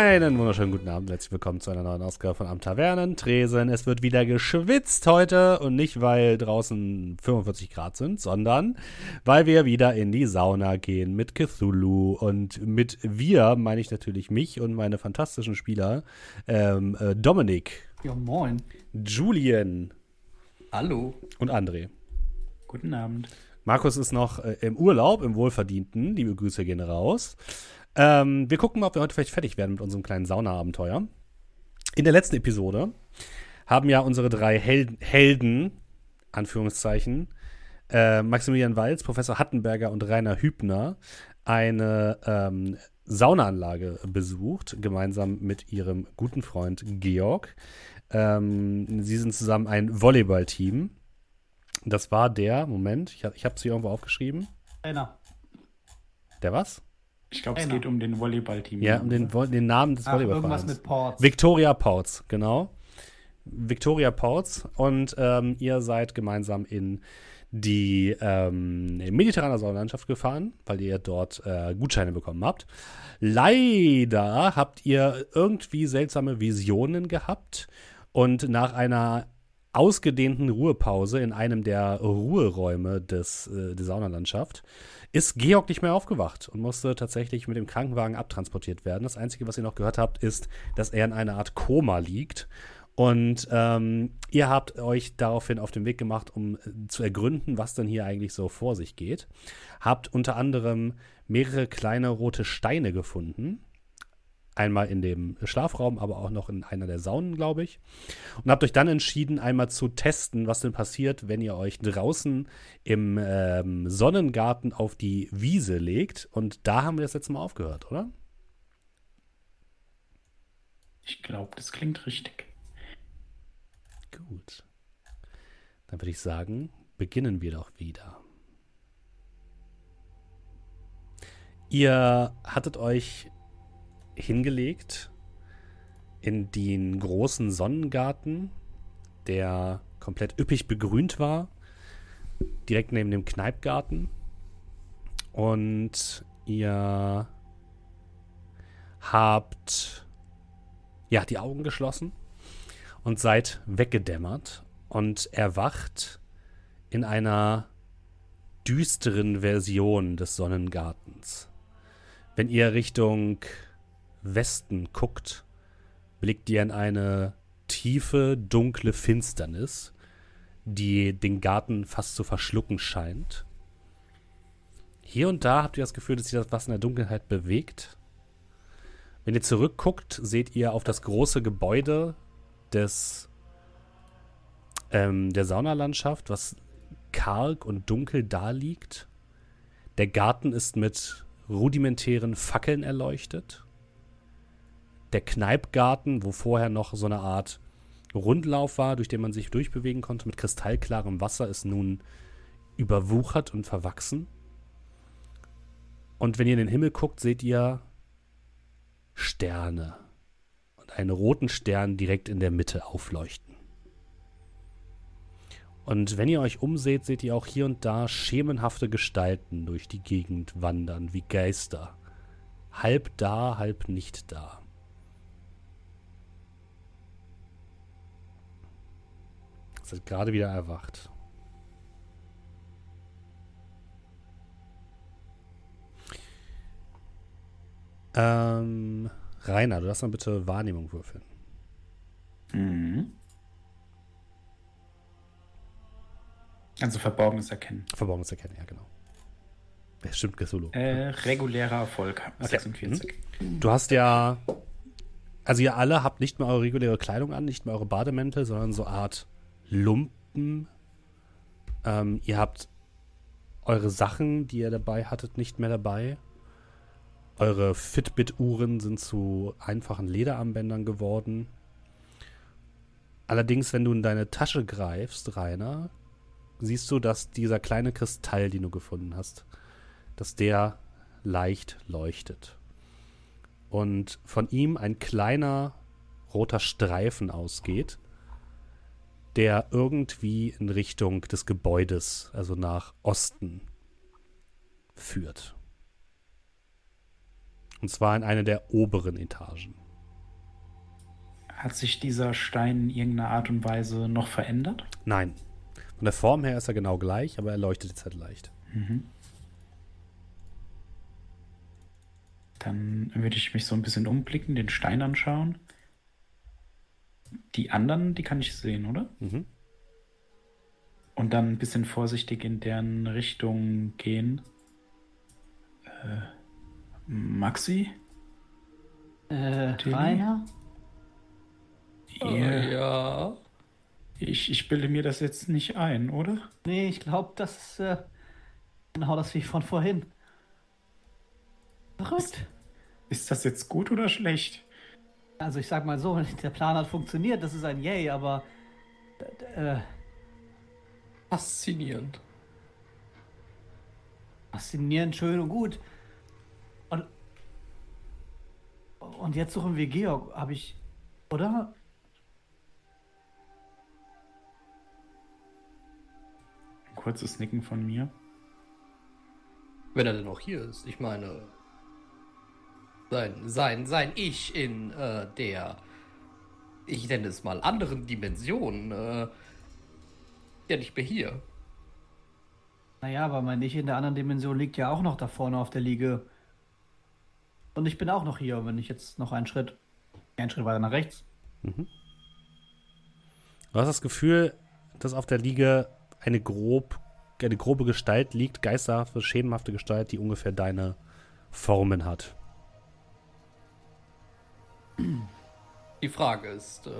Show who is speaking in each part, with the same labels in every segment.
Speaker 1: Einen wunderschönen guten Abend, herzlich willkommen zu einer neuen Ausgabe von Am Tavernen Tresen. Es wird wieder geschwitzt heute und nicht, weil draußen 45 Grad sind, sondern weil wir wieder in die Sauna gehen mit Cthulhu und mit wir meine ich natürlich mich und meine fantastischen Spieler ähm, äh, Dominik.
Speaker 2: Ja, moin.
Speaker 1: Julian.
Speaker 2: Hallo.
Speaker 1: Und André.
Speaker 2: Guten Abend.
Speaker 1: Markus ist noch äh, im Urlaub, im Wohlverdienten. Liebe Grüße gehen raus. Ähm, wir gucken mal, ob wir heute vielleicht fertig werden mit unserem kleinen Sauna-Abenteuer. In der letzten Episode haben ja unsere drei Hel Helden, Anführungszeichen, äh, Maximilian Walz, Professor Hattenberger und Rainer Hübner, eine ähm, Saunaanlage besucht, gemeinsam mit ihrem guten Freund Georg. Ähm, sie sind zusammen ein Volleyballteam. Das war der, Moment, ich, ich habe es hier irgendwo aufgeschrieben.
Speaker 2: Trainer.
Speaker 1: Der was?
Speaker 2: Ich glaube, es geht um den Volleyballteam.
Speaker 1: Ja, um den, den Namen des Volleyballvereins.
Speaker 2: Irgendwas mit Ports.
Speaker 1: Victoria Pautz, genau. Victoria Pautz. Und ähm, ihr seid gemeinsam in die ähm, mediterrane Sauerlandschaft gefahren, weil ihr dort äh, Gutscheine bekommen habt. Leider habt ihr irgendwie seltsame Visionen gehabt und nach einer ausgedehnten Ruhepause in einem der Ruheräume des, äh, der Saunalandschaft ist Georg nicht mehr aufgewacht und musste tatsächlich mit dem Krankenwagen abtransportiert werden. Das Einzige, was ihr noch gehört habt, ist, dass er in einer Art Koma liegt. Und ähm, ihr habt euch daraufhin auf den Weg gemacht, um äh, zu ergründen, was denn hier eigentlich so vor sich geht. Habt unter anderem mehrere kleine rote Steine gefunden, Einmal in dem Schlafraum, aber auch noch in einer der Saunen, glaube ich. Und habt euch dann entschieden, einmal zu testen, was denn passiert, wenn ihr euch draußen im ähm, Sonnengarten auf die Wiese legt. Und da haben wir das jetzt mal aufgehört, oder?
Speaker 2: Ich glaube, das klingt richtig.
Speaker 1: Gut. Dann würde ich sagen, beginnen wir doch wieder. Ihr hattet euch hingelegt in den großen Sonnengarten, der komplett üppig begrünt war, direkt neben dem Kneipgarten. Und ihr habt ja die Augen geschlossen und seid weggedämmert und erwacht in einer düsteren Version des Sonnengartens. Wenn ihr Richtung Westen guckt, blickt ihr in eine tiefe, dunkle Finsternis, die den Garten fast zu verschlucken scheint. Hier und da habt ihr das Gefühl, dass sich das was in der Dunkelheit bewegt. Wenn ihr zurückguckt, seht ihr auf das große Gebäude des ähm, der Saunalandschaft, was karg und dunkel daliegt. Der Garten ist mit rudimentären Fackeln erleuchtet der Kneipgarten, wo vorher noch so eine Art Rundlauf war, durch den man sich durchbewegen konnte mit kristallklarem Wasser, ist nun überwuchert und verwachsen. Und wenn ihr in den Himmel guckt, seht ihr Sterne und einen roten Stern direkt in der Mitte aufleuchten. Und wenn ihr euch umseht, seht ihr auch hier und da schemenhafte Gestalten durch die Gegend wandern, wie Geister. Halb da, halb nicht da. Seid gerade wieder erwacht. Ähm, Rainer, du darfst mal bitte Wahrnehmung würfeln.
Speaker 2: Mhm. Also Verborgenes erkennen.
Speaker 1: Verborgenes erkennen, ja, genau. Ja, stimmt, Cthulhu.
Speaker 2: Äh, regulärer Erfolg,
Speaker 1: Okay.
Speaker 2: 46.
Speaker 1: Du hast ja, also ihr alle habt nicht mehr eure reguläre Kleidung an, nicht mehr eure Bademäntel, sondern so Art Lumpen. Ähm, ihr habt eure Sachen, die ihr dabei hattet, nicht mehr dabei. Eure Fitbit-Uhren sind zu einfachen Lederarmbändern geworden. Allerdings, wenn du in deine Tasche greifst, Rainer, siehst du, dass dieser kleine Kristall, den du gefunden hast, dass der leicht leuchtet. Und von ihm ein kleiner roter Streifen ausgeht, der irgendwie in Richtung des Gebäudes, also nach Osten, führt. Und zwar in eine der oberen Etagen.
Speaker 2: Hat sich dieser Stein in irgendeiner Art und Weise noch verändert?
Speaker 1: Nein. Von der Form her ist er genau gleich, aber er leuchtet jetzt halt leicht.
Speaker 2: Mhm. Dann würde ich mich so ein bisschen umblicken, den Stein anschauen. Die anderen, die kann ich sehen, oder?
Speaker 1: Mhm.
Speaker 2: Und dann ein bisschen vorsichtig in deren Richtung gehen. Äh, Maxi?
Speaker 3: Äh,
Speaker 2: Tilly?
Speaker 3: Rainer?
Speaker 2: Ihr,
Speaker 4: ja.
Speaker 2: ich, ich bilde mir das jetzt nicht ein, oder?
Speaker 3: Nee, ich glaube, das ist äh, genau das wie von vorhin. Verrückt.
Speaker 2: Ist das jetzt gut oder schlecht?
Speaker 3: Also ich sag mal so, der Plan hat funktioniert, das ist ein Yay, aber äh,
Speaker 4: Faszinierend.
Speaker 3: faszinierend, schön und gut. Und, und jetzt suchen wir Georg, habe ich, oder?
Speaker 2: Ein kurzes Nicken von mir.
Speaker 4: Wenn er denn noch hier ist. Ich meine, sein, sein, sein Ich in äh, der, ich nenne es mal, anderen Dimension, äh, ja nicht mehr hier.
Speaker 3: Naja, aber mein Ich in der anderen Dimension liegt ja auch noch da vorne auf der Liege. Und ich bin auch noch hier, wenn ich jetzt noch einen Schritt, einen Schritt weiter nach rechts.
Speaker 1: Du hast das Gefühl, dass auf der Liege eine, grob, eine grobe Gestalt liegt, geisterhafte, schemenhafte Gestalt, die ungefähr deine Formen hat.
Speaker 4: Die Frage ist, äh,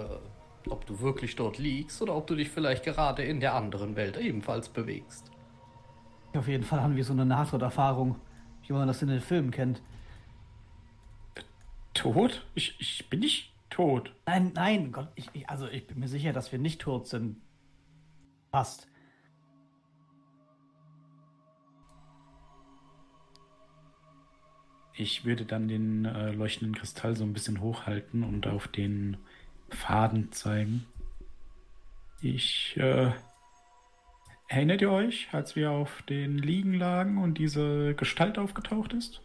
Speaker 4: ob du wirklich dort liegst oder ob du dich vielleicht gerade in der anderen Welt ebenfalls bewegst.
Speaker 3: Auf jeden Fall haben wir so eine Nahtoderfahrung, wie man das in den Filmen kennt.
Speaker 2: Tot? Ich, ich bin nicht tot.
Speaker 3: Nein, nein, Gott, ich, ich, also ich bin mir sicher, dass wir nicht tot sind. Passt.
Speaker 2: Ich würde dann den äh, leuchtenden Kristall so ein bisschen hochhalten und auf den Faden zeigen. Ich, äh, erinnert ihr euch, als wir auf den Liegen lagen und diese Gestalt aufgetaucht ist?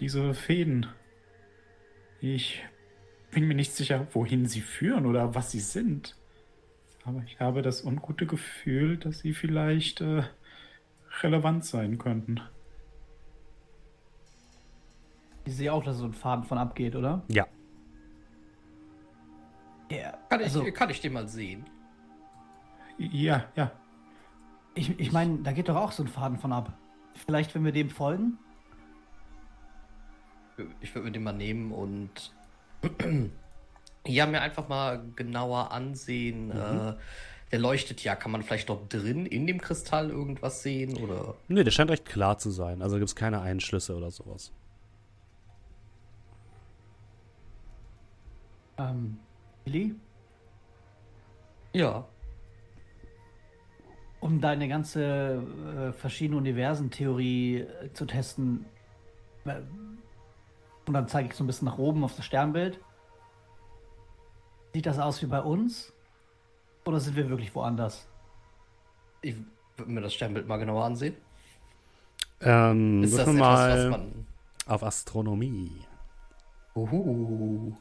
Speaker 2: Diese Fäden. Ich bin mir nicht sicher, wohin sie führen oder was sie sind. Aber ich habe das ungute Gefühl, dass sie vielleicht äh, relevant sein könnten.
Speaker 3: Ich sehe auch, dass so ein Faden von abgeht, oder?
Speaker 1: Ja.
Speaker 3: Ja.
Speaker 4: Kann ich,
Speaker 3: also,
Speaker 4: kann ich den mal sehen?
Speaker 2: Ja, ja.
Speaker 3: ich, ich meine, da geht doch auch so ein Faden von ab. Vielleicht, wenn wir dem folgen?
Speaker 4: Ich würde mir den mal nehmen und ja, mir einfach mal genauer ansehen. Äh, der leuchtet ja. Kann man vielleicht dort drin in dem Kristall irgendwas sehen? Oder?
Speaker 1: Nee, der scheint recht klar zu sein. Also gibt es keine Einschlüsse oder sowas.
Speaker 3: Ähm, Billy?
Speaker 4: Ja.
Speaker 3: Um deine ganze äh, verschiedene Universentheorie äh, zu testen. Äh, und dann zeige ich so ein bisschen nach oben auf das Sternbild. Sieht das aus wie bei uns? Oder sind wir wirklich woanders?
Speaker 4: Ich würde mir das Sternbild mal genauer ansehen.
Speaker 1: Ähm,
Speaker 4: Ist das etwas,
Speaker 1: mal
Speaker 4: was man.
Speaker 1: auf Astronomie.
Speaker 4: Uhu.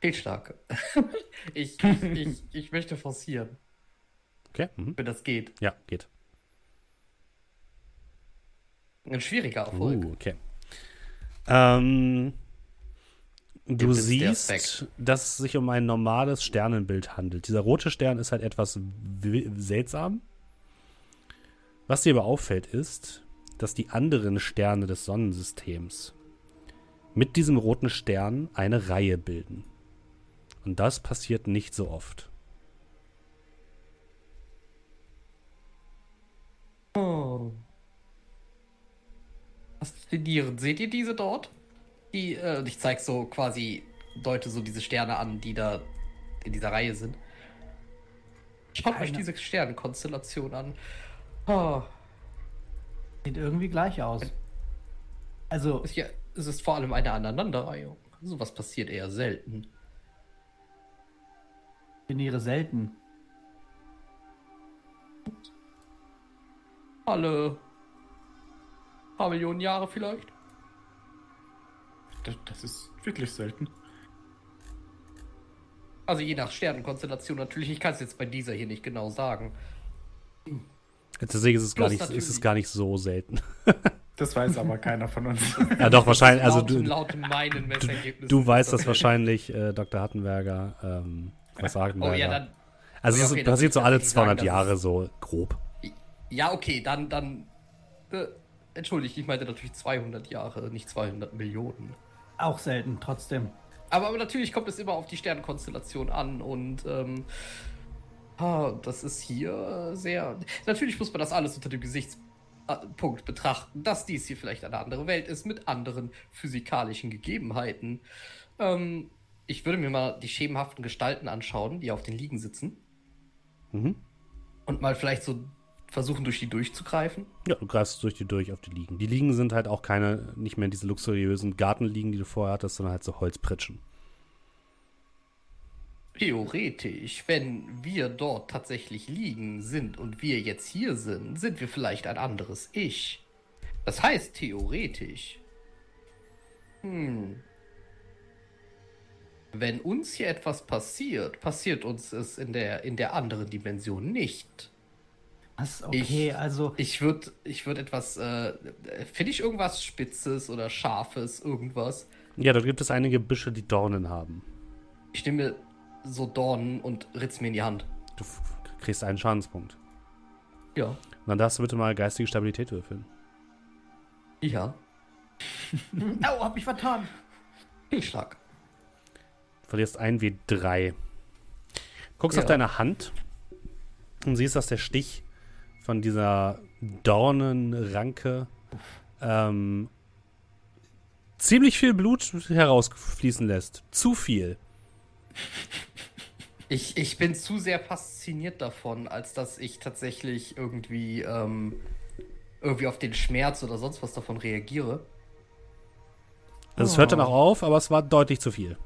Speaker 4: Fehlstark. ich, ich, ich, ich möchte forcieren,
Speaker 1: Okay. Mhm.
Speaker 4: wenn das geht.
Speaker 1: Ja, geht.
Speaker 4: Ein schwieriger Erfolg.
Speaker 1: Uh, okay. Ähm, du siehst, dass es sich um ein normales Sternenbild handelt. Dieser rote Stern ist halt etwas seltsam. Was dir aber auffällt, ist, dass die anderen Sterne des Sonnensystems mit diesem roten Stern eine Reihe bilden. Und das passiert nicht so oft.
Speaker 4: Oh. Faszinierend. Seht ihr diese dort? Die, äh, ich zeig so quasi, deute so diese Sterne an, die da in dieser Reihe sind. Schaut euch
Speaker 3: Keine.
Speaker 4: diese Sternenkonstellation an. Oh,
Speaker 3: Sieht irgendwie gleich aus. Also,
Speaker 4: ist ja, es ist vor allem eine Aneinanderreihung. Sowas passiert eher selten.
Speaker 3: Turniere selten.
Speaker 4: Alle paar Millionen Jahre vielleicht.
Speaker 2: das, das ist wirklich selten.
Speaker 4: Also je nach Sternenkonstellation natürlich. Ich kann es jetzt bei dieser hier nicht genau sagen.
Speaker 1: Deswegen ist es gar, nicht, ist es gar nicht so selten.
Speaker 2: Das weiß aber keiner von uns.
Speaker 1: Ja, doch, wahrscheinlich. Also
Speaker 4: laut,
Speaker 1: du,
Speaker 4: laut meinen Messergebnissen.
Speaker 1: du weißt das wahrscheinlich, äh, Dr. Hattenberger, ähm, was sagen
Speaker 4: Oh ja, dann.
Speaker 1: Also es
Speaker 4: okay,
Speaker 1: passiert so alle
Speaker 4: kann ich sagen,
Speaker 1: 200
Speaker 4: dass
Speaker 1: Jahre so grob.
Speaker 4: Ja, okay, dann. dann äh, entschuldigt, ich meinte natürlich 200 Jahre, nicht 200 Millionen.
Speaker 3: Auch selten, trotzdem.
Speaker 4: Aber, aber natürlich kommt es immer auf die Sternenkonstellation an und ähm, ah, das ist hier sehr. Natürlich muss man das alles unter dem Gesichtspunkt betrachten, dass dies hier vielleicht eine andere Welt ist mit anderen physikalischen Gegebenheiten. Ähm, ich würde mir mal die schemenhaften Gestalten anschauen, die auf den Liegen sitzen.
Speaker 1: Mhm.
Speaker 4: Und mal vielleicht so versuchen, durch die durchzugreifen.
Speaker 1: Ja, du greifst durch die durch auf die Liegen. Die Liegen sind halt auch keine, nicht mehr diese luxuriösen Gartenliegen, die du vorher hattest, sondern halt so Holzpritschen.
Speaker 4: Theoretisch, wenn wir dort tatsächlich liegen sind und wir jetzt hier sind, sind wir vielleicht ein anderes Ich. Das heißt theoretisch. Hm. Wenn uns hier etwas passiert, passiert uns es in der, in der anderen Dimension nicht.
Speaker 3: Ist okay,
Speaker 4: Ich-
Speaker 3: also
Speaker 4: Ich würde ich würd etwas, äh, finde ich irgendwas Spitzes oder Scharfes, irgendwas.
Speaker 1: Ja, dort gibt es einige Büsche, die Dornen haben.
Speaker 4: Ich nehme so Dornen und ritz mir in die Hand.
Speaker 1: Du kriegst einen Schadenspunkt.
Speaker 4: Ja.
Speaker 1: Und dann darfst du bitte mal geistige Stabilität würfeln.
Speaker 4: Ja.
Speaker 3: Au, hab mich vertan.
Speaker 4: Fehlschlag.
Speaker 1: Verlierst ein W3. Guckst
Speaker 4: Ja.
Speaker 1: auf deine Hand und siehst, dass der Stich von dieser Dornenranke ähm, ziemlich viel Blut herausfließen lässt. Zu viel.
Speaker 4: Ich, ich bin zu sehr fasziniert davon, als dass ich tatsächlich irgendwie, ähm, irgendwie auf den Schmerz oder sonst was davon reagiere.
Speaker 1: Also es hört dann auch auf, aber es war deutlich zu viel.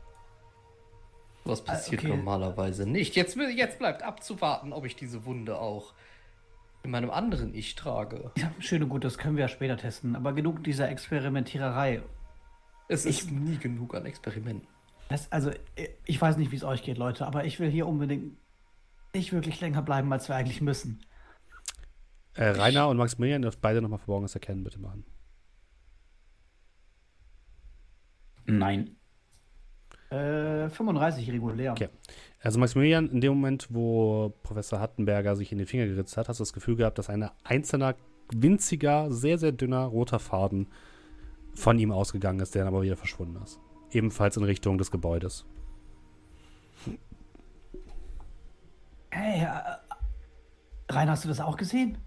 Speaker 4: Was passiert
Speaker 3: okay.
Speaker 4: normalerweise nicht. Jetzt, jetzt bleibt abzuwarten, ob ich diese Wunde auch in meinem anderen Ich trage.
Speaker 3: Ja, schön und gut, das können wir ja später testen. Aber genug dieser Experimentiererei.
Speaker 4: Es ist nie genug an Experimenten.
Speaker 3: Das, also, ich weiß nicht, wie es euch geht, Leute, aber ich will hier unbedingt nicht wirklich länger bleiben, als wir eigentlich müssen.
Speaker 1: Äh, Rainer und Maximilian dürft beide nochmal Verborgenes Erkennen bitte machen.
Speaker 2: Nein.
Speaker 3: Äh, 35 regulär.
Speaker 1: Okay. Also Maximilian, in dem Moment, wo Professor Hattenberger sich in den Finger geritzt hat, hast du das Gefühl gehabt, dass ein einzelner, winziger, sehr, sehr dünner roter Faden von ihm ausgegangen ist, der dann aber wieder verschwunden ist. Ebenfalls in Richtung des Gebäudes.
Speaker 3: Hey, äh, Rainer, hast du das auch gesehen?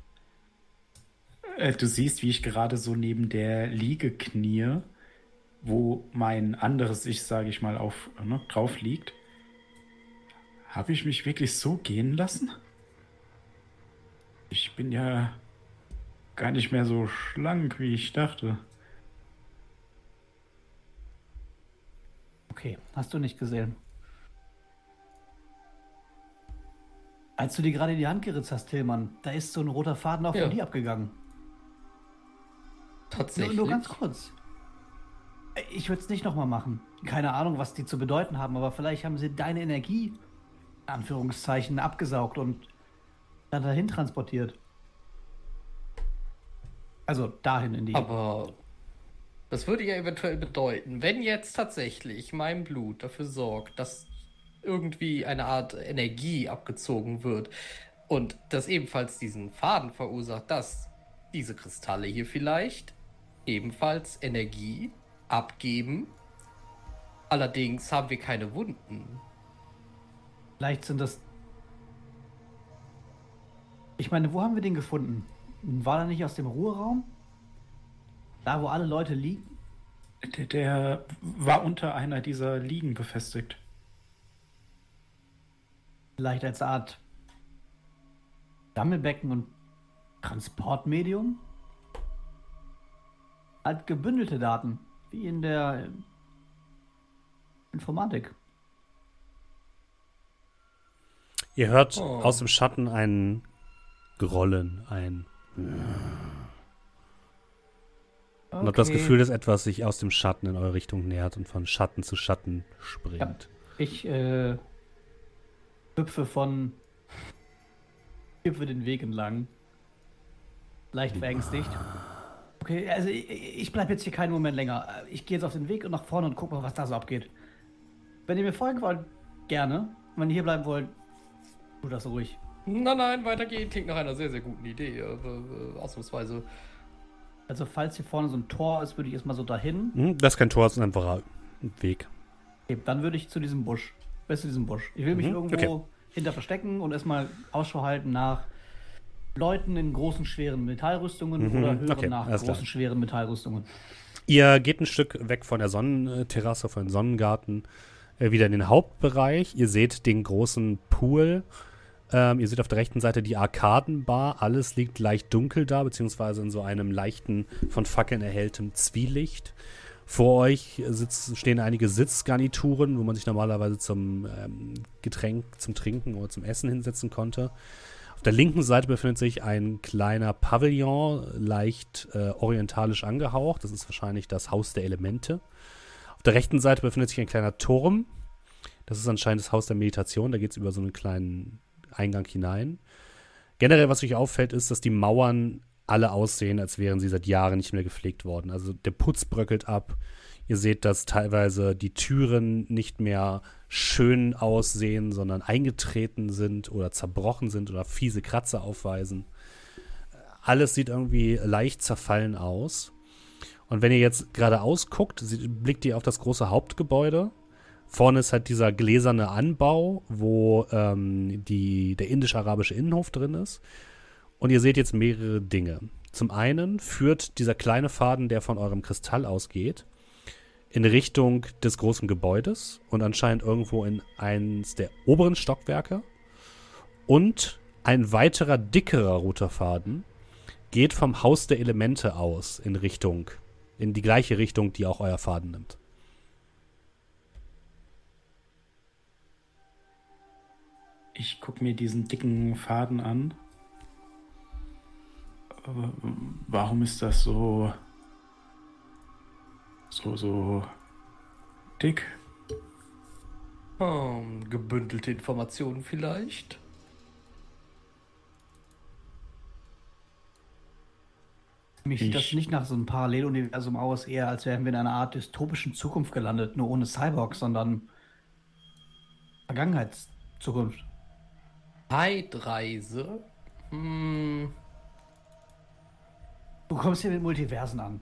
Speaker 2: Äh, du siehst, wie ich gerade so neben der Liege knie, wo mein anderes Ich, sage ich mal, auf, ne, drauf liegt. Habe ich mich wirklich so gehen lassen? Ich bin ja gar nicht mehr so schlank, wie ich dachte.
Speaker 3: Okay, hast du nicht gesehen. Als du dir gerade die Hand geritzt hast, Tillmann, da ist so ein roter Faden auch
Speaker 4: Ja.
Speaker 3: von dir abgegangen. Nur,
Speaker 4: Tatsächlich.
Speaker 3: nur ganz kurz. Ich würde es nicht nochmal machen. Keine Ahnung, was die zu bedeuten haben, aber vielleicht haben sie deine Energie, Anführungszeichen, abgesaugt und dann dahin transportiert. Also dahin in die.
Speaker 4: Aber das würde ja eventuell bedeuten, wenn jetzt tatsächlich mein Blut dafür sorgt, dass irgendwie eine Art Energie abgezogen wird und das ebenfalls diesen Faden verursacht, dass diese Kristalle hier vielleicht ebenfalls Energie abgeben. Allerdings haben wir keine Wunden.
Speaker 3: Vielleicht sind das. Ich meine, wo haben wir den gefunden? War er nicht aus dem Ruheraum? Da, wo alle Leute liegen?
Speaker 2: Der, der war unter einer dieser Liegen befestigt.
Speaker 3: Vielleicht als Art Sammelbecken und Transportmedium? Halt gebündelte Daten, wie in der Informatik.
Speaker 1: Ihr hört
Speaker 4: Oh.
Speaker 1: aus dem Schatten ein Grollen, ein Und habt das Gefühl, dass etwas sich aus dem Schatten in eure Richtung nähert und von Schatten zu Schatten springt.
Speaker 3: Ja. Ich äh, hüpfe von. hüpfe den Weg entlang. Leicht verängstigt. Okay, also ich, ich bleibe jetzt hier keinen Moment länger. Ich gehe jetzt auf den Weg und nach vorne und gucke mal, was da so abgeht. Wenn ihr mir folgen wollt, gerne. Wenn ihr hier bleiben wollt, tut das ruhig.
Speaker 4: Nein, nein, weitergehen klingt nach einer sehr, sehr guten Idee. Äh, äh, ausnahmsweise.
Speaker 3: Also falls hier vorne so ein Tor ist, würde ich erstmal so dahin.
Speaker 1: Hm, das ist kein Tor, das ist ein einfacher Weg.
Speaker 3: Okay, dann würde ich zu diesem Busch. Bis zu diesem Busch. Ich will mich
Speaker 1: Mhm,
Speaker 3: irgendwo
Speaker 1: okay.
Speaker 3: hinter verstecken und erstmal Ausschau halten nach Leuten in großen, schweren Metallrüstungen
Speaker 1: Mhm,
Speaker 3: oder hören
Speaker 1: okay,
Speaker 3: nach großen,
Speaker 1: klar.
Speaker 3: schweren Metallrüstungen.
Speaker 1: Ihr geht ein Stück weg von der Sonnenterrasse, von dem Sonnengarten, äh, wieder in den Hauptbereich. Ihr seht den großen Pool. Ähm, ihr seht auf der rechten Seite die Arkadenbar. Alles liegt leicht dunkel da, beziehungsweise in so einem leichten, von Fackeln erhelltem Zwielicht. Vor euch sitz, stehen einige Sitzgarnituren, wo man sich normalerweise zum ähm, Getränk, zum Trinken oder zum Essen hinsetzen konnte. Auf der linken Seite befindet sich ein kleiner Pavillon, leicht äh, orientalisch angehaucht. Das ist wahrscheinlich das Haus der Elemente. Auf der rechten Seite befindet sich ein kleiner Turm. Das ist anscheinend das Haus der Meditation. Da geht es über so einen kleinen Eingang hinein. Generell, was euch auffällt, ist, dass die Mauern alle aussehen, als wären sie seit Jahren nicht mehr gepflegt worden. Also der Putz bröckelt ab. Ihr seht, dass teilweise die Türen nicht mehr schön aussehen, sondern eingetreten sind oder zerbrochen sind oder fiese Kratzer aufweisen. Alles sieht irgendwie leicht zerfallen aus. Und wenn ihr jetzt geradeaus guckt, blickt ihr auf das große Hauptgebäude. Vorne ist halt dieser gläserne Anbau, wo ähm, die, der indisch-arabische Innenhof drin ist. Und ihr seht jetzt mehrere Dinge. Zum einen führt dieser kleine Faden, der von eurem Kristall ausgeht, in Richtung des großen Gebäudes und anscheinend irgendwo in eins der oberen Stockwerke. Und ein weiterer dickerer roter Faden geht vom Haus der Elemente aus in Richtung, in die gleiche Richtung, die auch euer Faden nimmt.
Speaker 2: Ich gucke mir diesen dicken Faden an. Aber warum ist das so. So, so. dick?
Speaker 4: Hm, gebündelte Informationen vielleicht.
Speaker 3: Mich sieht das
Speaker 2: Ich-
Speaker 3: nicht nach so einem Paralleluniversum aus, eher als wären wir in einer Art dystopischen Zukunft gelandet, nur ohne Cyborgs, sondern Vergangenheitszukunft.
Speaker 4: Zeitreise. Hm,
Speaker 3: Du kommst hier mit Multiversen an.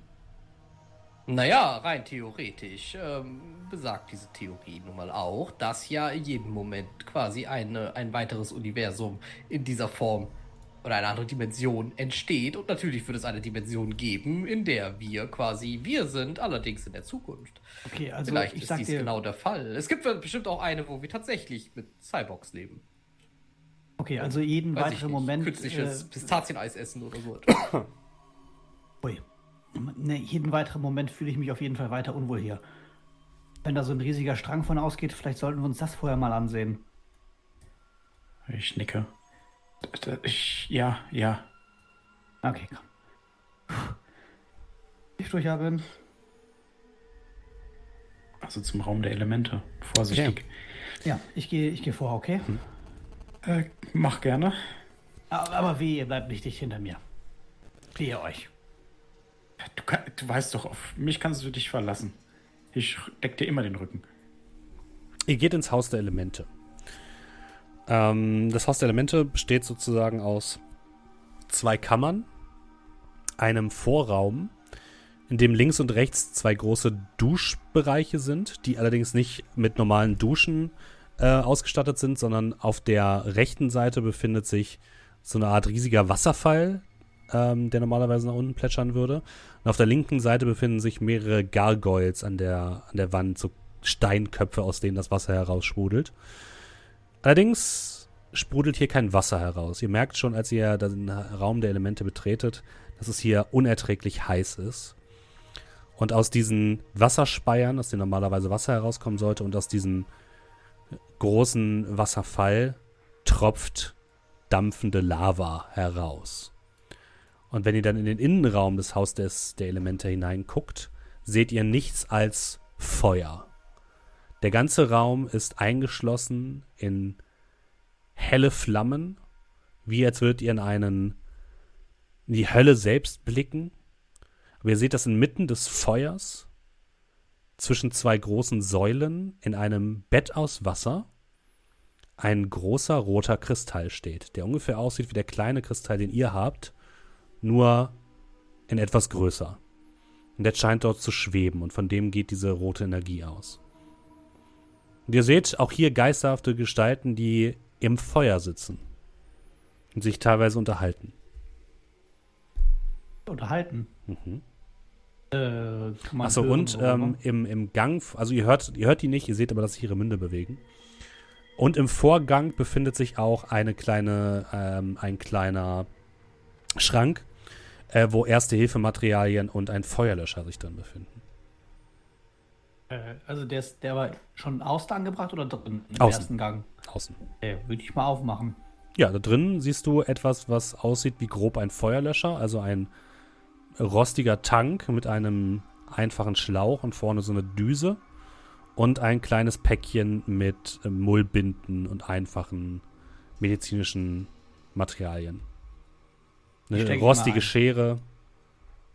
Speaker 4: Naja, rein theoretisch ähm, besagt diese Theorie nun mal auch, dass ja in jedem Moment quasi eine, ein weiteres Universum in dieser Form oder eine andere Dimension entsteht. Und natürlich wird es eine Dimension geben, in der wir quasi wir sind, allerdings in der Zukunft.
Speaker 3: Okay, also
Speaker 4: Vielleicht
Speaker 3: ich
Speaker 4: ist dies genau der Fall. Es gibt bestimmt auch eine, wo wir tatsächlich mit Cyborgs leben.
Speaker 3: okay, also jeden
Speaker 4: Weiß
Speaker 3: weiteren. Moment.
Speaker 4: Künstliches
Speaker 3: äh,
Speaker 4: Pistazieneis essen oder so.
Speaker 3: Ui. Ne, jeden weiteren Moment fühle ich mich auf jeden Fall weiter unwohl hier. Wenn da so ein riesiger Strang von ausgeht, vielleicht sollten wir uns das vorher mal ansehen.
Speaker 2: Ich nicke. Ich. ja, ja.
Speaker 3: Okay, komm. Puh. Tief durchatmen.
Speaker 2: Also zum Raum der Elemente. Vorsichtig.
Speaker 3: Ja, ich gehe ich gehe vor, okay?
Speaker 2: Äh, mach gerne.
Speaker 3: Aber, aber weh, ihr bleibt nicht dicht hinter mir. Wehe euch.
Speaker 2: Du, du weißt doch, auf mich kannst du dich verlassen. Ich deck dir immer den Rücken.
Speaker 1: Ihr geht ins Haus der Elemente. Ähm, das Haus der Elemente besteht sozusagen aus zwei Kammern, einem Vorraum, in dem links und rechts zwei große Duschbereiche sind, die allerdings nicht mit normalen Duschen äh, ausgestattet sind, sondern auf der rechten Seite befindet sich so eine Art riesiger Wasserfall, ähm, der normalerweise nach unten plätschern würde. Und auf der linken Seite befinden sich mehrere Gargoyles an der, an der Wand, so Steinköpfe, aus denen das Wasser heraussprudelt. Allerdings sprudelt hier kein Wasser heraus. Ihr merkt schon, als ihr den Raum der Elemente betretet, dass es hier unerträglich heiß ist. Und aus diesen Wasserspeiern, aus denen normalerweise Wasser herauskommen sollte, und aus diesem großen Wasserfall tropft dampfende Lava heraus. Und wenn ihr dann in den Innenraum des Haus des, der Elemente hineinguckt, seht ihr nichts als Feuer. Der ganze Raum ist eingeschlossen in helle Flammen, wie als würdet ihr in einen in die Hölle selbst blicken. Aber ihr seht, dass inmitten des Feuers zwischen zwei großen Säulen in einem Bett aus Wasser ein großer roter Kristall steht, der ungefähr aussieht wie der kleine Kristall, den ihr habt, nur in etwas größer. Und der scheint dort zu schweben und von dem geht diese rote Energie aus. Und ihr seht auch hier geisterhafte Gestalten, die im Feuer sitzen und sich teilweise unterhalten.
Speaker 3: Unterhalten.
Speaker 1: Mhm.
Speaker 3: Äh,
Speaker 1: Achso, und ähm, im, im Gang, also ihr hört, ihr hört die nicht, ihr seht aber, dass sich ihre Münde bewegen. Und im Vorgang befindet sich auch eine kleine, ähm, ein kleiner Schrank, äh, wo erste Hilfematerialien und ein Feuerlöscher sich drin befinden.
Speaker 3: Äh, also der, ist, der war schon außen angebracht oder drin im
Speaker 1: Außen.
Speaker 3: ersten Gang?
Speaker 1: Außen.
Speaker 3: Okay, würde ich mal aufmachen.
Speaker 1: Ja, da drin siehst du etwas, was aussieht wie grob ein Feuerlöscher, also ein rostiger Tank mit einem einfachen Schlauch und vorne so eine Düse und ein kleines Päckchen mit Mullbinden und einfachen medizinischen Materialien. Eine rostige. Schere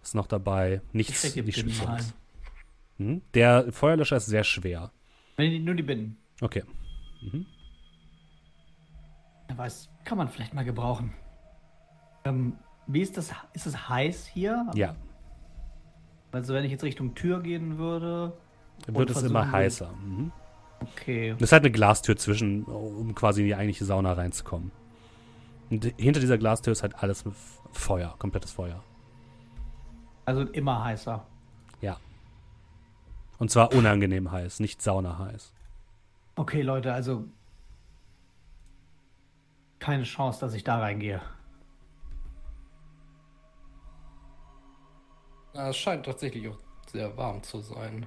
Speaker 1: ist noch dabei,
Speaker 3: Ich
Speaker 1: nichts nicht
Speaker 3: ein.
Speaker 1: Hm? Der Feuerlöscher ist sehr schwer.
Speaker 3: Wenn die, nur die Binden.
Speaker 1: Okay. Mhm.
Speaker 3: Wer weiß, kann man vielleicht mal gebrauchen. Ähm, wie ist das? Ist es heiß hier?
Speaker 1: Ja,
Speaker 3: Also wenn ich jetzt Richtung Tür gehen würde.
Speaker 1: wird es immer heißer. Mhm.
Speaker 3: Okay.
Speaker 1: Das ist halt eine Glastür zwischen, um quasi in die eigentliche Sauna reinzukommen. Und hinter dieser Glastür ist halt alles Feuer, komplettes Feuer.
Speaker 3: Also immer heißer.
Speaker 1: Ja. Und zwar unangenehm heiß, nicht sauna heiß.
Speaker 3: Okay, Leute, also keine Chance, dass ich da reingehe.
Speaker 4: Ja, Es scheint tatsächlich auch sehr warm zu sein.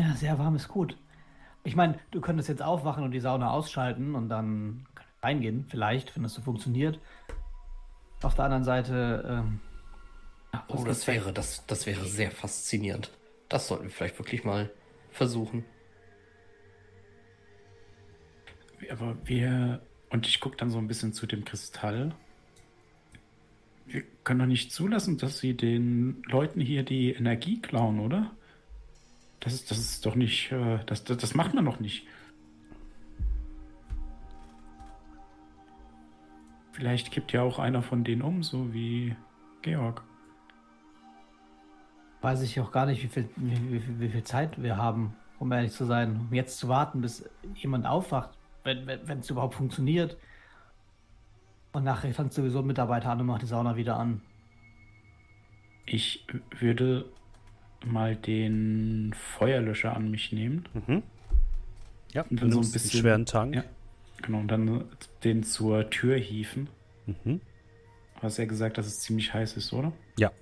Speaker 3: Ja, sehr warm ist gut. Ich meine, du könntest jetzt aufwachen und die Sauna ausschalten und dann reingehen, vielleicht, wenn das so funktioniert. Auf der anderen Seite, ähm,
Speaker 4: Oh, das wäre, das, das wäre sehr faszinierend. Das sollten wir vielleicht wirklich mal versuchen.
Speaker 2: Aber wir. Und ich gucke dann so ein bisschen zu dem Kristall. Wir können doch nicht zulassen, dass sie den Leuten hier die Energie klauen, oder? Das ist, das ist doch nicht. Äh, das, das, das macht man doch nicht. Vielleicht kippt ja auch einer von denen um, so wie Georg.
Speaker 3: weiß ich auch gar nicht, wie viel, wie, wie, wie viel Zeit wir haben, um ehrlich zu sein, um jetzt zu warten, bis jemand aufwacht, wenn es wenn, überhaupt funktioniert. Und nachher fängt sowieso ein Mitarbeiter an und macht die Sauna wieder an.
Speaker 2: Ich würde mal den Feuerlöscher an mich nehmen.
Speaker 1: Mhm. Ja,
Speaker 2: dann so ein bisschen-
Speaker 1: schweren Tank.
Speaker 2: Ja. Genau, und dann den zur Tür hieven.
Speaker 1: Mhm.
Speaker 2: Du hast ja gesagt, dass es ziemlich heiß ist, oder?
Speaker 1: Ja.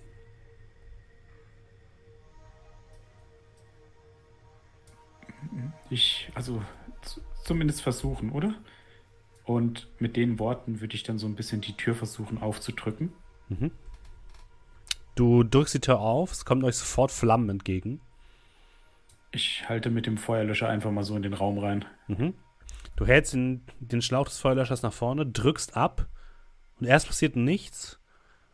Speaker 2: Ich, also zumindest versuchen, oder? Und mit den Worten würde ich dann so ein bisschen die Tür versuchen aufzudrücken.
Speaker 1: Du drückst die Tür auf, es kommen euch sofort Flammen entgegen.
Speaker 2: Ich halte mit dem Feuerlöscher einfach mal so in den Raum rein.
Speaker 1: Mhm. Du hältst den, den Schlauch des Feuerlöschers nach vorne, drückst ab und erst passiert nichts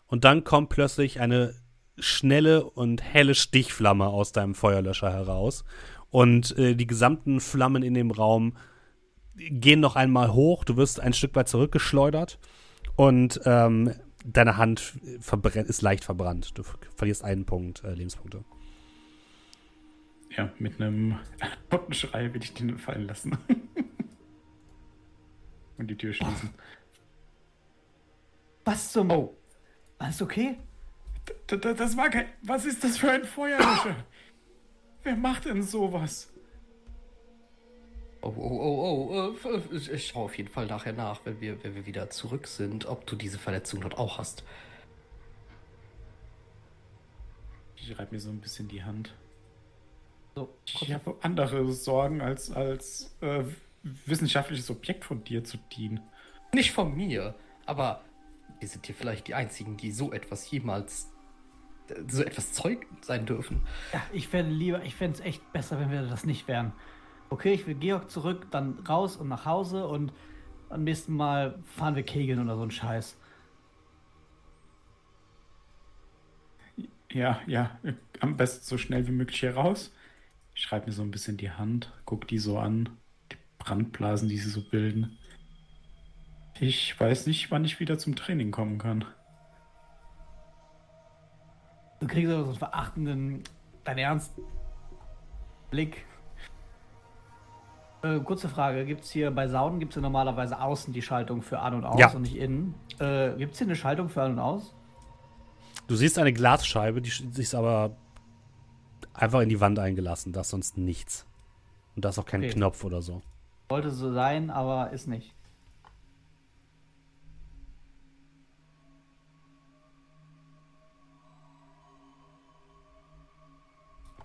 Speaker 1: und dann kommt plötzlich eine schnelle und helle Stichflamme aus deinem Feuerlöscher heraus und äh, die gesamten Flammen in dem Raum gehen noch einmal hoch, du wirst ein Stück weit zurückgeschleudert und ähm, deine Hand ist leicht verbrannt. Du ver- verlierst einen Punkt äh, Lebenspunkte.
Speaker 2: Ja, mit einem Tottenschrei will ich den fallen lassen. Und die Tür schließen.
Speaker 3: Was zum... Oh. Alles okay?
Speaker 2: D d- das war kein. Was ist das für ein Feuerlöscher? Wer macht denn sowas?
Speaker 4: Oh, oh, oh, oh. äh, ich schaue auf jeden Fall nachher nach, wenn wir, wenn wir wieder zurück sind, ob du diese Verletzung dort auch hast.
Speaker 2: Ich reibe mir so ein bisschen die Hand.
Speaker 3: So,
Speaker 2: Ich habe andere Sorgen, als als äh, wissenschaftliches Objekt von dir zu dienen.
Speaker 4: Nicht von mir, aber wir sind hier vielleicht die Einzigen, die so etwas jemals, so etwas Zeug sein dürfen.
Speaker 3: Ja, ich fände lieber, ich fände es echt besser, wenn wir das nicht wären. Okay, ich will Georg zurück, dann raus und nach Hause und am nächsten Mal fahren wir kegeln oder so ein Scheiß.
Speaker 2: Ja, ja, am besten so schnell wie möglich hier raus. Ich schreibe mir so ein bisschen die Hand, guck die so an, Brandblasen, die sie so bilden. Ich weiß nicht, wann ich wieder zum Training kommen kann.
Speaker 3: Du kriegst aber so einen verachtenden, dein Ernst, Blick. Äh, kurze Frage, gibt es hier bei Saunen, gibt es ja normalerweise außen die Schaltung für an und aus
Speaker 1: Ja.
Speaker 3: und nicht innen. Äh, gibt es hier eine Schaltung für an und aus?
Speaker 1: Du siehst eine Glasscheibe, die sch- die ist aber einfach in die Wand eingelassen. Da ist sonst nichts. Und da ist auch kein
Speaker 3: Okay.
Speaker 1: Knopf oder so.
Speaker 3: Sollte so sein, aber ist nicht.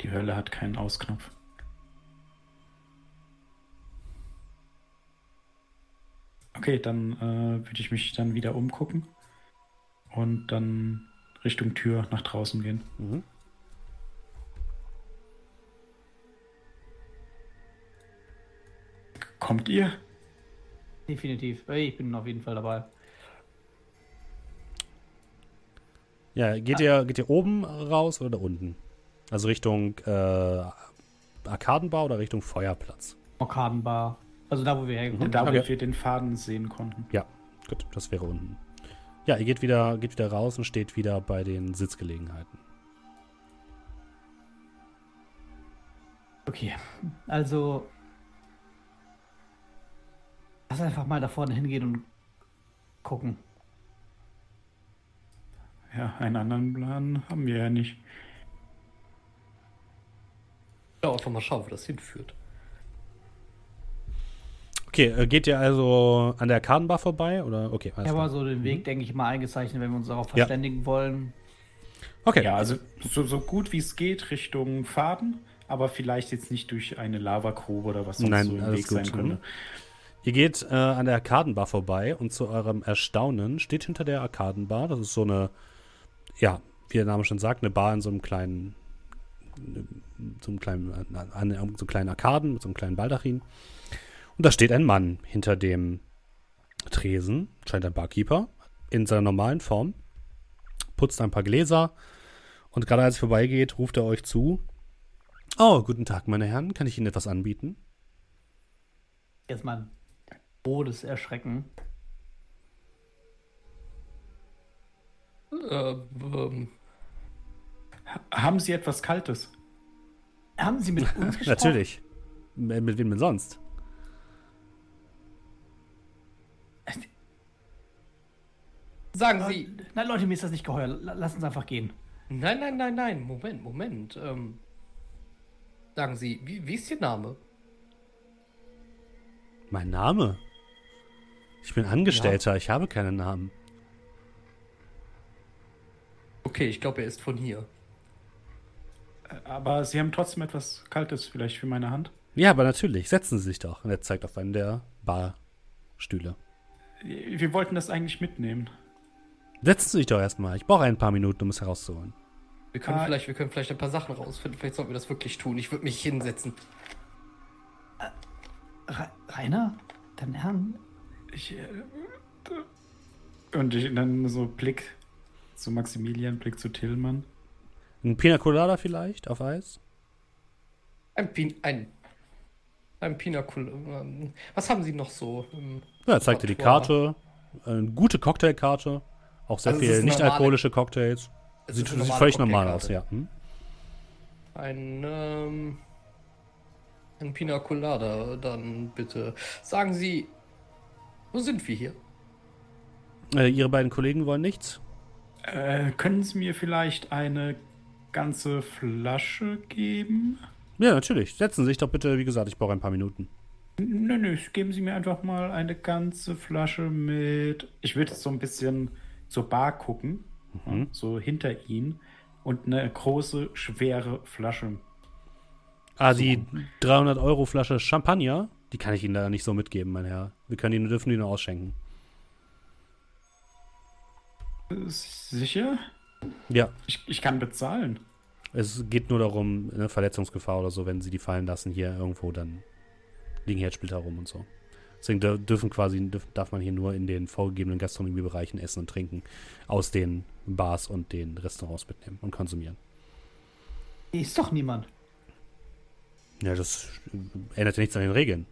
Speaker 2: Die Hölle hat keinen Ausknopf. Okay, dann äh, würde ich mich dann wieder umgucken und dann Richtung Tür nach draußen gehen.
Speaker 1: Mhm.
Speaker 2: Kommt ihr?
Speaker 3: Definitiv. Ich bin auf jeden Fall dabei.
Speaker 1: Ja, geht ihr, geht ihr oben raus oder da unten? Also Richtung äh, Arkadenbau oder Richtung Feuerplatz?
Speaker 3: Arkadenbar. Also da, wo wir hergekommen
Speaker 2: Da, wo
Speaker 1: Okay.
Speaker 2: wir den Faden sehen konnten.
Speaker 1: Ja, gut, das wäre unten. Ja, ihr geht wieder, geht wieder raus und steht wieder bei den Sitzgelegenheiten.
Speaker 3: Okay, also lass einfach mal da vorne hingehen und gucken.
Speaker 2: Ja, einen anderen Plan haben wir ja nicht.
Speaker 4: Ja, einfach mal schauen, wo das hinführt.
Speaker 1: Okay, äh, geht ihr also an der Arkadenbar vorbei? Oder? Okay,
Speaker 3: Ich
Speaker 1: alles
Speaker 3: habe mal
Speaker 1: klar.
Speaker 3: so den Weg, denke ich, mal eingezeichnet, wenn wir uns darauf
Speaker 1: Ja.
Speaker 3: verständigen wollen.
Speaker 1: Okay,
Speaker 2: Ja, also so, so gut wie es geht Richtung Faden, aber vielleicht jetzt nicht durch eine Lavagrube oder was sonst
Speaker 1: Nein,
Speaker 2: so im Weg
Speaker 1: gut,
Speaker 2: sein könnte.
Speaker 1: Ihr geht äh, an der Arkadenbar vorbei und zu eurem Erstaunen steht hinter der Arkadenbar, das ist so eine, ja, wie der Name schon sagt, eine Bar in so einem kleinen, so einem kleinen, an, an so einem kleinen Arkaden mit so einem kleinen Baldachin. Und da steht ein Mann hinter dem Tresen, scheint ein Barkeeper, in seiner normalen Form, putzt ein paar Gläser und gerade als er vorbeigeht, ruft er euch zu. Oh, guten Tag, meine Herren, kann ich Ihnen etwas anbieten?
Speaker 3: Mal ein Todeserschrecken.
Speaker 4: Äh, ähm,
Speaker 2: Haben Sie etwas Kaltes?
Speaker 3: Haben Sie mit uns gesprochen?
Speaker 1: Natürlich. Mit, mit wem denn sonst?
Speaker 4: sagen
Speaker 3: Äh,
Speaker 4: Sie.
Speaker 3: Nein, Leute, mir ist das nicht geheuer. La- Lass uns einfach gehen.
Speaker 4: Nein, nein, nein, nein. Moment, Moment. Ähm, sagen Sie, wie, wie ist Ihr Name?
Speaker 1: Mein Name? Ich bin Angestellter, ich habe keinen Namen.
Speaker 4: Okay, ich glaube, er ist von hier.
Speaker 2: Aber Sie haben trotzdem etwas Kaltes vielleicht für meine Hand?
Speaker 1: Ja, aber natürlich, setzen Sie sich doch. Und er zeigt auf einen der Barstühle.
Speaker 2: Wir wollten das eigentlich mitnehmen.
Speaker 1: Setzen Sie sich doch erstmal. Ich brauche ein paar Minuten, um es herauszuholen.
Speaker 4: Wir können,
Speaker 2: Ah.
Speaker 4: vielleicht, wir können vielleicht ein paar Sachen rausfinden. Vielleicht sollten wir das wirklich tun. Ich würde mich hinsetzen.
Speaker 3: Re Rainer? Dein Herrn?
Speaker 2: Ich, äh, und ich dann so Blick zu Maximilian, Blick zu Tillmann.
Speaker 1: Ein Pina Colada vielleicht auf Eis?
Speaker 4: Ein Pin... Ein... Ein Pina Col- ähm, Was haben Sie noch so?
Speaker 1: Ja, er zeigt dir die? Karte. Eine gute Cocktailkarte. Auch sehr
Speaker 4: Also
Speaker 1: viel nicht-alkoholische Cocktails. Sieht, sieht völlig normal aus, ja. Hm?
Speaker 4: Ein, ähm, ein Pina Colada, dann bitte. Sagen Sie, wo sind wir hier?
Speaker 1: Äh, Ihre beiden Kollegen wollen nichts?
Speaker 2: Äh, können Sie mir vielleicht eine ganze Flasche geben?
Speaker 1: Ja, natürlich. Setzen Sie sich doch bitte, wie gesagt, ich brauche ein paar Minuten.
Speaker 2: Nö, nö, geben Sie mir einfach mal eine ganze Flasche mit. Ich würde so ein bisschen zur Bar gucken,
Speaker 1: Mhm.
Speaker 2: so hinter Ihnen. Und eine große, schwere Flasche.
Speaker 1: Ah, die 300 Euro Flasche Champagner, die kann ich Ihnen leider nicht so mitgeben, mein Herr. Wir können Ihnen, dürfen die nur ausschenken.
Speaker 2: Sicher?
Speaker 1: Ja,
Speaker 2: Ich, ich kann bezahlen.
Speaker 1: es geht nur darum, eine Verletzungsgefahr oder so, wenn sie die fallen lassen hier irgendwo, dann liegen Herzsplitter rum und so. Deswegen dür- dürfen quasi, darf man hier nur in den vorgegebenen Gastronomiebereichen essen und trinken aus den Bars und den Restaurants mitnehmen und konsumieren.
Speaker 3: Hier ist doch niemand.
Speaker 1: Ja, das ändert ja nichts an den Regeln.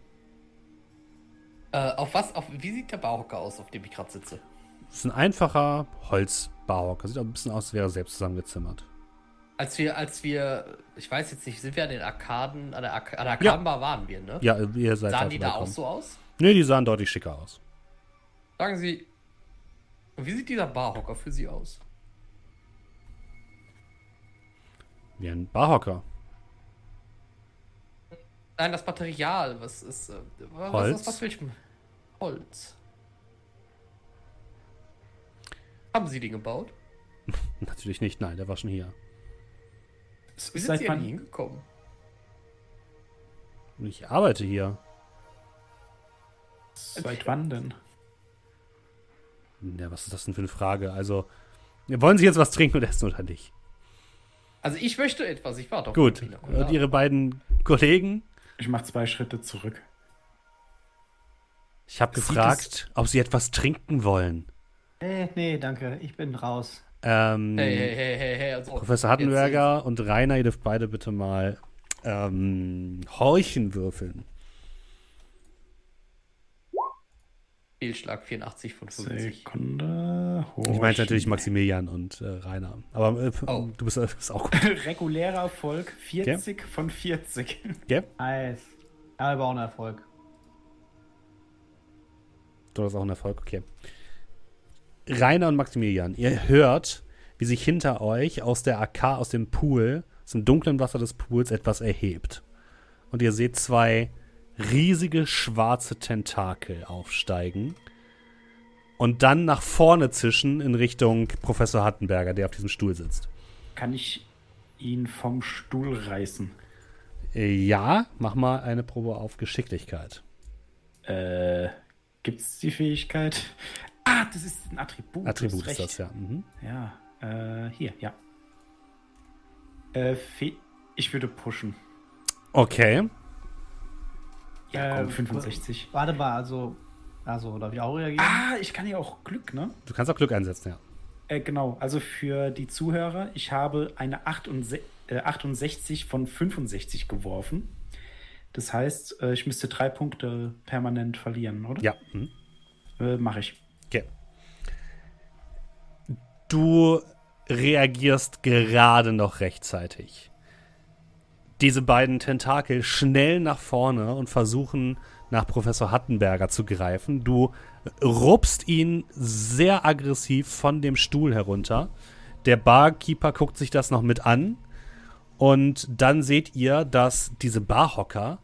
Speaker 4: Äh, auf was? Auf, wie sieht der Barhocker aus, auf dem ich gerade sitze?
Speaker 1: Das ist ein einfacher Holzbarhocker. Sieht auch ein bisschen aus, als wäre er selbst zusammengezimmert.
Speaker 4: Als wir, als wir, ich weiß jetzt nicht, sind wir an den Arkaden, an der, Ark an der Arkadenbar waren wir, ne?
Speaker 1: Ja, ihr seid
Speaker 4: Sahen die da auch so aus?
Speaker 1: Nee, die sahen deutlich schicker aus.
Speaker 4: Sagen Sie, wie sieht dieser Barhocker für Sie aus?
Speaker 1: Wie ein Barhocker.
Speaker 4: Nein, das Material, was ist, äh, was,
Speaker 1: Holz?
Speaker 4: Was, was will ich? Holz. Haben Sie den gebaut?
Speaker 1: Natürlich nicht, nein, der war schon hier.
Speaker 4: Wie sind
Speaker 2: Seit
Speaker 4: Sie denn
Speaker 2: wann?
Speaker 4: hingekommen?
Speaker 1: Ich arbeite hier.
Speaker 2: Seit wann denn?
Speaker 1: Ja, was ist das denn für eine Frage? Also, wollen Sie jetzt was trinken und essen oder nicht?
Speaker 4: Also ich möchte etwas, ich warte auf
Speaker 1: Gut. Und Ihre beiden Kollegen?
Speaker 2: Ich mache zwei Schritte zurück.
Speaker 1: Ich habe gefragt, ob Sie etwas trinken wollen.
Speaker 3: Äh, nee, danke. Ich bin raus.
Speaker 1: Ähm,
Speaker 4: Hey, hey, hey, hey, hey. Also,
Speaker 1: Professor Hattenberger und Rainer, ihr dürft beide bitte mal ähm, Horchen würfeln.
Speaker 4: Fehlschlag 84 von 50.
Speaker 2: Sekunde.
Speaker 1: Ich meine natürlich Maximilian und äh, Rainer. Aber äh,
Speaker 4: Oh.
Speaker 1: du bist, äh, bist auch gut.
Speaker 2: Regulärer Erfolg 40 von 40.
Speaker 1: Gell?
Speaker 3: Nice. Ja, aber auch ein Erfolg.
Speaker 1: Du hast auch einen Erfolg, okay. Rainer und Maximilian, ihr hört, wie sich hinter euch aus der AK, aus dem Pool, aus dem dunklen Wasser des Pools etwas erhebt. Und ihr seht zwei riesige schwarze Tentakel aufsteigen und dann nach vorne zischen in Richtung Professor Hattenberger, der auf diesem Stuhl sitzt.
Speaker 2: Kann ich ihn vom Stuhl reißen?
Speaker 1: Äh, Ja, mach mal eine Probe auf Geschicklichkeit.
Speaker 2: Äh, gibt's die Fähigkeit? Ah, das ist ein Attribut.
Speaker 1: Attribut ist das, ja. Mhm.
Speaker 2: Ja, äh, hier, ja. Äh, ich würde pushen.
Speaker 1: Okay.
Speaker 2: Ja, komm,
Speaker 3: Äh,
Speaker 2: 65.
Speaker 3: Warte mal, also. Also, darf ich auch reagieren?
Speaker 2: Ah, ich kann ja auch Glück, ne?
Speaker 1: Du kannst auch Glück einsetzen, ja.
Speaker 2: Äh, genau, also für die Zuhörer, ich habe eine 68, äh, 68 von 65 geworfen. Das heißt, äh, ich müsste drei Punkte permanent verlieren, oder?
Speaker 1: Ja. Mhm.
Speaker 2: Äh, Mache ich.
Speaker 1: Okay. Du reagierst gerade noch rechtzeitig. Diese beiden Tentakel schnell nach vorne und versuchen nach Professor Hattenberger zu greifen. Du rupst ihn sehr aggressiv von dem Stuhl herunter. Der Barkeeper guckt sich das noch mit an. Und dann seht ihr, dass diese Barhocker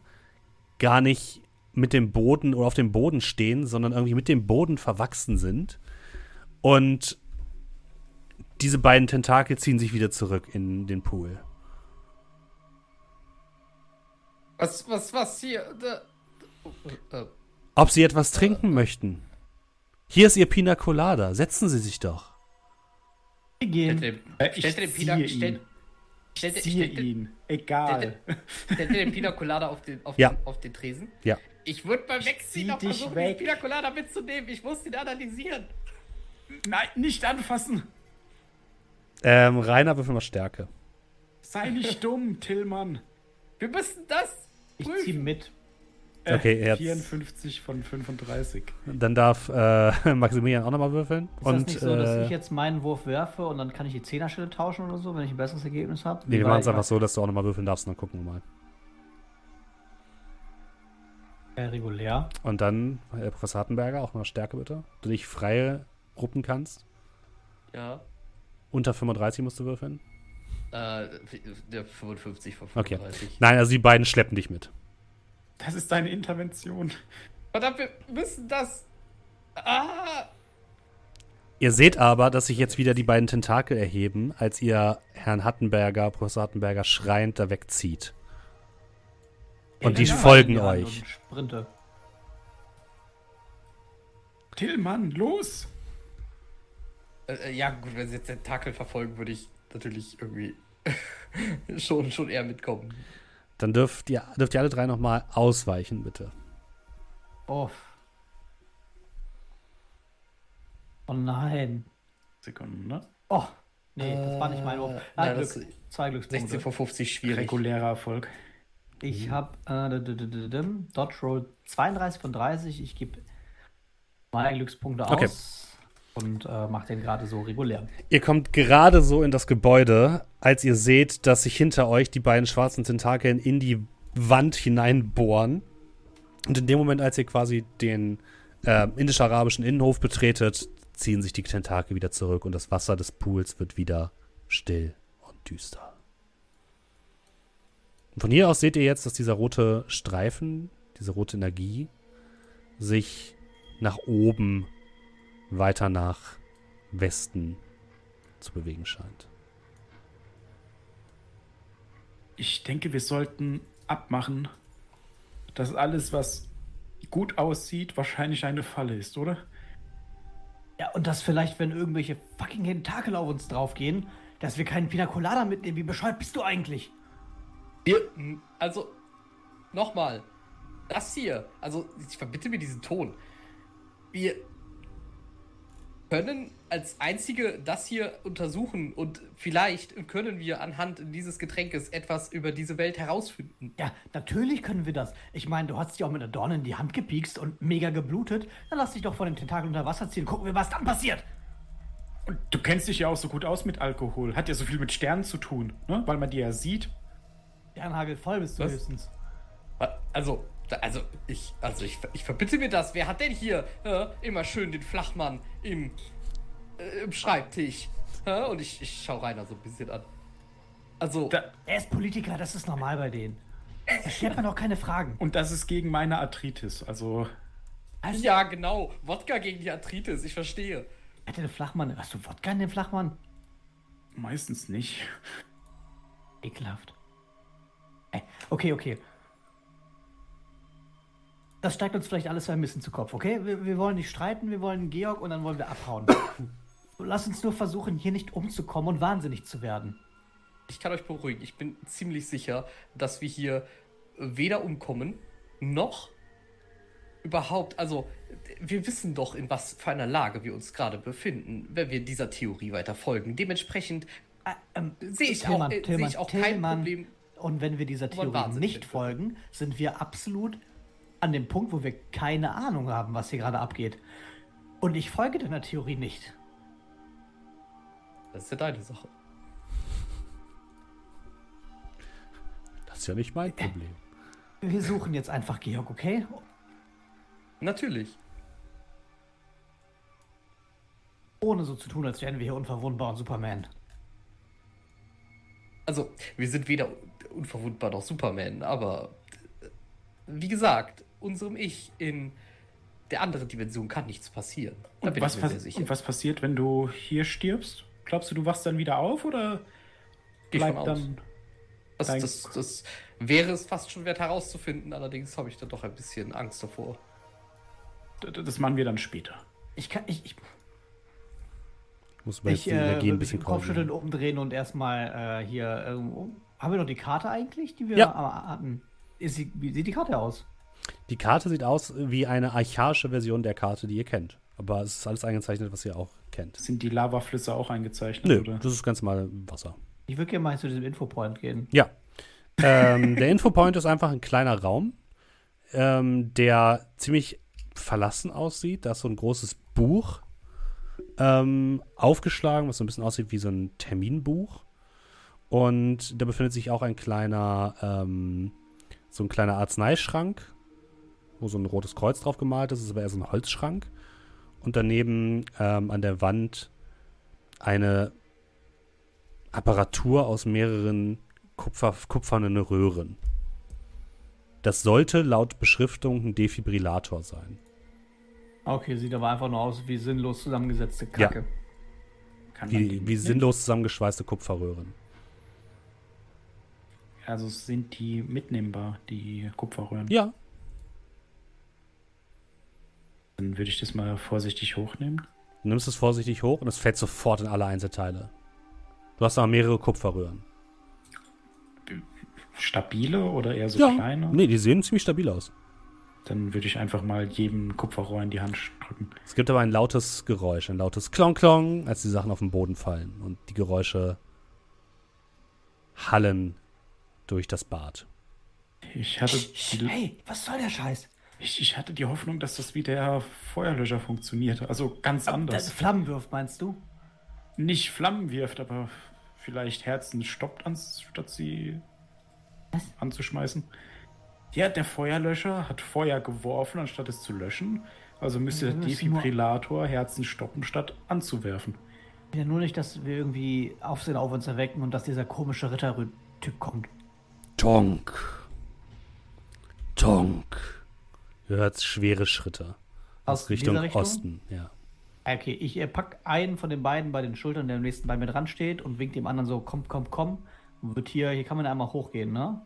Speaker 1: gar nicht mit dem Boden oder auf dem Boden stehen, sondern irgendwie mit dem Boden verwachsen sind. Und diese beiden Tentakel ziehen sich wieder zurück in den Pool.
Speaker 4: Was, was, was hier? Da, äh,
Speaker 1: Ob sie etwas trinken möchten? Hier ist ihr Pina Colada. Setzen Sie sich doch.
Speaker 3: Wir
Speaker 4: stellt
Speaker 3: gehen.
Speaker 4: den,
Speaker 2: Äh, ich
Speaker 4: stellt den Pina,
Speaker 2: ihn.
Speaker 4: stellt,
Speaker 2: ihn. Egal.
Speaker 4: stellt den Pina Colada auf den, auf,
Speaker 1: Ja.
Speaker 4: den, auf den Tresen.
Speaker 1: Ja.
Speaker 4: Ich würde beim Wegziehen
Speaker 2: zieh
Speaker 4: noch versuchen,
Speaker 2: weg.
Speaker 4: den Pina Colada mitzunehmen. Ich muss den analysieren.
Speaker 2: Nein, nicht anfassen.
Speaker 1: Ähm, Rainer würfel mal Stärke.
Speaker 2: Sei nicht dumm, Tillmann.
Speaker 4: Wir müssen das
Speaker 3: Ich
Speaker 4: prüfen.
Speaker 3: ziehe mit.
Speaker 2: Äh,
Speaker 1: Okay, jetzt-
Speaker 2: 54 von 35.
Speaker 1: Dann darf äh, Maximilian auch nochmal würfeln.
Speaker 3: Ist
Speaker 1: und
Speaker 3: das nicht so, dass
Speaker 1: äh,
Speaker 3: ich jetzt meinen Wurf werfe und dann kann ich die Zehnerstelle tauschen oder so, wenn ich ein besseres Ergebnis habe?
Speaker 1: nee, wir machen es einfach so, dass du auch nochmal würfeln darfst und dann gucken wir mal.
Speaker 3: Äh, regulär.
Speaker 1: Und dann, äh, Professor Hartenberger, auch mal Stärke bitte. Du dich frei ruppen kannst.
Speaker 4: Ja.
Speaker 1: Unter 35 musst du würfeln.
Speaker 4: Äh, der 55 von
Speaker 1: Okay.
Speaker 4: 35.
Speaker 1: Nein, also die beiden schleppen dich mit.
Speaker 2: Das ist deine Intervention.
Speaker 4: Verdammt, wir müssen das. Ah!
Speaker 1: Ihr seht aber, dass sich jetzt wieder die beiden Tentakel erheben, als ihr Herrn Hattenberger, Professor Hattenberger, schreiend da wegzieht. Und die folgen euch.
Speaker 3: Sprinte.
Speaker 2: Tillmann, los!
Speaker 4: Äh, ja, gut, wenn sie jetzt Tentakel verfolgen, würde ich natürlich irgendwie schon, schon eher mitkommen.
Speaker 1: Dann dürft ihr, dürft ihr alle drei nochmal ausweichen, bitte.
Speaker 3: Oh. Oh nein.
Speaker 2: Sekunden, ne?
Speaker 3: Oh. Nee, das war nicht mein Wurf. Ah,
Speaker 4: nein,
Speaker 3: Glück. Zwei
Speaker 4: 16
Speaker 3: Glückspunkte.
Speaker 4: von 50 schwierig.
Speaker 2: Regulärer Erfolg.
Speaker 3: Ich habe äh, Dodge Roll 32 von 30. Ich gebe meine Glückspunkte
Speaker 1: Okay.
Speaker 3: Und äh, mache den gerade so regulär.
Speaker 1: Ihr kommt gerade so in das Gebäude, als ihr seht, dass sich hinter euch die beiden schwarzen Tentakeln in die Wand hineinbohren. Und in dem Moment, als ihr quasi den äh, indisch-arabischen Innenhof betretet, ziehen sich die Tentakel wieder zurück und das Wasser des Pools wird wieder still und düster. Und von hier aus seht ihr jetzt, dass dieser rote Streifen, diese rote Energie, sich nach oben weiter nach Westen zu bewegen scheint.
Speaker 2: Ich denke, wir sollten abmachen, dass alles, was gut aussieht, wahrscheinlich eine Falle ist, oder?
Speaker 3: Ja, und dass vielleicht, wenn irgendwelche fucking Tentakel auf uns draufgehen, dass wir keinen Pina Colada mitnehmen. Wie bescheuert bist du eigentlich?
Speaker 4: Wir, also, nochmal. Das hier, also, ich verbitte mir diesen Ton. Wir können als einzige das hier untersuchen und vielleicht können wir anhand dieses Getränkes etwas über diese Welt herausfinden.
Speaker 3: Ja, natürlich können wir das. Ich meine, du hast dich auch mit einer Dorne in die Hand gepiekst und mega geblutet. Dann lass dich doch von den Tentakeln unter Wasser ziehen. Gucken wir, was dann passiert.
Speaker 2: Und du kennst dich ja auch so gut aus mit Alkohol. Hat ja so viel mit Sternen zu tun, ne? Weil man die ja sieht.
Speaker 3: Sternhagel voll bist du
Speaker 4: Was?
Speaker 3: höchstens.
Speaker 4: Also, also ich, also ich, ich verbitte mir das. Wer hat denn hier äh, immer schön den Flachmann im, äh, im Schreibtisch? Hä? Und ich, ich schau Rainer so ein bisschen an. Also,
Speaker 2: Da,
Speaker 3: Er ist Politiker, das ist normal bei denen. Da stellt man auch keine Fragen.
Speaker 2: und das ist gegen meine Arthritis. Also,
Speaker 3: Also,
Speaker 4: ja, genau. Wodka gegen die Arthritis, ich verstehe.
Speaker 3: Hat der Flachmann. Hast du Wodka in dem Flachmann?
Speaker 2: meistens nicht.
Speaker 3: Ekelhaft. Ey, Okay, okay. Das steigt uns vielleicht alles ein bisschen zu Kopf, okay? Wir, wir wollen nicht streiten, wir wollen Georg und dann wollen wir abhauen. Lass uns nur versuchen, hier nicht umzukommen und wahnsinnig zu werden.
Speaker 4: Ich kann euch beruhigen. Ich bin ziemlich sicher, dass wir hier weder umkommen, noch überhaupt, also wir wissen doch, in was für einer Lage wir uns gerade befinden, wenn wir dieser Theorie weiter folgen. Dementsprechend
Speaker 3: Äh, ähm,
Speaker 4: sehe ich,
Speaker 3: Tillmann,
Speaker 4: auch, äh,
Speaker 3: Tillmann,
Speaker 4: ich auch
Speaker 3: Tillmann.
Speaker 4: kein Problem.
Speaker 3: Und wenn wir dieser Theorie nicht folgen, sind wir absolut an dem Punkt, wo wir keine Ahnung haben, was hier gerade abgeht. Und ich folge deiner Theorie nicht.
Speaker 4: Das ist ja deine Sache.
Speaker 1: Das ist ja nicht mein Problem.
Speaker 3: Wir suchen jetzt einfach Georg, okay?
Speaker 4: Natürlich.
Speaker 3: Ohne so zu tun, als wären wir hier unverwundbar und Superman.
Speaker 4: Also, wir sind weder unverwundbar noch Superman, aber äh, wie gesagt, unserem Ich in der anderen Dimension kann nichts passieren. Da
Speaker 2: Und
Speaker 4: bin
Speaker 2: was,
Speaker 4: ich mir sehr sicher.
Speaker 2: und was passiert, wenn du hier stirbst? Glaubst du, du wachst dann wieder auf oder bleibt
Speaker 4: aus.
Speaker 2: dann.
Speaker 4: Das, das, das wäre es fast schon wert herauszufinden, allerdings habe ich da doch ein bisschen Angst davor.
Speaker 2: Das machen wir dann später.
Speaker 3: Ich kann, ich, ich,
Speaker 1: Ich muss mal jetzt
Speaker 3: ich
Speaker 1: die
Speaker 3: äh,
Speaker 1: Energie ein
Speaker 3: würde mich
Speaker 1: bisschen
Speaker 3: Kopfschütteln
Speaker 1: korrigieren.
Speaker 3: umdrehen und erstmal äh, hier. Ähm, haben wir noch die Karte eigentlich, die wir
Speaker 1: Ja.
Speaker 3: äh, hatten? Ist sie, wie sieht die Karte aus?
Speaker 1: Die Karte sieht aus wie eine archaische Version der Karte, die ihr kennt. Aber es ist alles eingezeichnet, was ihr auch kennt.
Speaker 2: Sind die Lavaflüsse auch eingezeichnet?
Speaker 1: Nö,
Speaker 2: Oder?
Speaker 1: das ist ganz normal Wasser.
Speaker 3: Ich würde gerne mal zu diesem Infopoint gehen.
Speaker 1: Ja. ähm, der Infopoint ist einfach ein kleiner Raum, ähm, der ziemlich verlassen aussieht. Da ist so ein großes Buch ähm, aufgeschlagen, was so ein bisschen aussieht wie so ein Terminbuch. Und da befindet sich auch ein kleiner, ähm, so ein kleiner Arzneischrank, wo so ein rotes Kreuz drauf gemalt ist. Das ist aber eher so ein Holzschrank. Und daneben ähm, an der Wand eine Apparatur aus mehreren Kupfer, kupfernen Röhren. Das sollte laut Beschriftung ein Defibrillator sein.
Speaker 3: Okay, sieht aber einfach nur aus wie sinnlos zusammengesetzte
Speaker 1: Ja.
Speaker 3: Kacke.
Speaker 2: Kann man
Speaker 1: Wie, wie sinnlos zusammengeschweißte Kupferröhren.
Speaker 2: Also sind die mitnehmbar, die Kupferröhren?
Speaker 1: Ja,
Speaker 2: würde ich das mal vorsichtig hochnehmen.
Speaker 1: Du nimmst es vorsichtig hoch und es fällt sofort in alle Einzelteile. Du hast aber mehrere Kupferröhren.
Speaker 2: Stabile oder eher so
Speaker 1: ja.
Speaker 2: kleine?
Speaker 1: Nee, die sehen ziemlich stabil aus.
Speaker 2: Dann würde ich einfach mal jedem Kupferrohr in die Hand drücken.
Speaker 1: Es gibt aber ein lautes Geräusch, ein lautes Klong-Klong, als die Sachen auf den Boden fallen. Und die Geräusche hallen durch das Bad.
Speaker 2: Ich hatte,
Speaker 3: Hey, was soll der Scheiß?
Speaker 2: Ich, ich hatte die Hoffnung, dass das wie der Feuerlöscher funktioniert. Also ganz
Speaker 3: Das
Speaker 2: anders.
Speaker 3: Flammen wirft, meinst du?
Speaker 2: Nicht Flammen wirft, aber vielleicht Herzen stoppt, anstatt sie
Speaker 3: Was?
Speaker 2: anzuschmeißen. Ja, der Feuerlöscher hat Feuer geworfen, anstatt es zu löschen. Also müsste der Defibrillator Herzen stoppen, statt anzuwerfen.
Speaker 3: Ja, nur nicht, dass wir irgendwie Aufsehen auf uns erwecken und dass dieser komische Ritter-Typ kommt.
Speaker 1: Tonk. Tonk. Hört schwere Schritte.
Speaker 3: Aus
Speaker 1: Richtung
Speaker 3: Richtung?
Speaker 1: Osten, ja.
Speaker 3: Okay, ich äh, pack einen von den beiden bei den Schultern, der am nächsten bei mir dran steht und wink dem anderen so, komm, komm, komm. Und wird hier, hier kann man einmal hochgehen, ne?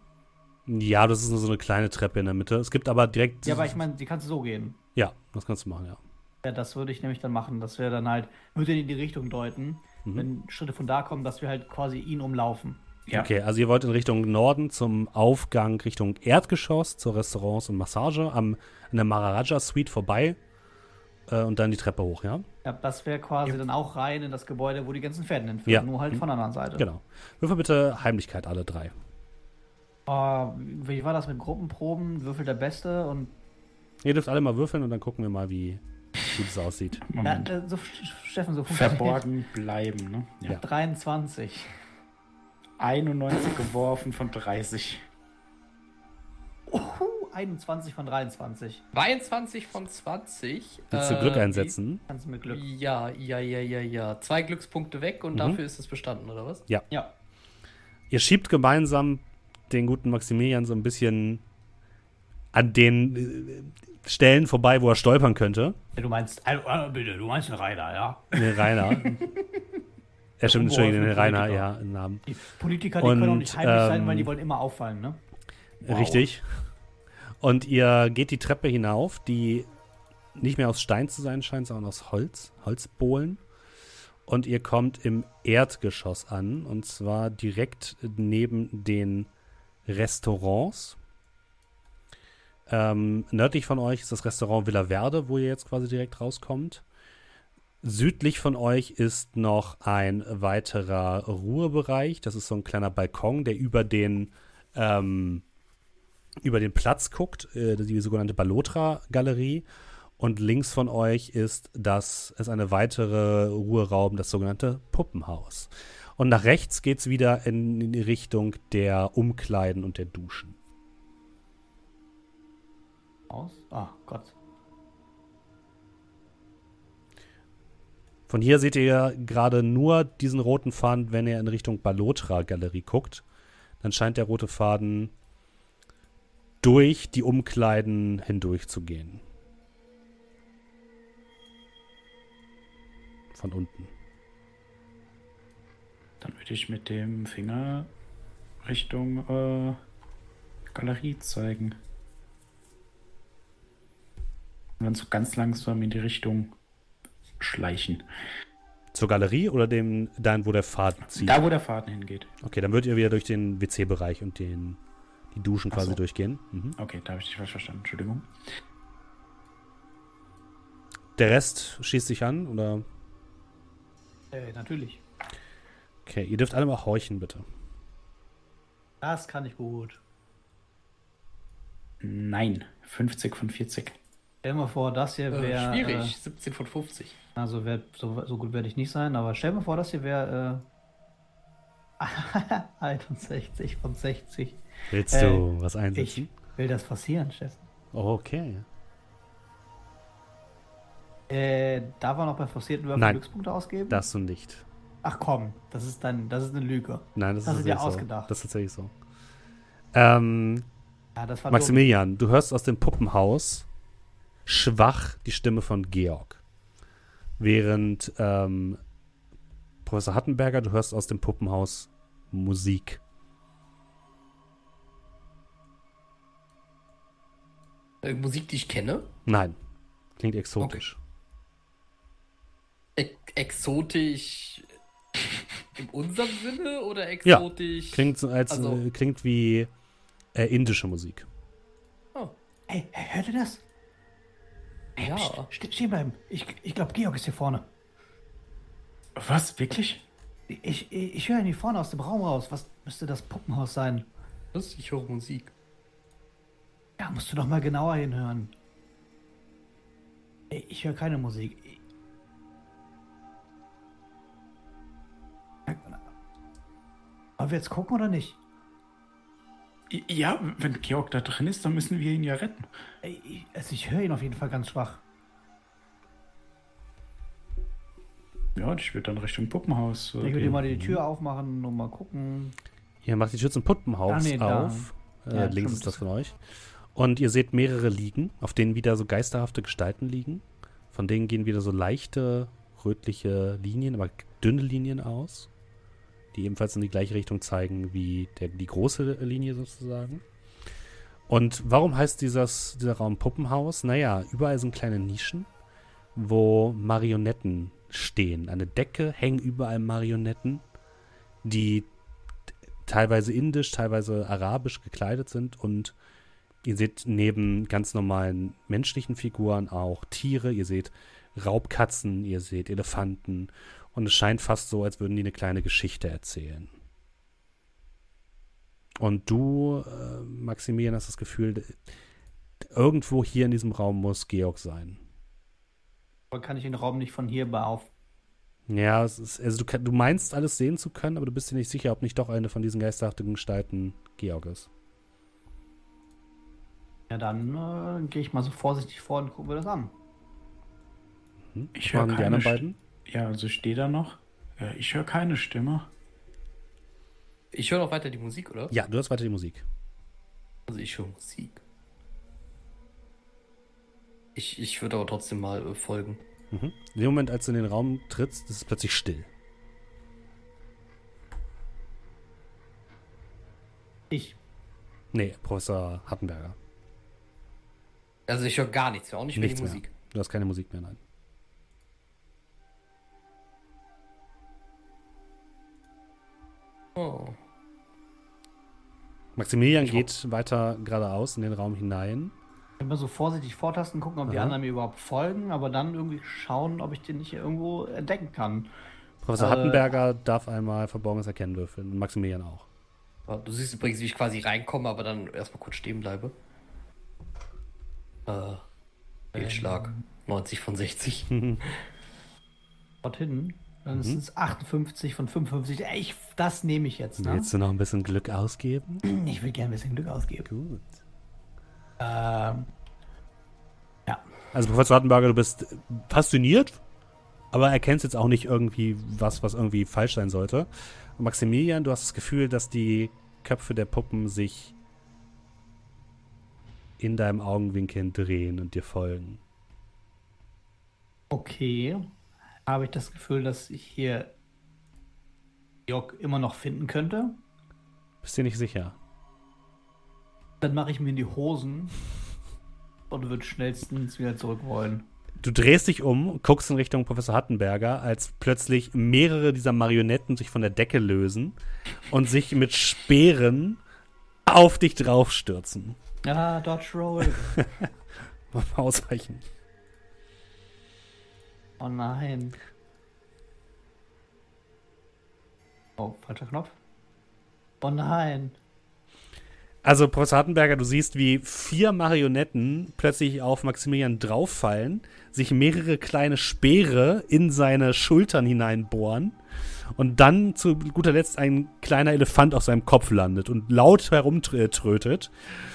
Speaker 1: Ja, das ist nur so eine kleine Treppe in der Mitte. Es gibt aber direkt.
Speaker 3: Ja, aber ich meine, die kannst du so gehen.
Speaker 1: Ja, das kannst du machen, ja.
Speaker 3: Ja, das würde ich nämlich dann machen. Das wäre dann halt, würde in die Richtung deuten,
Speaker 1: Mhm.
Speaker 3: wenn Schritte von da kommen, dass wir halt quasi ihn umlaufen.
Speaker 2: Ja,
Speaker 1: Okay, also ihr wollt in Richtung Norden zum Aufgang Richtung Erdgeschoss, zur Restaurants und Massage, am, an der Maharaja Suite vorbei äh, und dann die Treppe hoch, ja?
Speaker 3: Ja, das wäre quasi dann auch rein in das Gebäude, wo die ganzen Pferde hinführen,
Speaker 1: Ja.
Speaker 3: nur halt von der anderen Seite.
Speaker 1: Genau. Würfel bitte Heimlichkeit, alle drei.
Speaker 3: Oh, wie war das mit Gruppenproben? Würfel der Beste und
Speaker 1: Ihr dürft alle mal würfeln und dann gucken wir mal, wie, wie das aussieht.
Speaker 3: ja, äh, so, Steffen, so funktioniert.
Speaker 2: Verborgen bleiben, ne? Ja.
Speaker 1: Ja.
Speaker 3: 23.
Speaker 2: 91 geworfen von 30.
Speaker 3: Uhu, 21 von 23.
Speaker 4: 22 von 20.
Speaker 1: Willst du
Speaker 4: Äh,
Speaker 1: Glück einsetzen?
Speaker 3: Kannst du mit Glück.
Speaker 4: Ja, ja, ja, ja, ja. Zwei Glückspunkte weg und
Speaker 1: Mhm.
Speaker 4: dafür ist es bestanden, oder was?
Speaker 3: Ja.
Speaker 1: Ihr schiebt gemeinsam den guten Maximilian so ein bisschen an den äh, Stellen vorbei, wo er stolpern könnte.
Speaker 3: Du meinst, also, bitte, du meinst den Reiter, ja?
Speaker 1: Den Rainer. er stimmt, Entschuldigung, den Rainer,
Speaker 3: Politiker.
Speaker 1: ja, im Namen.
Speaker 3: Die Politiker, die
Speaker 1: Und,
Speaker 3: können auch nicht heimlich sein,
Speaker 1: ähm,
Speaker 3: weil die wollen immer auffallen, ne? Wow.
Speaker 1: Richtig. Und ihr geht die Treppe hinauf, die nicht mehr aus Stein zu sein scheint, sondern aus Holz, Holzbohlen. Und ihr kommt im Erdgeschoss an, und zwar direkt neben den Restaurants. Ähm, nördlich von euch ist das Restaurant Villa Verde, wo ihr jetzt quasi direkt rauskommt. Südlich von euch ist noch ein weiterer Ruhebereich. Das ist so ein kleiner Balkon, der über den ähm, über den Platz guckt, äh, die sogenannte Balotra-Galerie. Und links von euch ist das ist eine weitere Ruheraum, das sogenannte Puppenhaus. Und nach rechts geht es wieder in die Richtung der Umkleiden und der Duschen.
Speaker 3: Aus? Ah, Gott.
Speaker 1: Von hier seht ihr gerade nur diesen roten Faden, wenn ihr in Richtung Balotra-Galerie guckt. Dann scheint der rote Faden durch die Umkleiden hindurch zu gehen. Von unten.
Speaker 2: Dann würde ich mit dem Finger Richtung äh, Galerie zeigen. Und dann so ganz langsam in die Richtung schleichen.
Speaker 1: Zur Galerie oder dem, dahin, wo der Faden zieht?
Speaker 2: Da, wo der Faden hingeht.
Speaker 1: Okay, dann würdet ihr wieder durch den WC-Bereich und den, die Duschen
Speaker 2: Ach
Speaker 1: quasi
Speaker 2: so.
Speaker 1: durchgehen. Mhm.
Speaker 2: Okay, da habe ich dich falsch verstanden. Entschuldigung.
Speaker 1: Der Rest schießt sich an oder?
Speaker 3: Äh, natürlich.
Speaker 1: Okay, ihr dürft alle mal horchen, bitte.
Speaker 3: Das kann ich gut.
Speaker 2: Nein, 50 von 40.
Speaker 3: Stell dir mal vor, das hier
Speaker 4: Äh,
Speaker 3: wäre.
Speaker 4: schwierig. 17 von 50.
Speaker 3: Äh, also wär, so, so gut werde ich nicht sein, aber stell dir mal vor, das hier wäre. Äh, 61 von 60.
Speaker 1: Willst
Speaker 3: Äh,
Speaker 1: du was
Speaker 3: Ich
Speaker 1: einsetzen?
Speaker 3: will das passieren, Steffen.
Speaker 1: Okay.
Speaker 3: Äh, darf man noch bei forcierten Würfen. Glückspunkte ausgeben?
Speaker 1: Das du nicht.
Speaker 3: Ach komm, das ist dann, das ist eine Lüge.
Speaker 1: Nein, das,
Speaker 3: Hast
Speaker 1: ist tatsächlich so.
Speaker 3: ausgedacht?
Speaker 1: Das ist tatsächlich so. Ähm,
Speaker 3: Ja, das war
Speaker 1: Maximilian, du hörst aus dem Puppenhaus schwach die Stimme von Georg. Während ähm, Professor Hattenberger, du hörst aus dem Puppenhaus Musik.
Speaker 4: Äh, Musik, die ich kenne.
Speaker 1: Nein, klingt exotisch.
Speaker 4: E exotisch in unserem Sinne oder
Speaker 1: Ja,
Speaker 4: exotisch?
Speaker 1: Klingt, so als,
Speaker 4: Also-
Speaker 1: äh, klingt wie äh, indische Musik.
Speaker 4: Oh,
Speaker 3: Hey, hey, hört ihr das? Hey,
Speaker 4: Ja.
Speaker 3: pst, ste- stehen bleiben. Ich, ich glaube, Georg ist hier vorne.
Speaker 2: Was, wirklich?
Speaker 3: Ich, ich, ich höre ihn hier vorne aus dem Raum raus. Was müsste das Puppenhaus sein?
Speaker 4: was? Ich höre Musik.
Speaker 3: Ja, musst du doch mal genauer hinhören. Ich höre keine Musik. Wollen wir jetzt gucken oder nicht?
Speaker 2: Ja, wenn Georg da drin ist, dann müssen wir ihn ja retten.
Speaker 3: Ich, also ich höre ihn auf jeden Fall ganz schwach.
Speaker 2: Ja, ich würde dann Richtung Puppenhaus. äh,
Speaker 3: Ich würde mal die Tür aufmachen und mal gucken.
Speaker 1: Ihr macht die Tür zum Puppenhaus
Speaker 3: Ah, nee,
Speaker 1: auf. Äh,
Speaker 3: Ja,
Speaker 1: links
Speaker 3: stimmt.
Speaker 1: ist das von euch. Und ihr seht mehrere Liegen, auf denen wieder so geisterhafte Gestalten liegen. Von denen gehen wieder so leichte rötliche Linien, aber dünne Linien aus, die ebenfalls in die gleiche Richtung zeigen wie der, die große Linie sozusagen. Und warum heißt dieses, dieser Raum Puppenhaus? Naja, überall sind kleine Nischen, wo Marionetten stehen. An der Decke hängen überall Marionetten, die teilweise indisch, teilweise arabisch gekleidet sind und ihr seht neben ganz normalen menschlichen Figuren auch Tiere, ihr seht Raubkatzen, ihr seht Elefanten und es scheint fast so, als würden die eine kleine Geschichte erzählen. Und du, äh, Maximilian, hast das Gefühl, irgendwo hier in diesem Raum muss Georg sein.
Speaker 3: Aber kann ich den Raum nicht von hier auf?
Speaker 1: Ja, es ist, also du, du meinst alles sehen zu können, aber du bist dir nicht sicher, ob nicht doch eine von diesen geisterhaften Gestalten Georg ist.
Speaker 3: Ja, dann äh, gehe ich mal so vorsichtig vor und gucke mir das an.
Speaker 1: Hm?
Speaker 2: Ich höre
Speaker 1: machen die
Speaker 2: keine
Speaker 1: anderen
Speaker 2: St-
Speaker 1: beiden?
Speaker 2: Ja, also ich stehe da noch. Ja, ich höre keine Stimme.
Speaker 4: Ich höre noch weiter die Musik, oder?
Speaker 1: Ja, du hast weiter die Musik.
Speaker 4: Also ich höre Musik. Ich, ich würde aber trotzdem mal äh, folgen.
Speaker 1: Mhm. In dem Moment, als du in den Raum trittst, ist es plötzlich still.
Speaker 3: Ich.
Speaker 1: Nee, Professor Hattenberger.
Speaker 4: Also ich höre gar nichts mehr, auch nicht mehr
Speaker 1: Nichts
Speaker 4: die
Speaker 1: mehr.
Speaker 4: Musik.
Speaker 1: Du hast keine Musik mehr, nein.
Speaker 4: Oh.
Speaker 1: Maximilian geht weiter geradeaus in den Raum hinein.
Speaker 3: Immer so vorsichtig vortasten, gucken, ob die
Speaker 1: Aha.
Speaker 3: anderen mir überhaupt folgen, aber dann irgendwie schauen, ob ich den nicht irgendwo entdecken kann.
Speaker 1: Professor
Speaker 3: Äh,
Speaker 1: Hattenberger darf einmal Verborgenes Erkennen würfeln und Maximilian auch.
Speaker 4: Ja, Du siehst übrigens, wie ich quasi reinkomme, aber dann erstmal kurz stehen bleibe. Äh, Fehlschlag. 90 von 60.
Speaker 3: Dorthin. Dann
Speaker 1: Mhm.
Speaker 3: sind es 58 von 55. Ey, ich, das nehme ich jetzt. Ne?
Speaker 1: Willst du noch ein bisschen Glück ausgeben?
Speaker 3: Ich will gerne ein bisschen Glück ausgeben.
Speaker 1: Gut.
Speaker 3: Ähm, ja.
Speaker 1: Also Professor Hattenberger, du bist fasziniert, aber erkennst jetzt auch nicht irgendwie was, was irgendwie falsch sein sollte. Und Maximilian, du hast das Gefühl, dass die Köpfe der Puppen sich in deinem Augenwinkel drehen und dir folgen.
Speaker 3: Okay. Habe ich das Gefühl, dass ich hier Jörg immer noch finden könnte?
Speaker 1: Bist dir nicht sicher?
Speaker 3: Dann mache ich mir in die Hosen und würde schnellstens wieder zurück wollen.
Speaker 1: Du drehst dich um, guckst in Richtung Professor Hattenberger, als plötzlich mehrere dieser Marionetten sich von der Decke lösen und sich mit Speeren auf dich draufstürzen.
Speaker 3: Ja, Dodge Roll.
Speaker 1: Ausweichen.
Speaker 3: Oh nein. Oh, falscher Knopf. Oh nein.
Speaker 1: Also, Professor Hattenberger, du siehst, wie vier Marionetten plötzlich auf Maximilian drauffallen, sich mehrere kleine Speere in seine Schultern hineinbohren und dann zu guter Letzt ein kleiner Elefant auf seinem Kopf landet und laut herumtrötet.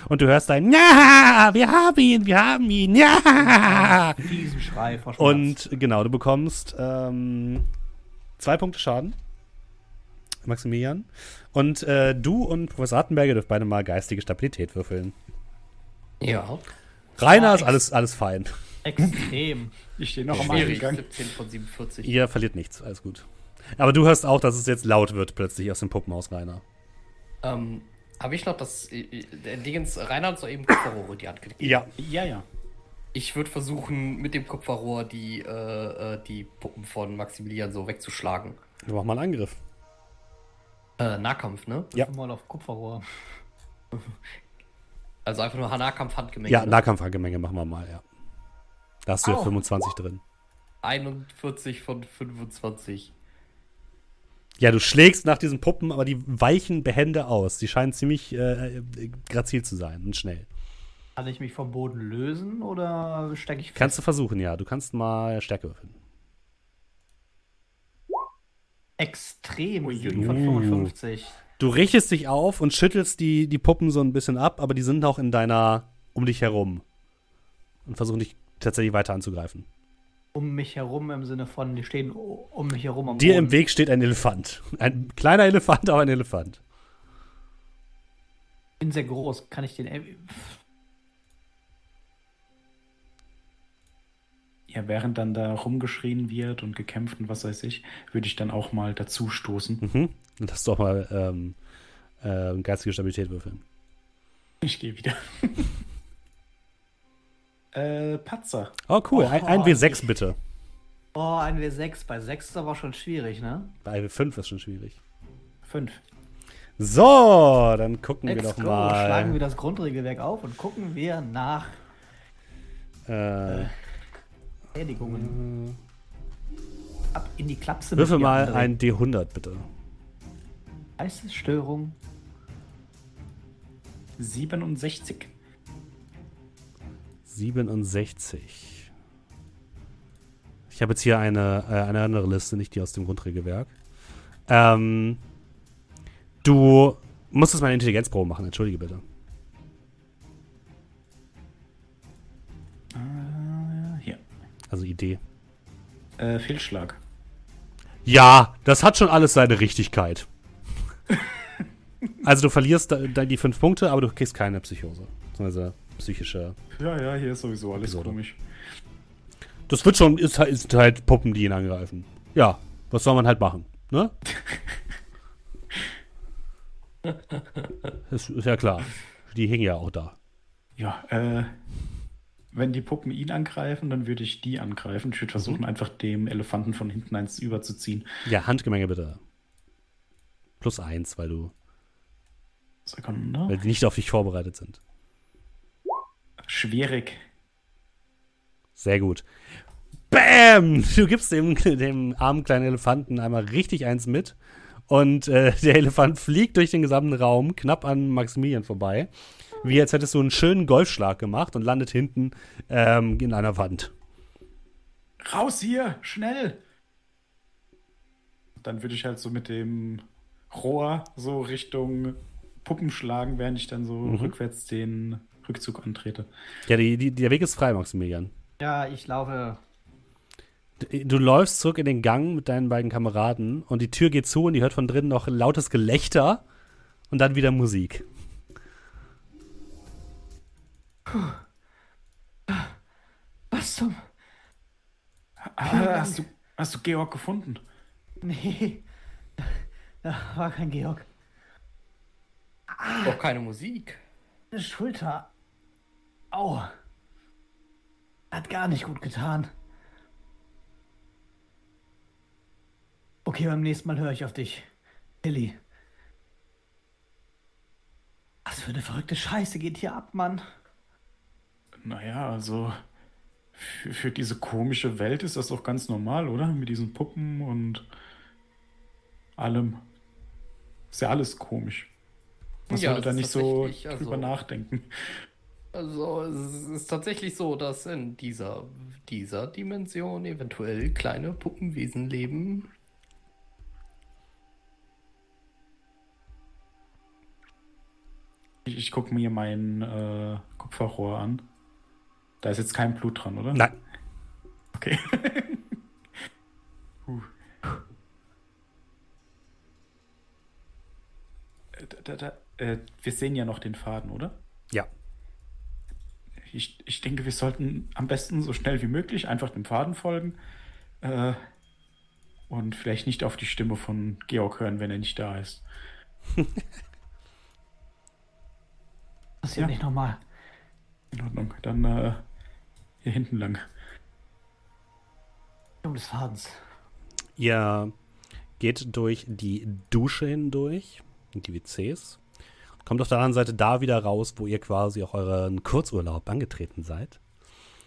Speaker 1: Und du hörst ein Ja, wir haben ihn, wir haben ihn, ja.
Speaker 3: Fiesen Schrei vor Schmerz.
Speaker 1: Und genau, du bekommst ähm, zwei Punkte Schaden. Maximilian. Und äh, du und Professor Hattenberger dürft beide mal geistige Stabilität würfeln.
Speaker 4: Ja.
Speaker 1: Rainer
Speaker 3: Ja,
Speaker 1: ist alles, alles fein.
Speaker 3: Extrem.
Speaker 2: Ich stehe noch am. Eingang.
Speaker 4: 17 von 47.
Speaker 1: Ihr verliert nichts, alles gut. Aber du hörst auch, dass es jetzt laut wird plötzlich aus dem Puppenhaus, Rainer.
Speaker 4: Ähm, habe ich noch das. äh, Der Dingens, Rainer hat so eben Kupferrohre in die Hand gelegt.
Speaker 1: Ja.
Speaker 2: Ja, ja.
Speaker 4: Ich würde versuchen, mit dem Kupferrohr die, äh, äh, die Puppen von Maximilian so wegzuschlagen.
Speaker 1: Mach mal einen Angriff.
Speaker 4: Äh, Nahkampf, ne?
Speaker 1: Ja.
Speaker 3: Mal auf Kupferrohr.
Speaker 4: Also einfach nur Nahkampf, Handgemenge.
Speaker 1: Ja,
Speaker 4: ne?
Speaker 1: Nahkampfhandgemenge machen wir mal, ja. Da hast du ja
Speaker 3: Au.
Speaker 1: 25 drin.
Speaker 4: 41 von 25.
Speaker 1: Ja, du schlägst nach diesen Puppen, aber die weichen behende aus. Die scheinen ziemlich äh, grazil zu sein und schnell.
Speaker 3: Kann ich mich vom Boden lösen oder stecke ich fest?
Speaker 1: Kannst du versuchen, ja. Du kannst mal Stärke würfeln.
Speaker 3: Extrem.
Speaker 2: Ui,
Speaker 3: von
Speaker 1: ui.
Speaker 3: 55.
Speaker 1: Du richtest dich auf und schüttelst die, die Puppen so ein bisschen ab, aber die sind auch in deiner, um dich herum. Und versuchen dich tatsächlich weiter anzugreifen.
Speaker 3: Um mich herum im Sinne von, die stehen um mich herum am
Speaker 1: Dir
Speaker 3: Boden.
Speaker 1: im Weg steht ein Elefant. Ein kleiner Elefant, aber ein Elefant.
Speaker 3: bin sehr groß. Kann ich den.
Speaker 2: Ja, während dann da rumgeschrien wird und gekämpft und was weiß ich, würde ich dann auch mal dazu stoßen.
Speaker 1: Mhm. Du auch mal ähm, äh, geistige Stabilität würfeln.
Speaker 2: Ich gehe wieder. äh, Patzer.
Speaker 1: Oh, cool. Ein, ein
Speaker 3: Oh,
Speaker 1: W6 bitte.
Speaker 3: Oh, ein W6. Bei 6 ist aber schon schwierig, ne?
Speaker 1: Bei W5 ist schon schwierig.
Speaker 2: Fünf.
Speaker 1: So, dann gucken wir
Speaker 3: Let's
Speaker 1: doch
Speaker 3: go. Schlagen
Speaker 1: mal.
Speaker 3: wir das Grundregelwerk auf und gucken wir nach
Speaker 1: Äh,
Speaker 3: Schädigungen. Ab in die Klapse.
Speaker 1: würfel mal ein D100 bitte.
Speaker 3: Geistesstörung.
Speaker 2: 67.
Speaker 1: 67. Ich habe jetzt hier eine, äh, eine andere Liste, nicht die aus dem Grundregelwerk. Ähm, du musstest mal eine Intelligenzprobe machen, entschuldige bitte.
Speaker 2: Äh, hier.
Speaker 1: Also Idee.
Speaker 2: Äh, Fehlschlag.
Speaker 1: Ja, das hat schon alles seine Richtigkeit. also du verlierst da, da die fünf Punkte, aber du kriegst keine Psychose. Also psychische.
Speaker 2: Ja, ja, hier ist sowieso alles
Speaker 1: Episode.
Speaker 2: komisch.
Speaker 1: Das wird schon, ist, halt- ist halt Puppen, die ihn angreifen. Ja, was soll man halt machen, ne? ist, ist ja klar. Die hingen ja auch da.
Speaker 2: Ja, äh, wenn die Puppen ihn angreifen, dann würde ich die angreifen. Ich würde versuchen, einfach dem Elefanten von hinten eins überzuziehen.
Speaker 1: Ja, Handgemenge bitte. Plus eins, weil du,
Speaker 2: Sekunde.
Speaker 1: weil die nicht auf dich vorbereitet sind.
Speaker 2: Schwierig.
Speaker 1: Sehr gut. Bam! Du gibst dem, dem armen kleinen Elefanten einmal richtig eins mit. Und äh, der Elefant fliegt durch den gesamten Raum, knapp an Maximilian vorbei. Wie als hättest du einen schönen Golfschlag gemacht und landet hinten ähm, in einer Wand.
Speaker 2: Raus hier, schnell! Dann würde ich halt so mit dem Rohr so Richtung Puppen schlagen, während ich dann so rückwärts den Rückzug antrete.
Speaker 1: Ja, die, die, der Weg ist frei, Maximilian.
Speaker 3: Ja, ich laufe.
Speaker 1: Du, du läufst zurück in den Gang mit deinen beiden Kameraden und die Tür geht zu und die hört von drinnen noch lautes Gelächter und dann wieder Musik.
Speaker 3: Was zum.
Speaker 2: Ah, hast, du, hast du Georg gefunden?
Speaker 3: Nee. Da war kein Georg.
Speaker 4: Auch keine Musik.
Speaker 3: Eine Schulter. Au. Hat gar nicht gut getan. Okay, beim nächsten Mal höre ich auf dich. Tilly. Was für eine verrückte Scheiße geht hier ab, Mann.
Speaker 2: Naja, also für, für diese komische Welt ist das doch ganz normal, oder? Mit diesen Puppen und allem. Ist ja alles komisch. Man
Speaker 4: Ja,
Speaker 2: sollte da nicht so
Speaker 4: tatsächlich, also-
Speaker 2: drüber nachdenken.
Speaker 4: Also es ist tatsächlich so, dass in dieser, dieser Dimension eventuell kleine Puppenwesen leben.
Speaker 2: Ich, ich gucke mir mein äh, Kupferrohr an. Da ist jetzt kein Blut dran, oder?
Speaker 1: Nein,
Speaker 2: Okay. Äh, Da, da, da, äh, wir sehen ja noch den Faden, oder?
Speaker 1: ja.
Speaker 2: Ich, ich denke, wir sollten am besten so schnell wie möglich einfach dem Faden folgen. Äh, und vielleicht nicht auf die Stimme von Georg hören, wenn er nicht da ist.
Speaker 3: Passiert
Speaker 2: Ja.
Speaker 3: nicht nochmal.
Speaker 2: In Ordnung. Dann äh, Hier hinten lang.
Speaker 3: Um des Fadens.
Speaker 1: Ihr geht durch die Dusche hindurch, die WCs, kommt auf der anderen Seite da wieder raus, wo ihr quasi auch euren Kurzurlaub angetreten seid.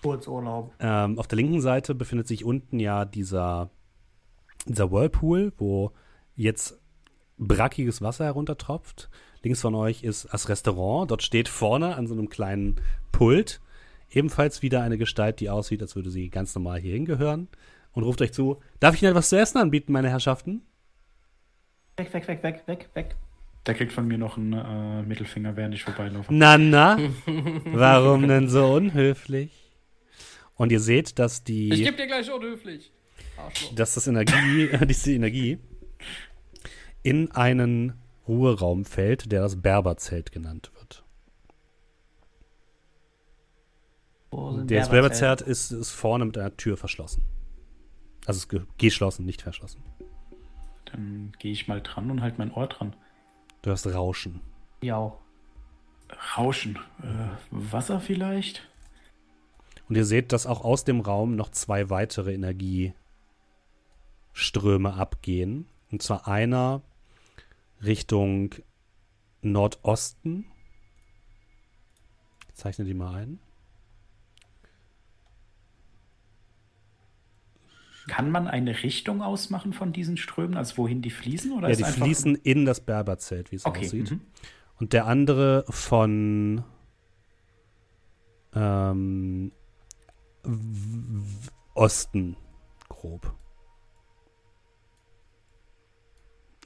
Speaker 3: Kurzurlaub.
Speaker 1: Ähm, auf der linken Seite befindet sich unten ja dieser, dieser Whirlpool, wo jetzt brackiges Wasser heruntertropft. Links von euch ist das Restaurant. Dort steht vorne an so einem kleinen Pult ebenfalls wieder eine Gestalt, die aussieht, als würde sie ganz normal hier hingehören. Und ruft euch zu: Darf ich Ihnen etwas zu essen anbieten, meine Herrschaften?
Speaker 3: Weg, weg, weg, weg, weg, weg.
Speaker 2: Der kriegt von mir noch einen äh, Mittelfinger, während ich vorbeilaufe.
Speaker 1: Na, na, warum denn so unhöflich? Und ihr seht, dass
Speaker 4: Ich
Speaker 1: die,
Speaker 4: geb dir gleich unhöflich. Arschloch.
Speaker 1: dass das Energie, diese Energie in einen Ruheraum fällt, der das Berberzelt genannt wird.
Speaker 3: Sind
Speaker 1: Das
Speaker 3: Berberzelt?
Speaker 1: Berberzelt ist, ist vorne mit einer Tür verschlossen. Also ist ge- geschlossen, nicht verschlossen.
Speaker 2: Dann gehe ich mal dran und halt mein Ohr dran.
Speaker 1: Du hörst Rauschen.
Speaker 3: Ja.
Speaker 2: Rauschen. Äh, Wasser vielleicht?
Speaker 1: Und ihr seht, dass auch aus dem Raum noch zwei weitere Energieströme abgehen. Und zwar einer Richtung Nordosten. Ich zeichne die mal ein.
Speaker 2: Kann man eine Richtung ausmachen von diesen Strömen, also wohin die fließen? Oder
Speaker 1: ja, die fließen in das Berberzelt, wie es
Speaker 2: Okay.
Speaker 1: aussieht.
Speaker 2: Mhm.
Speaker 1: Und der andere von ähm, Osten, grob.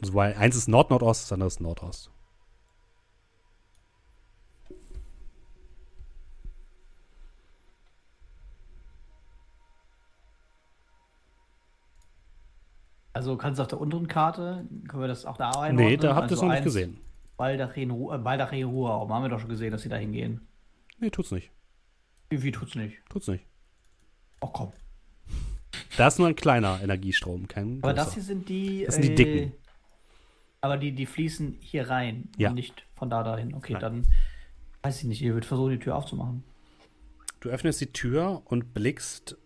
Speaker 1: Also weil eins ist Nord-Nordost, das andere ist Nordost.
Speaker 3: Also kannst du auf der unteren Karte, können wir das auch da einordnen?
Speaker 1: Nee, da habt ihr es
Speaker 3: also
Speaker 1: noch nicht gesehen.
Speaker 3: Baldachin, äh, Baldachin Ruheraum. Haben wir doch schon gesehen, dass sie da hingehen.
Speaker 1: Nee, tut's nicht.
Speaker 3: Wie, wie tut's nicht?
Speaker 1: Tut's nicht.
Speaker 3: Oh komm.
Speaker 1: Da ist nur ein kleiner Energiestrom, kein
Speaker 3: Aber
Speaker 1: großer.
Speaker 3: das hier sind die.
Speaker 1: Das sind die dicken.
Speaker 3: Aber die, die fließen hier rein
Speaker 1: Ja.
Speaker 3: und nicht von da dahin. Okay,
Speaker 1: Nein.
Speaker 3: dann weiß ich nicht. Ihr würdet versuchen, die Tür aufzumachen.
Speaker 1: Du öffnest die Tür und blickst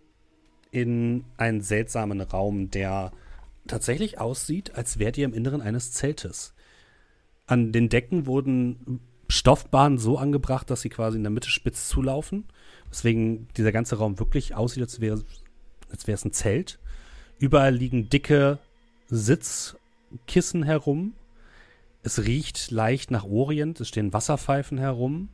Speaker 1: in einen seltsamen Raum, der tatsächlich aussieht, als wärt ihr im Inneren eines Zeltes. An den Decken wurden Stoffbahnen so angebracht, dass sie quasi in der Mitte spitz zulaufen, weswegen dieser ganze Raum wirklich aussieht, als wäre als wäre es ein Zelt. Überall liegen dicke Sitzkissen herum. Es riecht leicht nach Orient, es stehen Wasserpfeifen herum.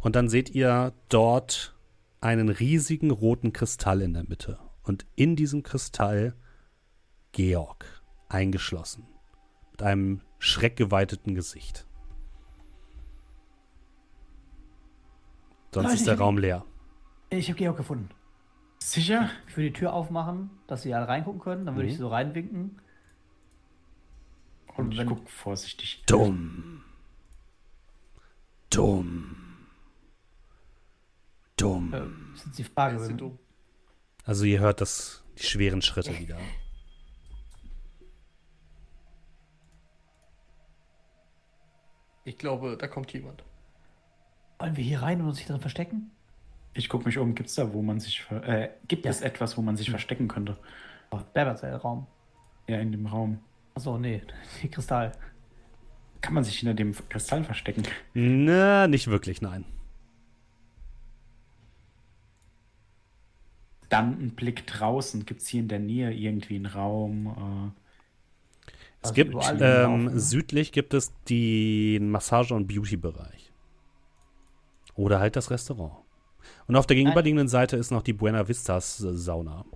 Speaker 1: Und dann seht ihr dort einen riesigen roten Kristall in der Mitte. Und in diesem Kristall Georg eingeschlossen. Mit einem schreckgeweiteten Gesicht. Sonst
Speaker 3: Leute,
Speaker 1: ist der
Speaker 3: ich-
Speaker 1: Raum leer.
Speaker 3: Ich habe Georg gefunden.
Speaker 2: Sicher?
Speaker 3: Ich will die Tür aufmachen, dass sie alle reingucken können. Dann würde
Speaker 1: Mhm.
Speaker 3: ich so reinwinken.
Speaker 2: Und ich
Speaker 3: wenn-
Speaker 2: guck vorsichtig.
Speaker 1: Dumm. Dumm. Dumm.
Speaker 3: Äh, ist jetzt die Frage.
Speaker 4: Weißt
Speaker 3: Wenn,
Speaker 4: du,
Speaker 1: Also ihr hört das, die schweren Schritte wieder.
Speaker 4: Ich glaube, da kommt jemand.
Speaker 3: wollen wir hier rein und uns hier drin verstecken?
Speaker 2: Ich guck mich um. Gibt's da, wo man sich ver äh, gibt
Speaker 3: Ja.
Speaker 2: es etwas, wo man sich verstecken könnte?
Speaker 3: Oh, Berberzelt-Raum.
Speaker 2: Ja, in dem Raum.
Speaker 3: Achso, nee. Die Kristall.
Speaker 2: Kann man sich hinter dem Kristall verstecken?
Speaker 1: Na, nicht wirklich, nein.
Speaker 2: Dann ein Blick draußen. Gibt's hier in der Nähe irgendwie einen Raum?
Speaker 1: Es
Speaker 3: Also
Speaker 1: gibt ähm,
Speaker 3: rumlaufen.
Speaker 1: südlich gibt es den Massage- und Beauty-Bereich. Oder halt das Restaurant. Und auf der gegenüberliegenden Seite ist noch die Buena Vistas äh, Sauna.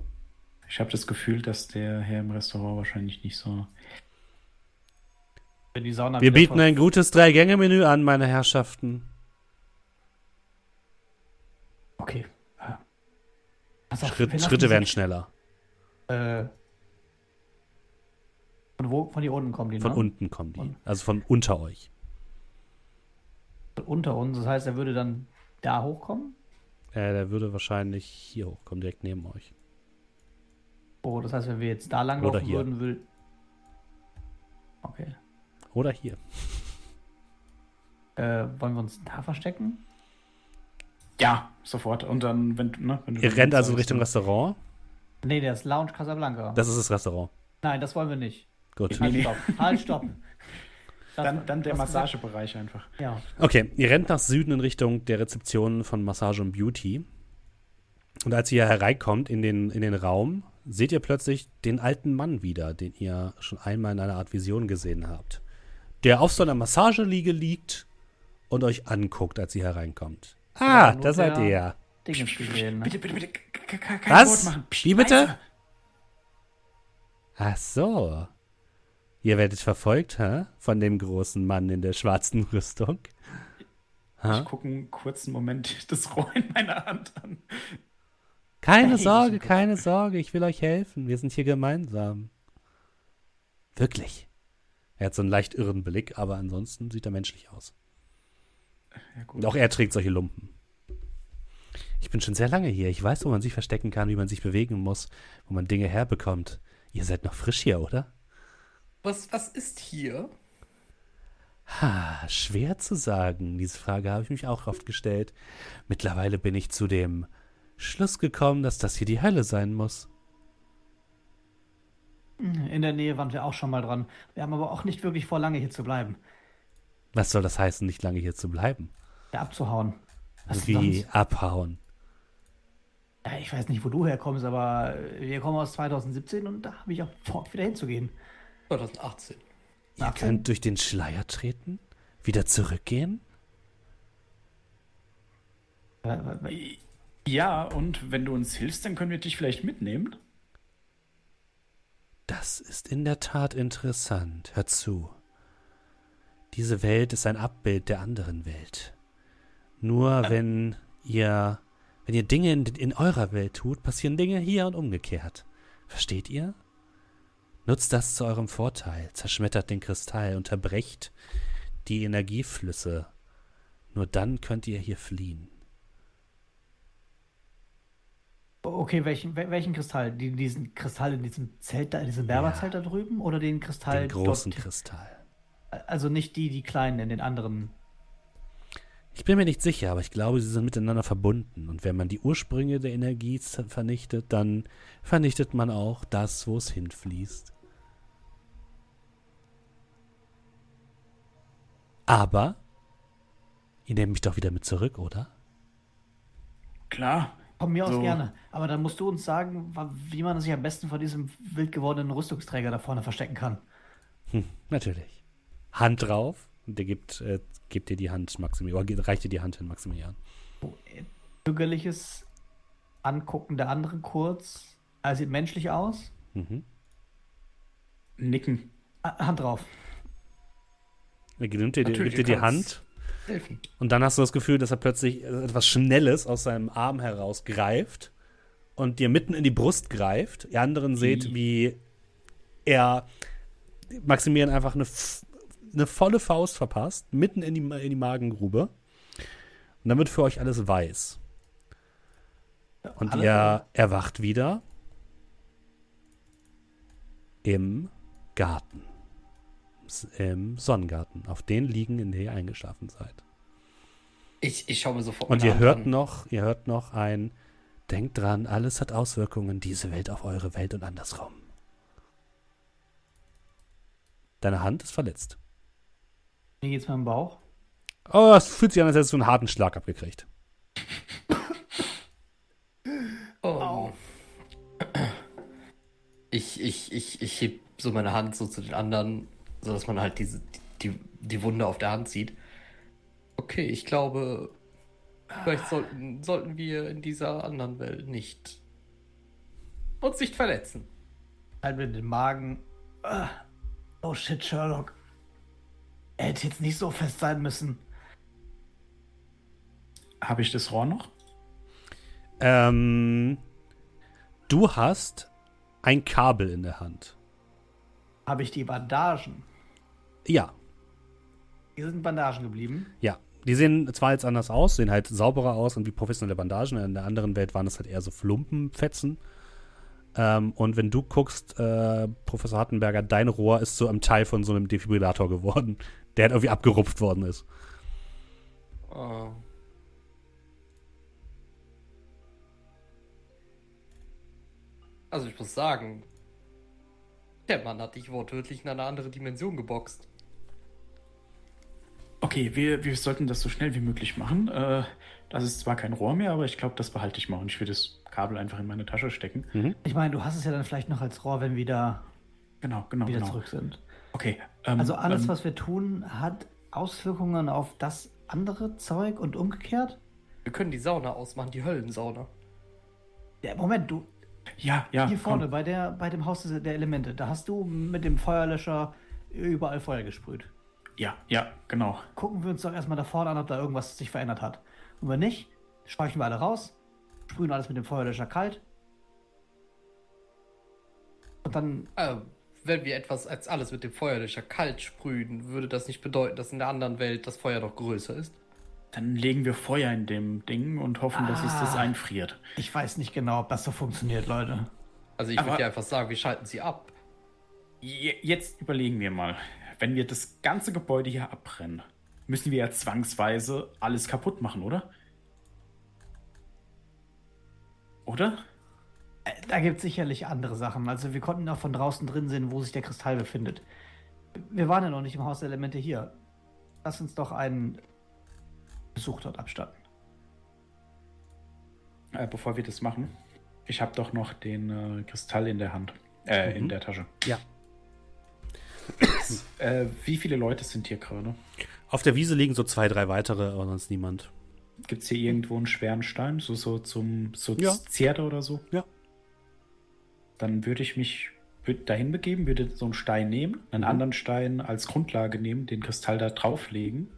Speaker 2: Ich habe das Gefühl, dass der Herr im Restaurant wahrscheinlich nicht so.
Speaker 3: Wenn die Sauna
Speaker 1: Wir bieten ein gutes Drei-Gänge-Menü an, meine Herrschaften.
Speaker 3: Okay. Auf,
Speaker 1: Schritt, Schritte werden schneller.
Speaker 3: Äh, von wo? Von hier unten kommen die,
Speaker 1: Von
Speaker 3: ne?
Speaker 1: unten kommen die. Also von unter euch.
Speaker 3: Von unter uns. Das heißt, er würde dann da hochkommen?
Speaker 1: Äh, der würde wahrscheinlich hier hochkommen, direkt neben euch.
Speaker 3: Oh, das heißt, wenn wir jetzt da lang
Speaker 1: Oder
Speaker 3: laufen
Speaker 1: hier.
Speaker 3: würden, würde. Okay.
Speaker 1: Oder hier.
Speaker 3: Äh, wollen wir uns da verstecken?
Speaker 2: Ja, sofort. Und dann, wenn, du- ne, wenn du
Speaker 1: Ihr rennt also Richtung
Speaker 2: ne?
Speaker 1: Restaurant.
Speaker 3: Nee, der ist Lounge Casablanca.
Speaker 1: Das ist das Restaurant.
Speaker 3: Nein, das wollen wir nicht.
Speaker 1: Gut.
Speaker 3: Halt, stopp. Halt, stopp.
Speaker 2: Dann, dann der? Massagebereich einfach.
Speaker 3: Ja.
Speaker 1: Okay, ihr rennt nach Süden in Richtung der Rezeption von Massage und Beauty. Und als ihr hereinkommt in den, in den Raum, seht ihr plötzlich den alten Mann wieder, den ihr schon einmal in einer Art Vision gesehen habt. Der auf so einer Massageliege liegt und euch anguckt, als ihr hereinkommt. Ah, da seid ihr.
Speaker 3: Gesehen. Ne?
Speaker 2: Bitte, bitte, bitte, kein
Speaker 1: Was?
Speaker 2: Wort machen. Psst,
Speaker 1: Wie bitte? Ach so. Ihr werdet verfolgt, hä? Von dem großen Mann in der schwarzen Rüstung.
Speaker 2: Ich gucke einen kurzen Moment das Rohr in meiner Hand an.
Speaker 1: Keine
Speaker 3: Hey,
Speaker 1: Sorge, keine Sorge, ich will euch helfen. Wir sind hier gemeinsam. Wirklich. Er hat so einen leicht irren Blick, aber ansonsten sieht er menschlich aus.
Speaker 2: Ja, gut.
Speaker 1: Und auch er trägt solche Lumpen. Ich bin schon sehr lange hier. Ich weiß, wo man sich verstecken kann, wie man sich bewegen muss, wo man Dinge herbekommt. Ihr seid noch frisch hier, oder?
Speaker 4: Was, was ist hier?
Speaker 1: Ha, schwer zu sagen. Diese Frage habe ich mich auch oft gestellt. Mittlerweile bin ich zu dem Schluss gekommen, dass das hier die Hölle sein muss.
Speaker 3: In der Nähe waren wir auch schon mal dran. Wir haben aber auch nicht wirklich vor, lange hier zu bleiben.
Speaker 1: Was soll das heißen, nicht lange hier zu bleiben?
Speaker 3: Ja, abzuhauen. Was
Speaker 1: Wie abhauen.
Speaker 3: Ja, ich weiß nicht, wo du herkommst, aber wir kommen aus 2017 und da habe ich auch vor, wieder hinzugehen.
Speaker 4: 2018.
Speaker 1: Ihr
Speaker 3: 18?
Speaker 1: könnt durch den Schleier treten? Wieder zurückgehen?
Speaker 3: Äh, äh,
Speaker 2: Ja, und wenn du uns hilfst, dann können wir dich vielleicht mitnehmen.
Speaker 1: Das ist in der Tat interessant. Hört zu. Diese Welt ist ein Abbild der anderen Welt. Nur wenn ihr, wenn ihr Dinge in, in eurer Welt tut, passieren Dinge hier und umgekehrt. Versteht ihr? Nutzt das zu eurem Vorteil, zerschmettert den Kristall, unterbrecht die Energieflüsse. Nur dann könnt ihr hier fliehen.
Speaker 3: Okay, welchen, wel- welchen Kristall? Die, diesen Kristall in diesem Zelt in diesem Berberzelt da drüben oder den Kristall
Speaker 1: Den großen
Speaker 3: dort?
Speaker 1: Kristall.
Speaker 3: Also nicht die, die kleinen in den anderen.
Speaker 1: Ich bin mir nicht sicher, aber ich glaube, sie sind miteinander verbunden. Und wenn man die Ursprünge der Energie vernichtet, dann vernichtet man auch das, wo es hinfließt. Aber ihr nehmt mich doch wieder mit zurück, oder?
Speaker 2: Klar.
Speaker 3: Von mir aus
Speaker 2: So.
Speaker 3: gerne. Aber dann musst du uns sagen, wie man sich am besten vor diesem wild gewordenen Rüstungsträger da vorne verstecken kann.
Speaker 1: Hm, natürlich. Hand drauf. Und der gibt, äh, gibt dir die Hand, Maximilian. Oder reicht dir die Hand hin, Maximilian.
Speaker 3: Zögerliches Angucken der anderen kurz. Er sieht menschlich aus.
Speaker 1: Mhm.
Speaker 2: Nicken.
Speaker 3: Ah, Hand drauf.
Speaker 1: Er nimmt dir, die-
Speaker 4: Natürlich,
Speaker 1: gibt dir die Hand.
Speaker 4: Helfen.
Speaker 1: Und dann hast du das Gefühl, dass er plötzlich etwas Schnelles aus seinem Arm heraus greift und dir mitten in die Brust greift. Ihr anderen seht, wie er Maximilian einfach eine, eine volle Faust verpasst, mitten in die, in die Magengrube. Und dann wird für euch alles weiß. Und
Speaker 3: Alle-
Speaker 1: ihr erwacht wieder im Garten. Im Sonnengarten, auf den liegen, in dem ihr eingeschlafen seid.
Speaker 4: Ich, ich schaue mir sofort
Speaker 1: Und ihr hört
Speaker 4: an.
Speaker 1: noch, ihr hört noch ein Denkt dran, alles hat Auswirkungen, diese Welt auf eure Welt und andersrum. Deine Hand ist verletzt.
Speaker 3: Wie geht's mit dem Bauch?
Speaker 1: Oh, es fühlt sich an, als hättest du einen harten Schlag abgekriegt.
Speaker 4: Oh. Ich, ich, ich, ich heb so meine Hand so zu den anderen, sodass man halt diese, die, die Wunde auf der Hand sieht. Okay, ich glaube, vielleicht sollten, sollten wir in dieser anderen Welt nicht uns nicht verletzen.
Speaker 3: Halt mir den Magen. Ah. Oh shit, Sherlock. Er hätte jetzt nicht so fest sein müssen.
Speaker 2: Habe ich das Rohr noch?
Speaker 1: Ähm, du hast ein Kabel in der Hand.
Speaker 3: Habe ich die Bandagen?
Speaker 1: Ja.
Speaker 3: Hier sind Bandagen geblieben?
Speaker 1: Ja. Die sehen zwar jetzt anders aus, sehen halt sauberer aus und wie professionelle Bandagen. In der anderen Welt waren das halt eher so Flumpenfetzen. Ähm, und wenn du guckst, äh, Professor Hartenberger, dein Rohr ist so am Teil von so einem Defibrillator geworden, der halt irgendwie abgerupft worden ist.
Speaker 4: Oh. Also ich muss sagen, der Mann hat dich wortwörtlich in eine andere Dimension geboxt.
Speaker 2: Okay, wir, wir sollten das so schnell wie möglich machen. Äh, das ist zwar kein Rohr mehr, aber ich glaube, das behalte ich mal und ich will das Kabel einfach in meine Tasche stecken.
Speaker 1: Mhm.
Speaker 3: Ich meine, du hast es ja dann vielleicht noch als Rohr, wenn wir da
Speaker 2: Genau, genau,
Speaker 3: wieder
Speaker 2: genau.
Speaker 3: zurück sind.
Speaker 2: Okay. ähm,
Speaker 3: Also alles,
Speaker 2: ähm,
Speaker 3: was wir tun, hat Auswirkungen auf das andere Zeug und umgekehrt?
Speaker 4: Wir können die Sauna ausmachen, die Höllensauna.
Speaker 3: Ja, Moment, du,
Speaker 2: Ja, ja.
Speaker 3: hier vorne
Speaker 2: komm.
Speaker 3: bei, der, bei dem Haus der Elemente, da hast du mit dem Feuerlöscher überall Feuer gesprüht.
Speaker 2: Ja, ja, genau.
Speaker 3: Gucken wir uns doch erstmal da vorne an, ob da irgendwas sich verändert hat. Und wenn nicht, scheuchen wir alle raus, sprühen alles mit dem Feuerlöscher kalt. Und dann,
Speaker 4: Äh, wenn wir etwas als alles mit dem Feuerlöscher kalt sprühen, würde das nicht bedeuten, dass in der anderen Welt das Feuer noch größer ist?
Speaker 2: Dann legen wir Feuer in dem Ding und hoffen, dass es das
Speaker 3: Ah.
Speaker 2: einfriert.
Speaker 3: ich weiß nicht genau, ob das so funktioniert, Leute.
Speaker 4: Also ich würde dir einfach sagen, wir schalten sie ab.
Speaker 2: Je- Jetzt überlegen wir mal. Wenn wir das ganze Gebäude hier abbrennen, müssen wir ja zwangsweise alles kaputt machen, oder? Oder?
Speaker 3: Äh, Da gibt es sicherlich andere Sachen. Also wir konnten auch von draußen drin sehen, wo sich der Kristall befindet. Wir waren ja noch nicht im Haus der Elemente hier. Lass uns doch einen Besuch dort abstatten.
Speaker 2: Äh, bevor wir das machen, ich habe doch noch den äh, Kristall in der Hand. Äh, in
Speaker 1: Mhm.
Speaker 2: der Tasche.
Speaker 1: Ja.
Speaker 2: Äh, wie viele Leute sind hier gerade?
Speaker 1: Auf der Wiese liegen so zwei, drei weitere, aber sonst niemand.
Speaker 2: Gibt es hier irgendwo einen schweren Stein, so, so zum so
Speaker 1: Ja.
Speaker 2: Zierde oder so?
Speaker 1: Ja.
Speaker 2: Dann würde ich mich dahin begeben, würde so einen Stein nehmen, einen
Speaker 1: Mhm.
Speaker 2: anderen Stein als Grundlage nehmen, den Kristall da drauflegen,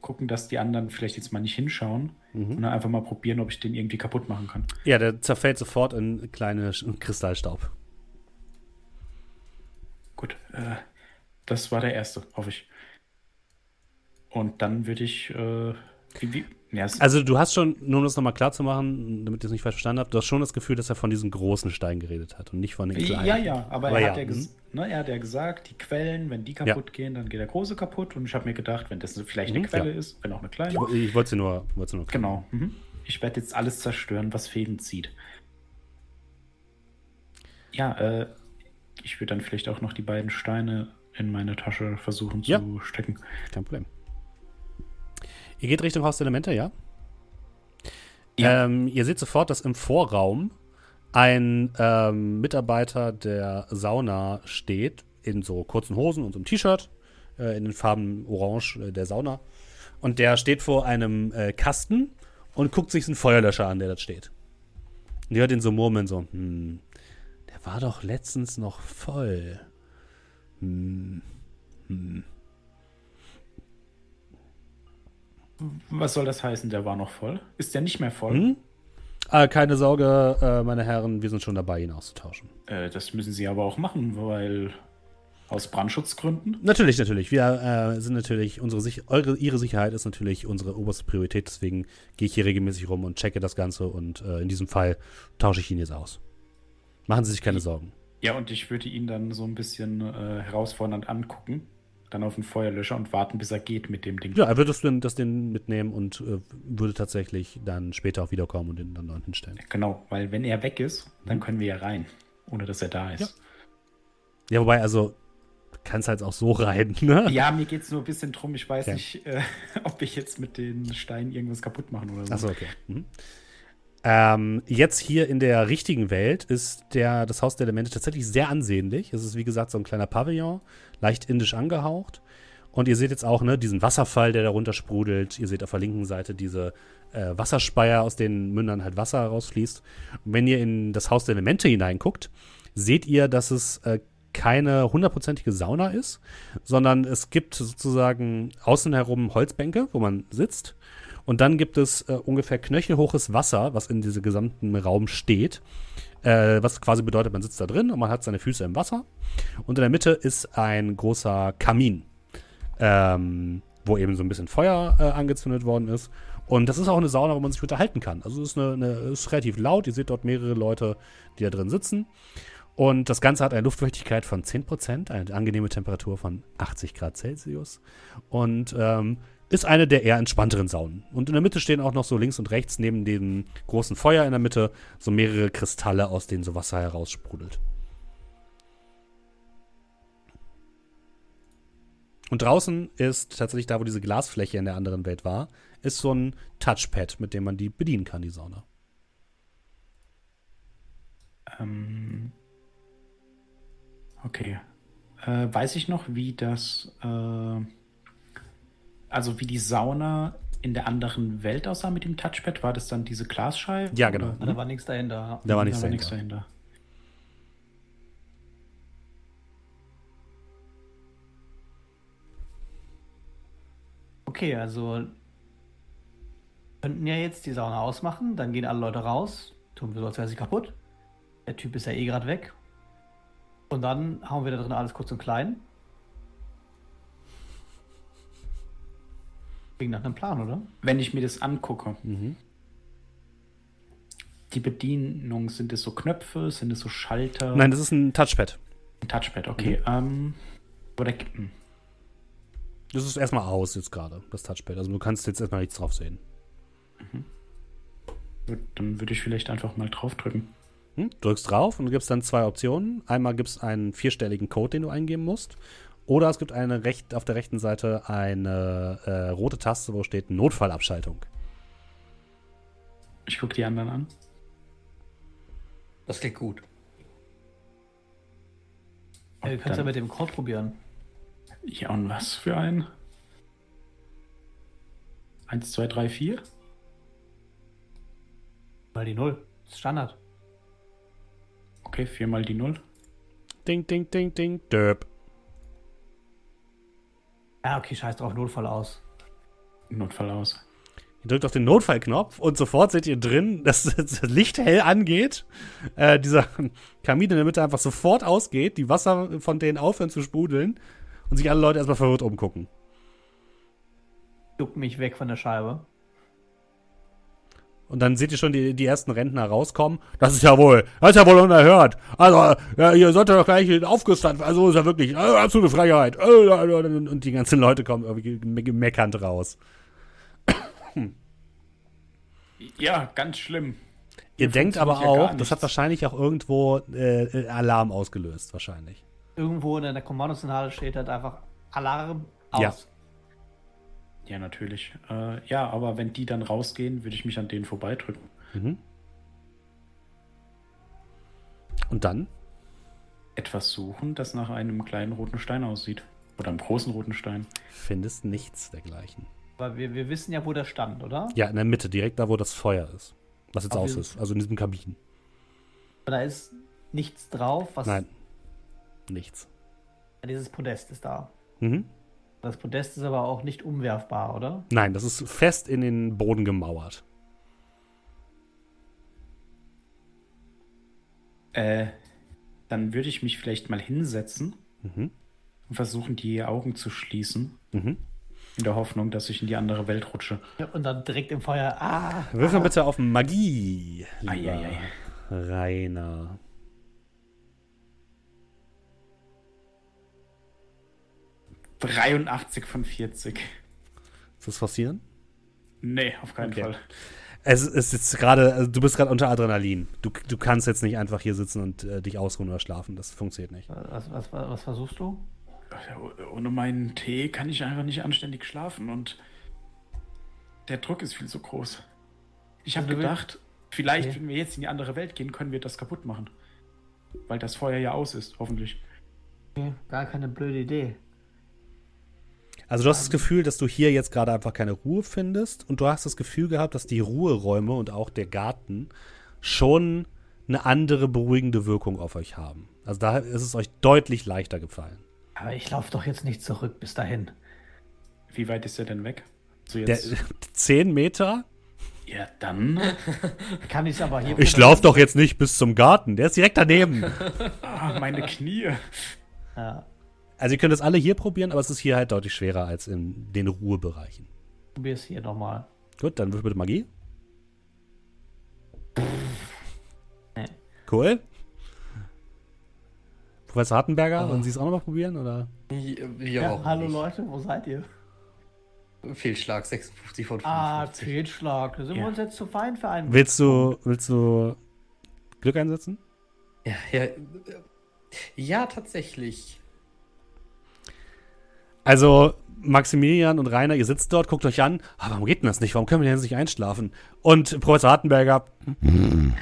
Speaker 2: gucken, dass die anderen vielleicht jetzt mal nicht hinschauen
Speaker 1: Mhm.
Speaker 2: und dann einfach mal probieren, ob ich den irgendwie kaputt machen kann.
Speaker 1: Ja, der zerfällt sofort in kleine Kristallstaub.
Speaker 2: Gut, äh, das war der erste, hoffe ich. Und dann würde ich, äh, wie, wie, ja,
Speaker 1: Also du hast schon, nur um das nochmal klar zu machen, damit ihr es nicht falsch verstanden habt, du hast schon das Gefühl, dass er von diesem großen Stein geredet hat und nicht von den kleinen.
Speaker 2: Ja, ja, aber,
Speaker 1: Aber
Speaker 2: er,
Speaker 1: ja,
Speaker 2: hat ja ges-
Speaker 1: mhm.
Speaker 2: ne, er hat ja gesagt, die Quellen, wenn die
Speaker 1: Ja.
Speaker 2: kaputt gehen, dann geht der große kaputt. Und ich habe mir gedacht, wenn das vielleicht eine
Speaker 1: Mhm,
Speaker 2: Quelle
Speaker 1: ja.
Speaker 2: ist, wenn auch eine kleine.
Speaker 1: Ich, ich wollte sie nur, wollte sie nur
Speaker 2: Genau. Mhm. Ich werde jetzt alles zerstören, was Fäden zieht. Ja, äh, ich würde dann vielleicht auch noch die beiden Steine in meine Tasche versuchen
Speaker 1: Ja.
Speaker 2: zu stecken.
Speaker 1: Kein Problem. Ihr geht Richtung Haus der Elemente, ja?
Speaker 2: Ja.
Speaker 1: Ähm, ihr seht sofort, dass im Vorraum ein ähm, Mitarbeiter der Sauna steht, in so kurzen Hosen und so einem T-Shirt, äh, in den Farben Orange äh, der Sauna. Und der steht vor einem äh, Kasten und guckt sich einen Feuerlöscher an, der dort steht. Und ihr hört ihn so murmeln, so, hm, der war doch letztens noch voll. Hm, hm.
Speaker 2: Was soll das heißen? Der war noch voll? Ist der nicht mehr voll?
Speaker 1: Hm? Äh, keine Sorge, äh, meine Herren, wir sind schon dabei, ihn auszutauschen.
Speaker 2: Äh, das müssen sie aber auch machen, weil aus Brandschutzgründen.
Speaker 1: Natürlich, natürlich. Wir äh, sind natürlich, unsere Sich eure, ihre Sicherheit ist natürlich unsere oberste Priorität, deswegen gehe ich hier regelmäßig rum und checke das Ganze und äh, in diesem Fall tausche ich ihn jetzt aus. Machen Sie sich keine Sorgen.
Speaker 2: Ja, und ich würde ihn dann so ein bisschen äh, herausfordernd angucken, dann auf den Feuerlöscher und warten, bis er geht mit dem Ding.
Speaker 1: Ja, er würde das, das den mitnehmen und äh, würde tatsächlich dann später auch wiederkommen und ihn dann dort hinstellen.
Speaker 2: Genau, weil wenn er weg ist,
Speaker 1: Mhm.
Speaker 2: dann können wir ja rein, ohne dass er da ist.
Speaker 1: Ja. Ja, wobei, also, du kannst halt auch so rein, ne?
Speaker 2: Ja, mir geht es nur ein bisschen drum. Ich weiß
Speaker 1: Okay.
Speaker 2: nicht, äh, ob ich jetzt mit den Steinen irgendwas kaputt machen oder so.
Speaker 1: Achso, okay. Mhm. Ähm, jetzt hier in der richtigen Welt ist der, das Haus der Elemente tatsächlich sehr ansehnlich. Es ist, wie gesagt, so ein kleiner Pavillon, leicht indisch angehaucht. Und ihr seht jetzt auch ne, diesen Wasserfall, der darunter sprudelt. Ihr seht auf der linken Seite diese äh, Wasserspeier, aus denen Mündern halt Wasser rausfließt. Und wenn ihr in das Haus der Elemente hineinguckt, seht ihr, dass es äh, keine hundertprozentige Sauna ist, sondern es gibt sozusagen außen herum Holzbänke, wo man sitzt. Und dann gibt es äh, ungefähr knöchelhoches Wasser, was in diesem gesamten Raum steht. Äh, was quasi bedeutet, man sitzt da drin und man hat seine Füße im Wasser. Und in der Mitte ist ein großer Kamin, ähm, wo eben so ein bisschen Feuer äh, angezündet worden ist. Und das ist auch eine Sauna, wo man sich unterhalten kann. Also es ist, eine, eine, ist relativ laut. Ihr seht dort mehrere Leute, die da drin sitzen. Und das Ganze hat eine Luftfeuchtigkeit von 10%, eine angenehme Temperatur von 80 Grad Celsius. Und ähm, ist eine der eher entspannteren Saunen. Und in der Mitte stehen auch noch so links und rechts neben dem großen Feuer in der Mitte so mehrere Kristalle, aus denen so Wasser heraussprudelt. Und draußen ist tatsächlich da, wo diese Glasfläche in der anderen Welt war, ist so ein Touchpad, mit dem man die bedienen kann, die Sauna.
Speaker 2: Ähm, okay. Äh, weiß ich noch, wie das, äh, also wie die Sauna in der anderen Welt aussah mit dem Touchpad? War das dann diese Glasscheibe?
Speaker 1: Ja, genau.
Speaker 3: Na, da war nichts dahinter.
Speaker 1: Da war nichts
Speaker 2: da war
Speaker 1: dahinter.
Speaker 2: nichts dahinter.
Speaker 3: Okay, also könnten ja jetzt die Sauna ausmachen, dann gehen alle Leute raus, tun wir so, als wäre sie kaputt. Der Typ ist ja eh gerade weg. Und dann hauen wir da drin alles kurz und klein. Klingt nach einem Plan, oder?
Speaker 2: Wenn ich mir das angucke,
Speaker 1: Mhm.
Speaker 2: die Bedienung, sind es so Knöpfe, sind es so Schalter?
Speaker 1: Nein, das ist ein Touchpad.
Speaker 2: Ein Touchpad, okay. Ähm, oder, hm,
Speaker 1: Das ist erstmal aus jetzt gerade, das Touchpad. Also du kannst jetzt erstmal nichts drauf sehen.
Speaker 2: gut, dann würde ich vielleicht einfach mal draufdrücken.
Speaker 1: Hm? Drückst drauf und du gibst dann zwei Optionen. Einmal gibt es einen vierstelligen Code, den du eingeben musst. Oder es gibt eine recht, auf der rechten Seite eine äh, rote Taste, wo steht Notfallabschaltung.
Speaker 2: Ich gucke die anderen an.
Speaker 4: Das klingt gut.
Speaker 3: Ja, wir können es ja mit dem Code probieren.
Speaker 2: Ja, und was für ein? Eins, zwei, drei, vier?
Speaker 3: Mal die Null. Das ist Standard.
Speaker 2: Okay, viermal die Null.
Speaker 1: Ding, ding, ding, ding, döp.
Speaker 3: Ja, okay, scheiß drauf, Notfall aus.
Speaker 2: Notfall aus.
Speaker 1: Ihr drückt auf den Notfallknopf und sofort seht ihr drin, dass das Licht hell angeht. Äh, dieser Kamin in der Mitte einfach sofort ausgeht, die Wasser von denen aufhören zu sprudeln und sich alle Leute erstmal verwirrt umgucken.
Speaker 3: Juckt mich weg von der Scheibe.
Speaker 1: Und dann seht ihr schon die, die ersten Rentner rauskommen. Das ist ja wohl, das ist ja wohl unerhört. Also, ja, ihr solltet doch gleich aufgestanden. Also ist ja wirklich äh, absolute Freiheit. Äh, Und und die ganzen Leute kommen irgendwie me- meckernd raus.
Speaker 2: Ja, ganz schlimm.
Speaker 1: Ihr
Speaker 2: Hier
Speaker 1: denkt aber
Speaker 2: ja
Speaker 1: auch, das hat wahrscheinlich auch irgendwo äh, äh, Alarm ausgelöst, wahrscheinlich.
Speaker 3: Irgendwo in der Kommandozentrale steht halt einfach Alarm aus.
Speaker 1: Ja.
Speaker 2: Ja, natürlich. Äh, ja, aber wenn die dann rausgehen, würde ich mich an denen vorbeidrücken.
Speaker 1: Mhm. Und dann?
Speaker 2: Etwas suchen, das nach einem kleinen roten Stein aussieht. Oder einem großen roten Stein.
Speaker 1: Findest nichts dergleichen.
Speaker 3: Aber wir, wir wissen ja, wo der stand, oder?
Speaker 1: Ja, in der Mitte, direkt da, wo das Feuer ist. Was jetzt
Speaker 3: Auf
Speaker 1: aus ist. Also in diesem Kabin.
Speaker 3: Aber da ist nichts drauf, was.
Speaker 1: Nein. Nichts.
Speaker 3: Dieses Podest ist da.
Speaker 1: Mhm.
Speaker 3: Das Podest ist aber auch nicht umwerfbar, oder?
Speaker 1: Nein, das ist fest in den Boden gemauert.
Speaker 2: Äh, dann würde ich mich vielleicht mal hinsetzen
Speaker 1: Mhm.
Speaker 2: und versuchen, die Augen zu schließen.
Speaker 1: Mhm.
Speaker 2: In der Hoffnung, dass ich in die andere Welt rutsche.
Speaker 3: Ja, und dann direkt im Feuer. Ah!
Speaker 1: Wirf mal bitte auf Magie, lieber
Speaker 2: Eieiei.
Speaker 1: Rainer.
Speaker 2: 83 von 40.
Speaker 1: Ist das passieren?
Speaker 2: Nee, auf keinen
Speaker 1: Okay.
Speaker 2: Fall.
Speaker 1: Es ist jetzt gerade, also du bist gerade unter Adrenalin. Du, du kannst jetzt nicht einfach hier sitzen und äh, dich ausruhen oder schlafen. Das funktioniert nicht.
Speaker 3: Was, was, was, was versuchst du?
Speaker 2: Ja, ohne meinen Tee kann ich einfach nicht anständig schlafen und der Druck ist viel zu groß. Ich habe
Speaker 3: Also
Speaker 2: gedacht, vielleicht,
Speaker 3: Okay.
Speaker 2: wenn wir jetzt in die andere Welt gehen, können wir das kaputt machen. Weil das Feuer ja aus ist, hoffentlich.
Speaker 3: Okay, gar keine blöde Idee.
Speaker 1: Also du hast das Gefühl, dass du hier jetzt gerade einfach keine Ruhe findest und du hast das Gefühl gehabt, dass die Ruheräume und auch der Garten schon eine andere beruhigende Wirkung auf euch haben. Also da ist es euch deutlich leichter gefallen.
Speaker 3: Aber ich laufe doch jetzt nicht zurück bis dahin.
Speaker 2: Wie weit ist er denn weg? So
Speaker 1: Der, zehn Meter?
Speaker 2: ja, dann.
Speaker 3: Kann ich es aber hier.
Speaker 1: Ich laufe doch jetzt nicht bis zum Garten. Der ist direkt daneben.
Speaker 2: Ah, meine Knie.
Speaker 3: Ja,
Speaker 1: Also ihr könnt es alle hier probieren, aber es ist hier halt deutlich schwerer als in den Ruhebereichen.
Speaker 3: probier es hier nochmal.
Speaker 1: Gut, dann würfel bitte Magie.
Speaker 3: Nee.
Speaker 1: Cool. Professor Hartenberger,
Speaker 4: Oh.
Speaker 1: wollen Sie es auch nochmal probieren? Oder?
Speaker 4: Hier,
Speaker 3: Ja,
Speaker 4: auch
Speaker 3: hallo
Speaker 4: nicht.
Speaker 3: Leute, wo seid ihr?
Speaker 4: Fehlschlag, 56 von 55.
Speaker 3: Ah, Fehlschlag. Da sind wir
Speaker 2: Ja.
Speaker 3: uns jetzt zu fein für einen.
Speaker 1: Willst du, willst du Glück einsetzen?
Speaker 4: Ja, ja, äh, ja, tatsächlich.
Speaker 1: Also, Maximilian und Rainer, ihr sitzt dort, guckt euch an. Ah, warum geht denn das nicht? Warum können wir denn nicht einschlafen? Und Professor Hartenberger. Hm,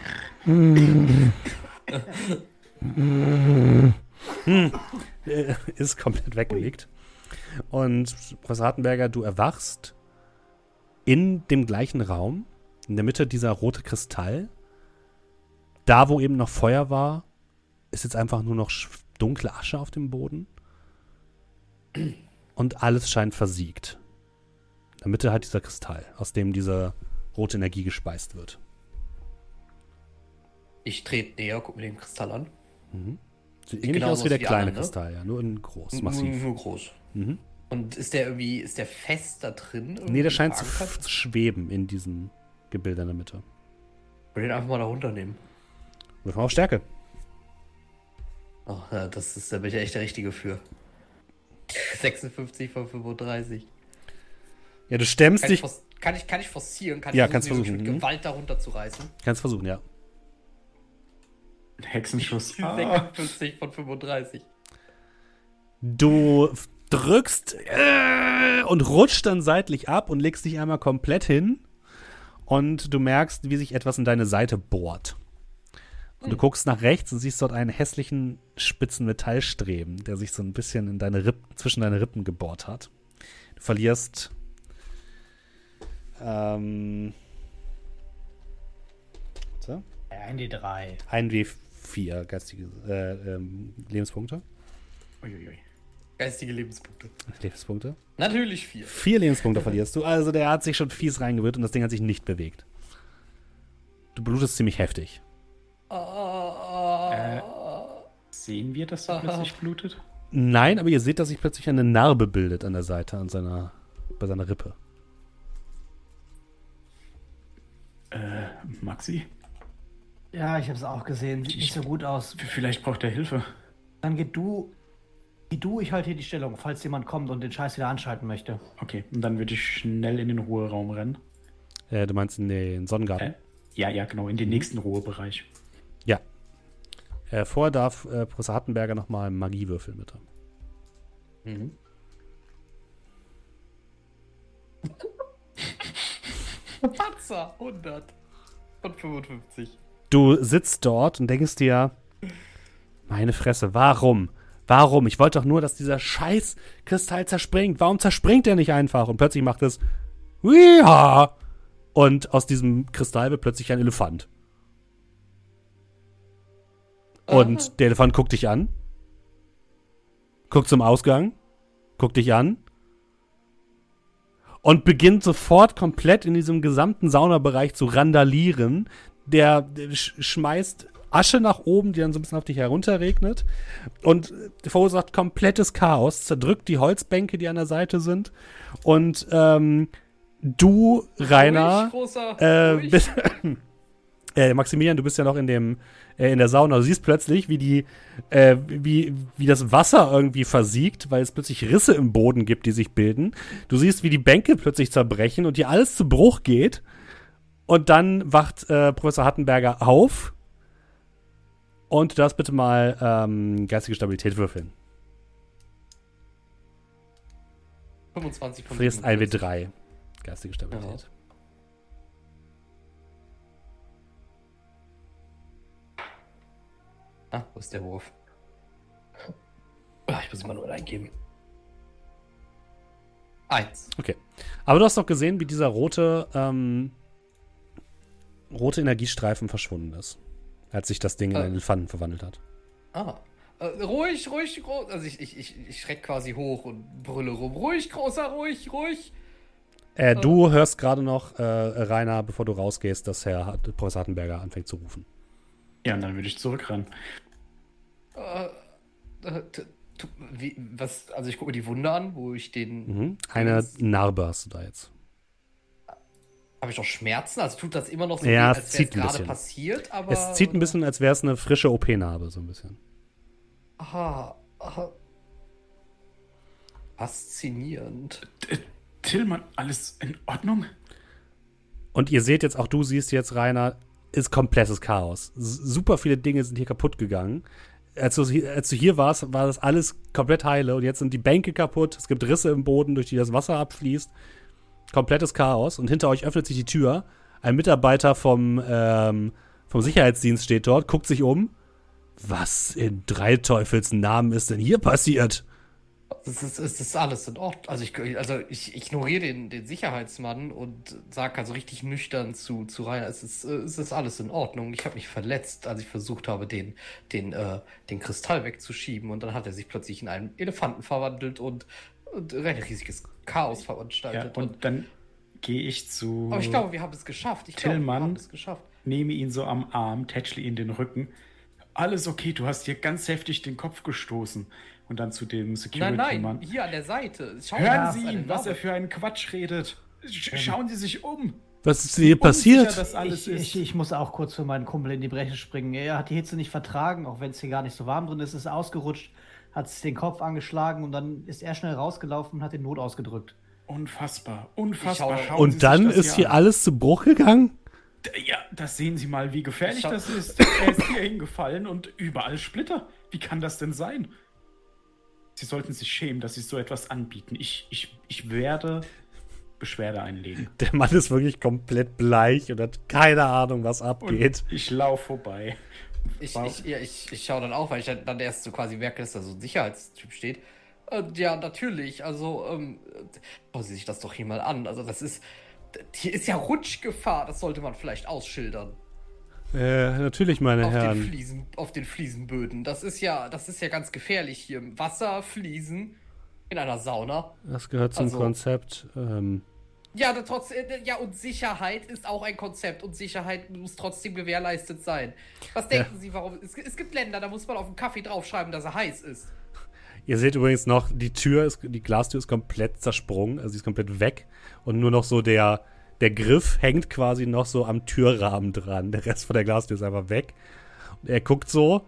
Speaker 1: ist komplett weggelegt. Und Professor Hartenberger, du erwachst in dem gleichen Raum, in der Mitte dieser rote Kristall. Da, wo eben noch Feuer war, ist jetzt einfach nur noch dunkle Asche auf dem Boden. Und alles scheint versiegt. In der Mitte hat dieser Kristall, aus dem diese rote Energie gespeist wird.
Speaker 4: Ich trete näher, guck mir den Kristall an.
Speaker 1: Sieht ähnlich
Speaker 4: genau
Speaker 1: aus wie der kleine
Speaker 4: anderen?
Speaker 1: Kristall, ja. Nur in groß, massiv.
Speaker 4: nur groß.
Speaker 1: Mhm.
Speaker 4: Und ist der irgendwie, ist der fest da drin?
Speaker 1: Nee, der scheint zu,
Speaker 4: verankert?
Speaker 1: zu schweben in diesem Gebilde in der Mitte.
Speaker 4: Ich will den einfach mal da runternehmen.
Speaker 1: Wirf mal auf Stärke.
Speaker 4: Oh, ja, das ist, da bin ich ja echt der Richtige für. 56 von 35.
Speaker 1: Ja, du stemmst
Speaker 4: Kann ich,
Speaker 1: dich.
Speaker 4: forc- kann ich, kann ich forcieren? Kann
Speaker 1: Ja,
Speaker 4: ich
Speaker 1: kannst versuchen,
Speaker 4: mit. Gewalt darunter zu reißen?
Speaker 1: Kannst versuchen, ja.
Speaker 2: Hexenschuss. Ah,
Speaker 4: 56 von 35.
Speaker 1: Du drückst äh, und rutscht dann seitlich ab und legst dich einmal komplett hin. Und du merkst, wie sich etwas in deine Seite bohrt. Und du guckst nach rechts und siehst dort einen hässlichen spitzen Metallstreben, der sich so ein bisschen in deine Rippen, zwischen deine Rippen gebohrt hat. Du verlierst ähm, warte,
Speaker 3: Ein D3.
Speaker 1: ein W4 geistige äh, ähm, Lebenspunkte.
Speaker 2: uiuiui.
Speaker 4: Geistige Lebenspunkte.
Speaker 1: Lebenspunkte.
Speaker 4: Natürlich vier.
Speaker 1: Vier Lebenspunkte verlierst du. Also der hat sich schon fies reingewirrt und das Ding hat sich nicht bewegt. Du blutest ziemlich heftig.
Speaker 2: Äh, sehen wir, dass er plötzlich blutet?
Speaker 1: Nein, aber ihr seht, dass sich plötzlich eine Narbe bildet an der Seite, an seiner, bei seiner Rippe.
Speaker 2: Äh, Maxi?
Speaker 3: Ja, ich habe es auch gesehen. Sieht nicht so gut aus.
Speaker 2: Vielleicht braucht er Hilfe.
Speaker 3: Dann geht du. Geh du, ich halte hier die Stellung, falls jemand kommt und den Scheiß wieder anschalten möchte.
Speaker 2: Okay, und dann würde ich schnell in den Ruheraum rennen.
Speaker 1: Äh, du meinst in den Sonnengarten?
Speaker 2: Äh, ja, ja, genau, in den nächsten Ruhebereich.
Speaker 1: Äh, vorher darf äh, Professor Hattenberger nochmal Magie würfeln, bitte.
Speaker 4: Mhm. Patzer, 100 von 55.
Speaker 1: Du sitzt dort und denkst dir, meine Fresse, warum? Warum? Ich wollte doch nur, dass dieser scheiß Kristall zerspringt. Warum zerspringt er nicht einfach? Und plötzlich macht es ja Und aus diesem Kristall wird plötzlich ein Elefant. Und der Elefant guckt dich an. Guckt zum Ausgang. Guckt dich an. Und beginnt sofort komplett in diesem gesamten Saunabereich zu randalieren. Der, der sch schmeißt Asche nach oben, die dann so ein bisschen auf dich herunterregnet. Und verursacht komplettes Chaos. Zerdrückt die Holzbänke, die an der Seite sind. Und ähm, du, Rainer.
Speaker 4: Ruhig, großer,
Speaker 1: Äh, bist, äh, Maximilian, du bist ja noch in dem äh, in der Sauna. Du siehst plötzlich, wie die äh, wie wie das Wasser irgendwie versiegt, weil es plötzlich Risse im Boden gibt, die sich bilden. Du siehst, wie die Bänke plötzlich zerbrechen und dir alles zu Bruch geht. Und dann wacht äh, Professor Hattenberger auf. Und du darfst bitte mal ähm, geistige Stabilität würfeln.
Speaker 4: 25
Speaker 1: Du
Speaker 4: von
Speaker 1: verlierst
Speaker 4: 45.
Speaker 1: 1W3 geistige Stabilität.
Speaker 4: Ah, wo ist der Wurf? Ah, ich muss immer nur eingeben. Eins.
Speaker 1: Okay. Aber du hast doch gesehen, wie dieser rote, ähm, rote Energiestreifen verschwunden ist. Als sich das Ding in
Speaker 4: Äh.
Speaker 1: einen Elefanten verwandelt hat.
Speaker 4: Ah. Äh, ruhig, ruhig, groß. Also ich, ich, ich, ich schreck quasi hoch und brülle rum. Ruhig, großer, ruhig, ruhig.
Speaker 1: Äh, du hörst gerade noch, äh, Rainer, bevor du rausgehst, dass Herr Professor Hattenberger anfängt zu rufen.
Speaker 2: Ja, und dann würde ich zurückrennen.
Speaker 4: Äh, äh, wie, was, also ich gucke mir die Wunde an, wo ich den.
Speaker 1: Mhm. Eine Narbe hast du da jetzt.
Speaker 4: Habe ich noch Schmerzen? Also tut das immer noch so,
Speaker 1: Ja,
Speaker 4: weh,
Speaker 1: es
Speaker 4: als
Speaker 1: zieht
Speaker 4: wäre gerade
Speaker 1: bisschen.
Speaker 4: passiert? Aber,
Speaker 1: es zieht ein bisschen, als wäre es eine frische OP-Narbe, so ein bisschen.
Speaker 4: Aha, aha. Faszinierend.
Speaker 2: Tillmann, alles in Ordnung?
Speaker 1: Und ihr seht jetzt, auch du siehst jetzt, Rainer, ist komplettes Chaos. Super viele Dinge sind hier kaputt gegangen. Als du, als du hier warst, war das alles komplett heile und jetzt sind die Bänke kaputt. Es gibt Risse im Boden, durch die das Wasser abfließt. Komplettes Chaos. Und hinter euch öffnet sich die Tür. Ein Mitarbeiter vom, ähm, vom Sicherheitsdienst steht dort, guckt sich um. Was in drei Teufels Namen ist denn hier passiert?
Speaker 4: Es ist, es ist alles in Ordnung. Also ich, also ich ignoriere den, den Sicherheitsmann und sage also richtig nüchtern zu, zu Rainer, es ist, es ist alles in Ordnung. Ich habe mich verletzt, als ich versucht habe, den, den, äh, den Kristall wegzuschieben. Und dann hat er sich plötzlich in einen Elefanten verwandelt und, und ein riesiges Chaos veranstaltet.
Speaker 2: Ja, und,
Speaker 4: und
Speaker 2: dann gehe ich zu.
Speaker 4: aber ich glaube, wir haben es geschafft. Ich glaube, wir
Speaker 2: Tillmann.
Speaker 4: haben es geschafft.
Speaker 2: nehme ihn so am Arm, tätschle ihn den Rücken. Alles okay, du hast hier ganz heftig den Kopf gestoßen. Und dann zu dem
Speaker 4: Nein,
Speaker 2: Security-Mann.
Speaker 4: nein, hier an der Seite. Schau
Speaker 2: Hören
Speaker 4: mal,
Speaker 2: Sie ihn, was er für einen Quatsch redet. Sch schauen Sie sich um.
Speaker 1: Was ist denn hier passiert?
Speaker 3: ich,
Speaker 2: ist.
Speaker 3: ich, ich muss auch kurz für meinen Kumpel in die Breche springen. Er hat die Hitze nicht vertragen, auch wenn es hier gar nicht so warm drin ist, ist ausgerutscht, hat sich den Kopf angeschlagen und dann ist er schnell rausgelaufen und hat den Not ausgedrückt.
Speaker 2: Unfassbar, unfassbar. Schauen Sie
Speaker 1: Und
Speaker 2: sich
Speaker 1: dann ist hier
Speaker 2: an.
Speaker 1: alles zu Bruch gegangen?
Speaker 2: Ja, das sehen Sie mal, wie gefährlich
Speaker 4: Schau-
Speaker 2: das ist. Er ist hier hingefallen und überall Splitter. Wie kann das denn sein? Sie sollten sich schämen, dass Sie so etwas anbieten. Ich, ich, ich werde Beschwerde einlegen.
Speaker 1: Der Mann ist wirklich komplett bleich und hat keine Ahnung, was
Speaker 2: Und
Speaker 1: abgeht.
Speaker 2: ich laufe vorbei.
Speaker 4: Ich,
Speaker 2: Wow.
Speaker 4: ich, ja, ich, ich schaue dann auf, weil ich dann, dann erst so quasi merke, dass da so ein Sicherheitstyp steht. Und ja, natürlich, also, ähm, schauen Sie sich das doch hier mal an. Also, das ist, hier ist ja Rutschgefahr, das sollte man vielleicht ausschildern.
Speaker 1: Äh, natürlich, meine
Speaker 4: Auf den,
Speaker 1: Herren.
Speaker 4: Fliesen, auf den Fliesenböden. Das ist ja, das ist ja ganz gefährlich hier. Wasser, Fliesen in einer Sauna.
Speaker 1: Das gehört zum
Speaker 4: Also-
Speaker 1: Konzept. Ähm,
Speaker 4: Ja, trotz, äh, ja, und Sicherheit ist auch ein Konzept und Sicherheit muss trotzdem gewährleistet sein. Was denken Sie, warum? Es, es gibt Länder, da muss man auf dem Kaffee draufschreiben, dass er heiß ist.
Speaker 1: ihr seht übrigens noch, die Tür ist, die Glastür ist komplett zersprungen, also sie ist komplett weg. Und nur noch so der, der Griff hängt quasi noch so am Türrahmen dran. Der Rest von der Glastür ist einfach weg. Und er guckt so,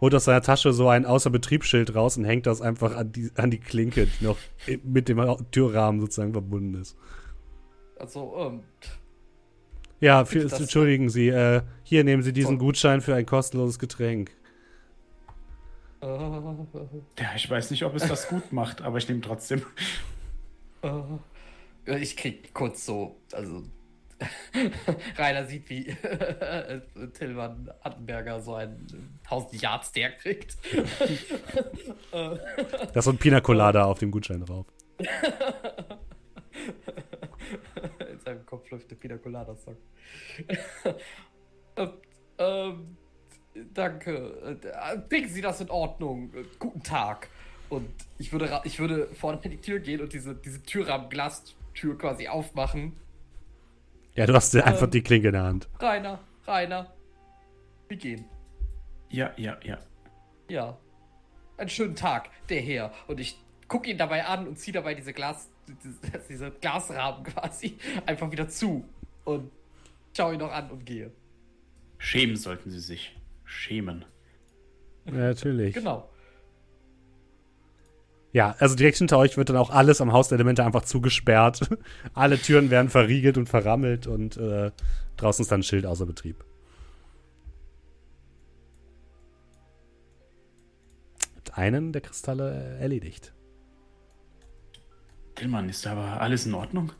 Speaker 1: holt aus seiner Tasche so ein Außerbetriebsschild raus und hängt das einfach an die, an die Klinke, die noch mit dem Türrahmen sozusagen verbunden ist.
Speaker 4: Also, ähm,
Speaker 1: Ja, für,
Speaker 4: Das-
Speaker 1: entschuldigen Sie, äh, hier nehmen Sie diesen. Gutschein für ein kostenloses Getränk.
Speaker 4: äh,
Speaker 2: Ja, ich weiß nicht, ob es das gut macht, aber ich nehme trotzdem.
Speaker 4: Ich krieg kurz so, also, Rainer sieht, wie Tillmann Attenberger so einen 1000 Yards der kriegt.
Speaker 1: Da ist so ein Pina Colada auf dem Gutschein drauf.
Speaker 4: In seinem Kopf läuft der Pina Colada Song. ähm, ähm, danke. Bringen Sie das in Ordnung. Guten Tag. Und ich würde, ich würde vorne in die Tür gehen und diese, diese Türrahmen-Glastür quasi aufmachen.
Speaker 1: Ja, du hast dir einfach
Speaker 4: Ähm.
Speaker 1: die Klinke in der Hand.
Speaker 4: Rainer, Rainer. Wir gehen.
Speaker 2: Ja, ja, ja.
Speaker 4: Ja. Einen schönen Tag, der Herr. Und ich gucke ihn dabei an und ziehe dabei diese Glas, diese, diese Glasrahmen quasi einfach wieder zu. Und schaue ihn noch an und gehe.
Speaker 2: Schämen sollten Sie sich. Schämen.
Speaker 1: Ja, natürlich.
Speaker 4: Genau.
Speaker 1: Ja, also direkt hinter euch wird dann auch alles am Haus der Elemente einfach zugesperrt. Alle Türen werden verriegelt und verrammelt und äh, draußen ist dann ein Schild außer Betrieb. Habt einen der Kristalle erledigt.
Speaker 2: Tillmann, ist aber alles in Ordnung?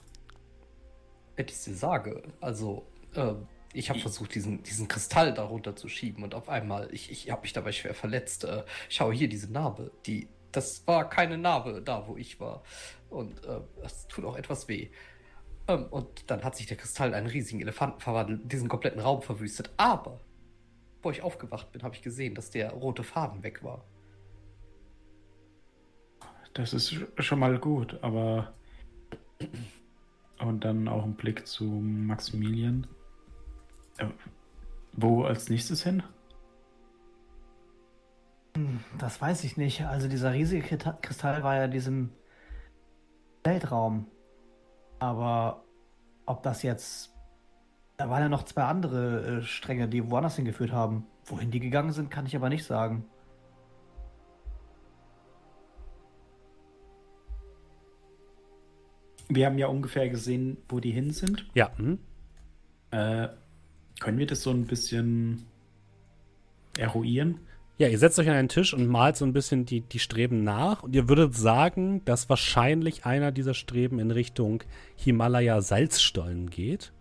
Speaker 4: Wenn ich dir sage, also, ähm, ich habe versucht, diesen, diesen Kristall darunter zu schieben und auf einmal, ich, ich habe mich dabei schwer verletzt. Äh, schau hier, diese Narbe, die, das war keine Narbe da, wo ich war. Und äh, das tut auch etwas weh. Ähm, und dann hat sich der Kristall in einen riesigen Elefanten verwandelt, diesen kompletten Raum verwüstet. Aber, bevor ich aufgewacht bin, habe ich gesehen, dass der rote Faden weg war.
Speaker 2: Das ist sch- schon mal gut, aber. Und dann auch ein Blick zu Maximilian. Äh, wo als nächstes hin?
Speaker 3: Das weiß ich nicht. Also dieser riesige Kristall war ja in diesem Weltraum. Aber ob das jetzt... Da waren ja noch zwei andere äh, Stränge, die woanders hingeführt haben. Wohin die gegangen sind, kann ich aber nicht sagen.
Speaker 2: wir haben ja ungefähr gesehen, wo die hin sind.
Speaker 1: Ja. Hm?
Speaker 2: Äh, können wir das so ein bisschen eruieren?
Speaker 1: Ja, ihr setzt euch an einen Tisch und malt so ein bisschen die, die Streben nach. Und ihr würdet sagen, dass wahrscheinlich einer dieser Streben in Richtung Himalaya-Salzstollen geht.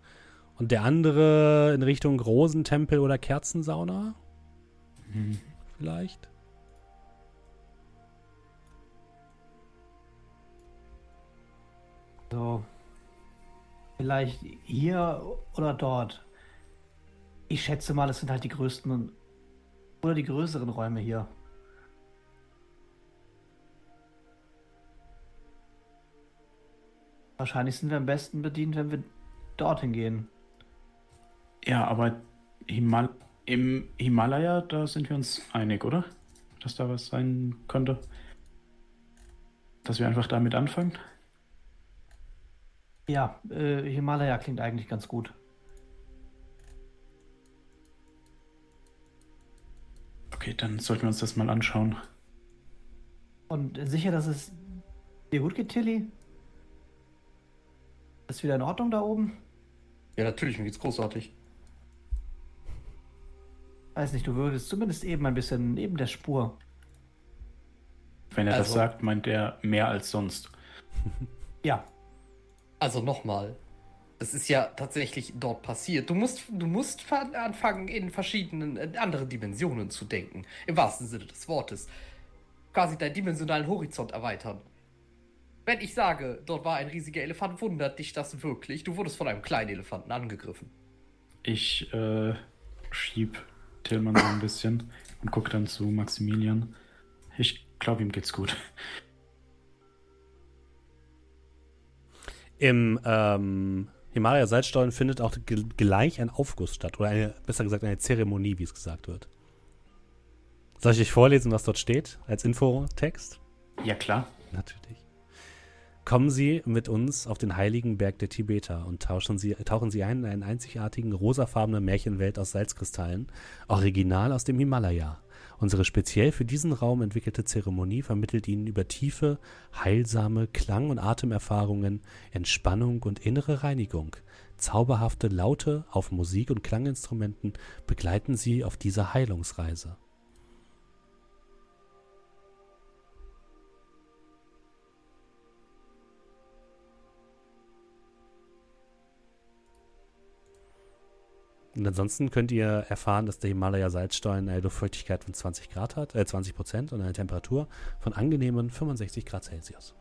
Speaker 1: Und der andere in Richtung Rosentempel oder Kerzensauna.
Speaker 2: Hm.
Speaker 1: Vielleicht.
Speaker 3: So. Vielleicht hier oder dort. Ich schätze mal, es sind halt die größten oder die größeren Räume hier. Wahrscheinlich sind wir am besten bedient, wenn wir dorthin gehen.
Speaker 2: Ja, aber Himal im Himalaya, da sind wir uns einig, oder? Dass da was sein könnte. Dass wir einfach damit anfangen?
Speaker 3: Ja, äh, Himalaya klingt eigentlich ganz gut.
Speaker 2: Okay, dann sollten wir uns das mal anschauen.
Speaker 3: Und sicher, dass es dir gut geht, Tilly? Ist wieder in Ordnung da oben?
Speaker 4: Ja, natürlich, mir geht's großartig.
Speaker 3: Weiß nicht, du würdest zumindest eben ein bisschen neben der Spur.
Speaker 2: Wenn er das
Speaker 4: Also-
Speaker 2: sagt, meint er mehr als sonst.
Speaker 3: Ja,
Speaker 4: Also nochmal. Es ist ja tatsächlich dort passiert. Du musst, du musst fa- anfangen, in verschiedenen, in andere Dimensionen zu denken. Im wahrsten Sinne des Wortes. Quasi deinen dimensionalen Horizont erweitern. Wenn ich sage, dort war ein riesiger Elefant, wundert dich das wirklich? Du wurdest von einem kleinen Elefanten angegriffen.
Speaker 2: Ich äh, schieb Tillmann so ein bisschen und guck dann zu Maximilian. Ich glaube, ihm geht's gut.
Speaker 1: Im ähm, Himalaya-Salzstollen findet auch gleich ein Aufguss statt. Oder eine, besser gesagt eine Zeremonie, wie es gesagt wird. Soll ich euch vorlesen, was dort steht? Als Infotext?
Speaker 2: Ja, klar.
Speaker 1: Natürlich. Kommen Sie mit uns auf den heiligen Berg der Tibeter und tauschen Sie, tauchen Sie ein in einen einzigartigen rosafarbenen Märchenwelt aus Salzkristallen, original aus dem Himalaya. Unsere speziell für diesen Raum entwickelte Zeremonie vermittelt Ihnen über tiefe, heilsame Klang- und Atemerfahrungen, Entspannung und innere Reinigung. Zauberhafte Laute auf Musik- und Klanginstrumenten begleiten Sie auf dieser Heilungsreise. Und ansonsten könnt ihr erfahren, dass der Himalaya-Salzstollen eine Luftfeuchtigkeit von 20 Grad hat, äh 20 Prozent und eine Temperatur von angenehmen 65 Grad Celsius.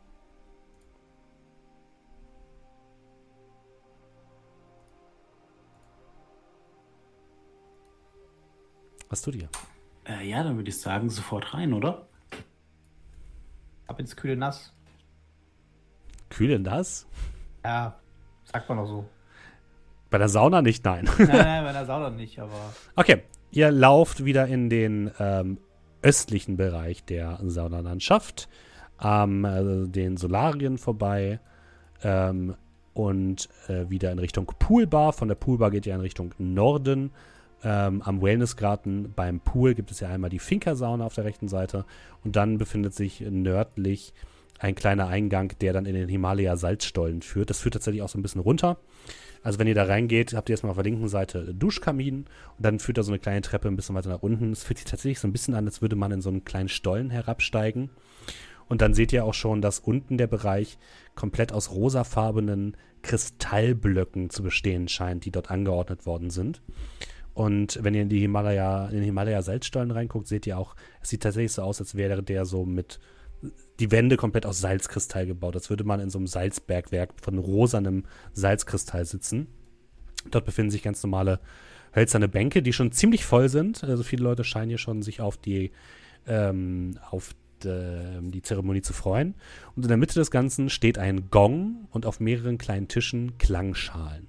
Speaker 1: Was tut ihr?
Speaker 2: Äh, ja, dann würde ich sagen, sofort rein, oder?
Speaker 3: ab ins kühle Nass.
Speaker 1: Kühl denn das?
Speaker 3: Ja, sagt man doch so.
Speaker 1: Bei der Sauna nicht, nein.
Speaker 3: nein, nein, bei der Sauna nicht, aber.
Speaker 1: Okay, ihr lauft wieder in den ähm, östlichen Bereich der Saunalandschaft, am äh, den Solarien vorbei ähm, und äh, wieder in Richtung Poolbar. Von der Poolbar geht ihr in Richtung Norden. Ähm, am Wellnessgarten beim Pool gibt es ja einmal die Finca-Sauna auf der rechten Seite und dann befindet sich nördlich ein kleiner Eingang, der dann in den Himalaya-Salzstollen führt. Das führt tatsächlich auch so ein bisschen runter. Also wenn ihr da reingeht, habt ihr erstmal auf der linken Seite Duschkamin und dann führt da so eine kleine Treppe ein bisschen weiter nach unten. Es fühlt sich tatsächlich so ein bisschen an, als würde man in so einen kleinen Stollen herabsteigen. Und dann seht ihr auch schon, dass unten der Bereich komplett aus rosafarbenen Kristallblöcken zu bestehen scheint, die dort angeordnet worden sind. Und wenn ihr in die Himalaya, in den Himalaya-Salzstollen reinguckt, seht ihr auch, es sieht tatsächlich so aus, als wäre der so mit die Wände komplett aus Salzkristall gebaut, als würde man in so einem Salzbergwerk von rosanem Salzkristall sitzen. Dort befinden sich ganz normale hölzerne Bänke, die schon ziemlich voll sind. Also viele Leute scheinen hier schon sich auf die, ähm, auf de, die Zeremonie zu freuen. Und in der Mitte des Ganzen steht ein Gong und auf mehreren kleinen Tischen Klangschalen.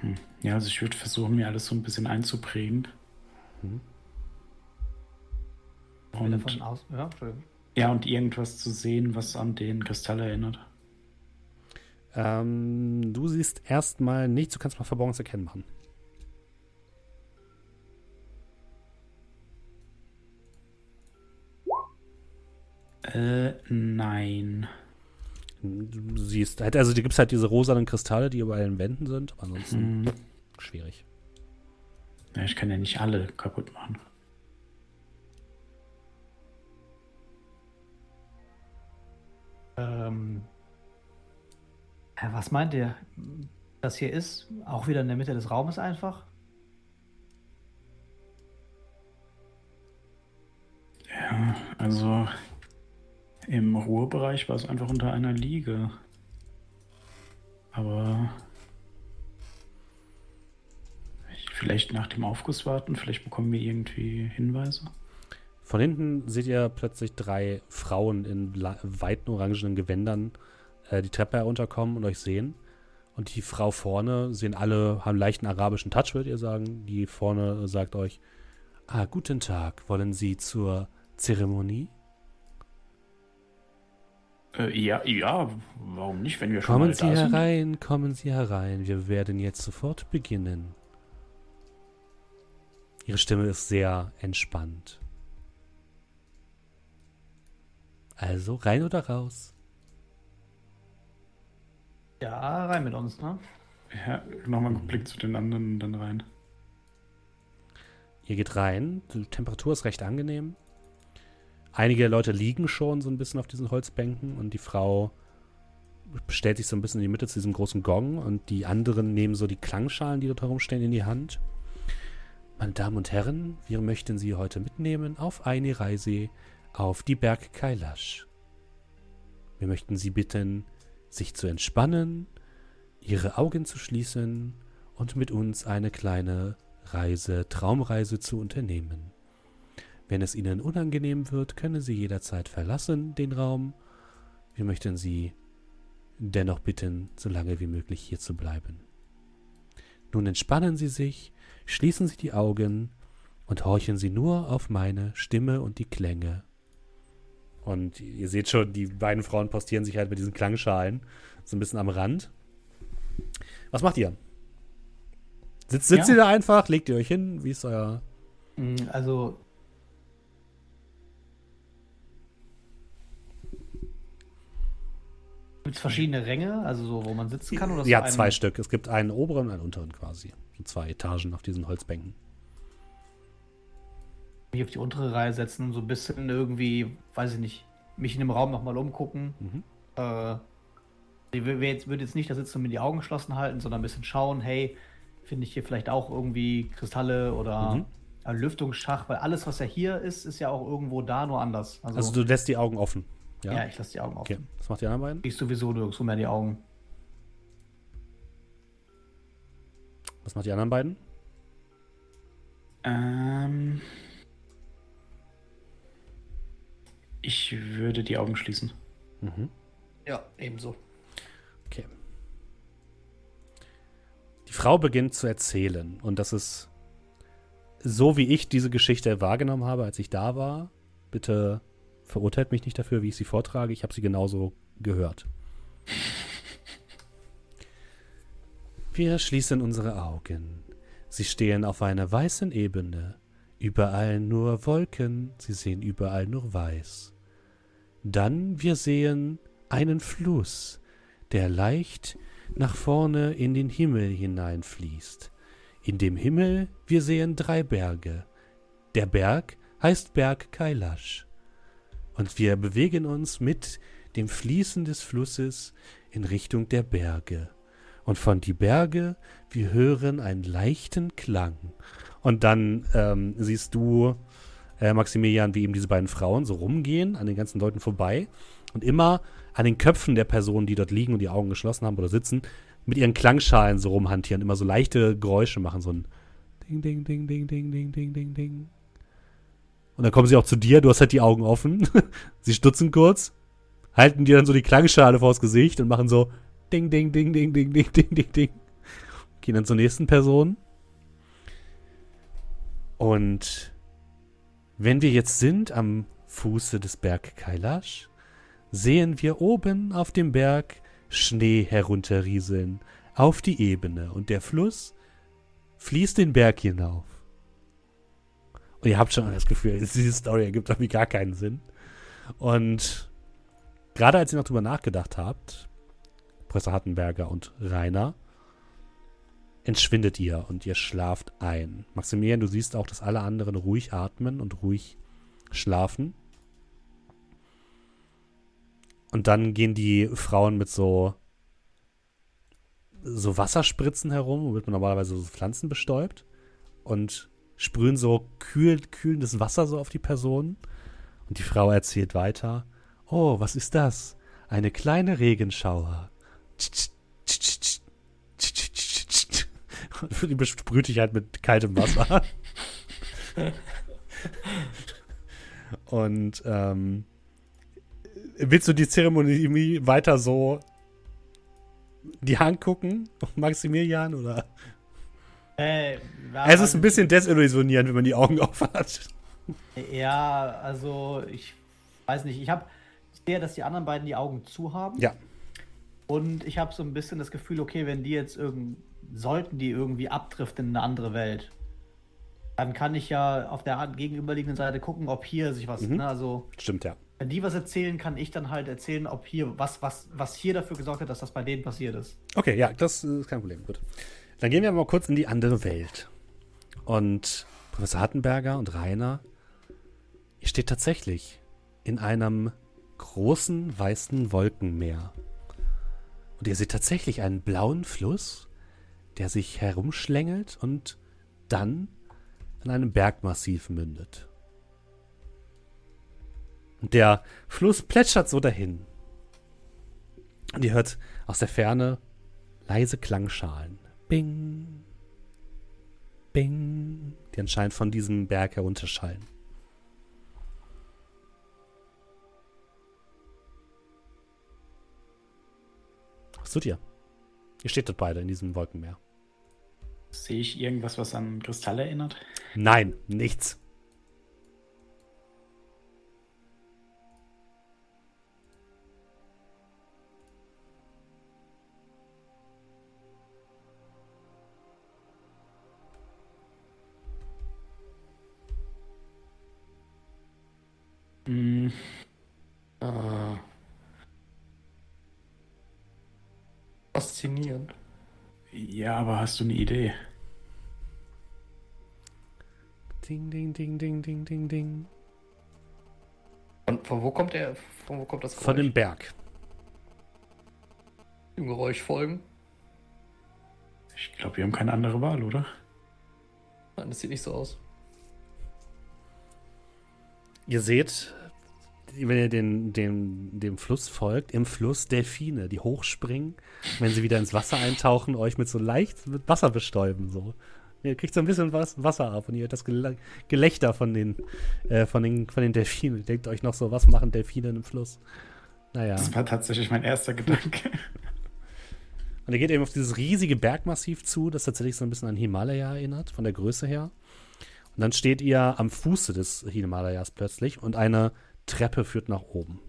Speaker 1: Hm.
Speaker 2: Ja, also ich würde versuchen, mir alles so ein bisschen einzuprägen.
Speaker 1: Mhm.
Speaker 2: Und,
Speaker 3: aus, ja,
Speaker 2: ja, und irgendwas zu sehen, was an den Kristall erinnert.
Speaker 1: Ähm, du siehst erstmal nichts, du kannst mal Verborgenes erkennen machen.
Speaker 2: Äh, nein.
Speaker 1: Du siehst, halt, also die gibt es halt diese rosanen Kristalle, die überall in den Wänden sind, aber ansonsten
Speaker 2: Hm.
Speaker 1: schwierig.
Speaker 2: Ja, ich kann ja nicht alle kaputt machen.
Speaker 3: Ähm, ja, was meint ihr? Das hier ist auch wieder in der Mitte des Raumes einfach?
Speaker 2: Ja, also im Ruhebereich war es einfach unter einer Liege. Aber ich- vielleicht nach dem Aufguss warten, vielleicht bekommen wir irgendwie Hinweise.
Speaker 1: Von hinten seht ihr plötzlich drei Frauen in weiten orangenen Gewändern äh, die Treppe herunterkommen und euch sehen. Und die Frau vorne sehen alle, haben leichten arabischen Touch, würdet ihr sagen. Die vorne sagt euch, ah, guten Tag, wollen Sie zur Zeremonie?
Speaker 2: Äh, ja, ja, warum nicht, wenn wir schon
Speaker 1: Kommen
Speaker 2: mal
Speaker 1: Sie
Speaker 2: da sind?
Speaker 1: herein, kommen Sie herein. Wir werden jetzt sofort beginnen. Ihre Stimme ist sehr entspannt. Also rein oder raus?
Speaker 3: Ja, rein mit uns, ne?
Speaker 2: Ja, nochmal einen Blick zu den anderen dann rein.
Speaker 1: Ihr geht rein, die Temperatur ist recht angenehm. Einige Leute liegen schon so ein bisschen auf diesen Holzbänken und die Frau stellt sich so ein bisschen in die Mitte zu diesem großen Gong und die anderen nehmen so die Klangschalen, die dort herumstehen, in die Hand. Meine Damen und Herren, wir möchten Sie heute mitnehmen auf eine Reise auf die Berg Kailash. Wir möchten Sie bitten, sich zu entspannen, Ihre Augen zu schließen und mit uns eine kleine Reise, Traumreise zu unternehmen. Wenn es Ihnen unangenehm wird, können Sie jederzeit verlassen den Raum. Wir möchten Sie dennoch bitten, so lange wie möglich hier zu bleiben. Nun entspannen Sie sich, schließen Sie die Augen und horchen Sie nur auf meine Stimme und die Klänge. Und ihr seht schon, die beiden Frauen postieren sich halt mit diesen Klangschalen so ein bisschen am Rand. Was macht ihr? Sitzt, sitzt
Speaker 3: Ja.
Speaker 1: ihr da einfach? Legt ihr euch hin? Wie ist euer.
Speaker 3: Also. Gibt es verschiedene Ränge, also so, wo man sitzen kann? Oder
Speaker 1: ja,
Speaker 3: so
Speaker 1: zwei Stück. Es gibt einen oberen und einen unteren quasi. So zwei Etagen auf diesen Holzbänken.
Speaker 3: mich auf die untere Reihe setzen und so ein bisschen irgendwie, weiß ich nicht, mich in dem Raum nochmal umgucken.
Speaker 1: Mhm.
Speaker 3: Äh, ich würde jetzt, nicht da sitzen und mir die Augen geschlossen halten, sondern ein bisschen schauen, hey, finde ich hier vielleicht auch irgendwie Kristalle oder
Speaker 1: Mhm.
Speaker 3: ein Lüftungsschach, weil alles, was ja hier ist, ist ja auch irgendwo da, nur anders. Also,
Speaker 1: Also du lässt die Augen offen. Ja.
Speaker 3: ja. ich lasse die Augen offen.
Speaker 1: okay. Was macht die anderen beiden?
Speaker 3: Ich sowieso nirgendwo mehr die Augen.
Speaker 1: Was macht die anderen beiden?
Speaker 2: Ähm, ich würde die Augen schließen.
Speaker 1: Mhm.
Speaker 4: Ja, ebenso.
Speaker 1: Okay. Die Frau beginnt zu erzählen und das ist so, wie ich diese Geschichte wahrgenommen habe, als ich da war. Bitte verurteilt mich nicht dafür, wie ich sie vortrage. Ich habe sie genauso gehört. Wir schließen unsere Augen. Sie stehen auf einer weißen Ebene. Überall nur Wolken, sie sehen überall nur weiß. Dann wir sehen einen Fluss, der leicht nach vorne in den Himmel hineinfließt. In dem Himmel wir sehen drei Berge. Der Berg heißt Berg Kailash. Und wir bewegen uns mit dem Fließen des Flusses in Richtung der Berge. Und von die Berge, wir hören einen leichten Klang. Und dann ähm, siehst du, äh, Maximilian, wie eben diese beiden Frauen so rumgehen, an den ganzen Leuten vorbei und immer an den Köpfen der Personen, die dort liegen und die Augen geschlossen haben oder sitzen, mit ihren Klangschalen so rumhantieren, immer so leichte Geräusche machen, so ein Ding, Ding, Ding, Ding, Ding, Ding, Ding, Ding, Ding. Und dann kommen sie auch zu dir, du hast halt die Augen offen, sie stutzen kurz, halten dir dann so die Klangschale vors Gesicht und machen so Ding, Ding, Ding, Ding, Ding, Ding, Ding, Ding, Ding. Gehen dann zur nächsten Person. Und wenn wir jetzt sind am Fuße des Berg Kailash, sehen wir oben auf dem Berg Schnee herunterrieseln auf die Ebene und der Fluss fließt den Berg hinauf. Und ihr habt schon das Gefühl, diese Story ergibt irgendwie gar keinen Sinn. Und gerade als ihr noch drüber nachgedacht habt, Professor Hattenberger und Rainer, entschwindet ihr und ihr schlaft ein. Maximilian, du siehst auch, dass alle anderen ruhig atmen und ruhig schlafen. Und dann gehen die Frauen mit so so Wasserspritzen herum, womit man normalerweise so Pflanzen bestäubt und sprühen so kühl, kühlendes Wasser so auf die Person. Und die Frau erzählt weiter. Oh, was ist das? Eine kleine Regenschauer. Und die besprüht dich halt mit kaltem Wasser. Und ähm, willst du die Zeremonie weiter so die Hand gucken, Maximilian, oder?
Speaker 3: Äh, ja,
Speaker 1: es ist ein bisschen desillusionierend, wenn man die Augen aufhat.
Speaker 3: Ja, also ich weiß nicht. Ich habe sehe, dass die anderen beiden die Augen zu haben.
Speaker 1: Ja.
Speaker 3: Und ich habe so ein bisschen das Gefühl, okay, wenn die jetzt irgend sollten die irgendwie abdriften in eine andere Welt, dann kann ich ja auf der gegenüberliegenden Seite gucken, ob hier sich was,
Speaker 1: Mhm.
Speaker 3: ne, also
Speaker 1: Stimmt, ja.
Speaker 3: wenn die was erzählen, kann ich dann halt erzählen, ob hier was, was, was hier dafür gesorgt hat, dass das bei denen passiert ist.
Speaker 1: Okay, ja, das ist kein Problem. Gut. Dann gehen wir mal kurz in die andere Welt. Und Professor Hattenberger und Rainer, ihr steht tatsächlich in einem großen weißen Wolkenmeer. Und ihr seht tatsächlich einen blauen Fluss, der sich herumschlängelt und dann in einem Bergmassiv mündet. Und der Fluss plätschert so dahin. Und ihr hört aus der Ferne leise Klangschalen. Bing. Bing. Die anscheinend von diesem Berg herunterschallen. Was tut ihr? Ihr steht dort beide in diesem Wolkenmeer.
Speaker 2: Sehe ich irgendwas, was an Kristall erinnert?
Speaker 1: Nein, nichts.
Speaker 2: Hm,
Speaker 4: Ah. Faszinierend.
Speaker 2: ja, aber hast du eine Idee?
Speaker 1: Ding, ding, ding, ding, ding, ding, ding.
Speaker 4: Von, von wo kommt der? Von wo kommt das
Speaker 1: Von dem Berg.
Speaker 4: dem Geräusch folgen?
Speaker 2: Ich glaube, wir haben keine andere Wahl, oder?
Speaker 4: Nein, das sieht nicht so aus.
Speaker 1: Ihr seht, wenn ihr den, dem, dem Fluss folgt, im Fluss Delfine, die hochspringen, wenn sie wieder ins Wasser eintauchen, euch mit so leicht mit Wasser bestäuben. So. Ihr kriegt so ein bisschen was, Wasser ab und ihr hört das Gelächter von den, äh, von, den, von den Delfinen. Ihr denkt euch noch so, was machen Delfine im Fluss? Naja.
Speaker 2: Das war tatsächlich mein erster Gedanke.
Speaker 1: Und ihr geht eben auf dieses riesige Bergmassiv zu, das tatsächlich so ein bisschen an Himalaya erinnert, von der Größe her. Und dann steht ihr am Fuße des Himalayas plötzlich und eine Treppe führt nach oben.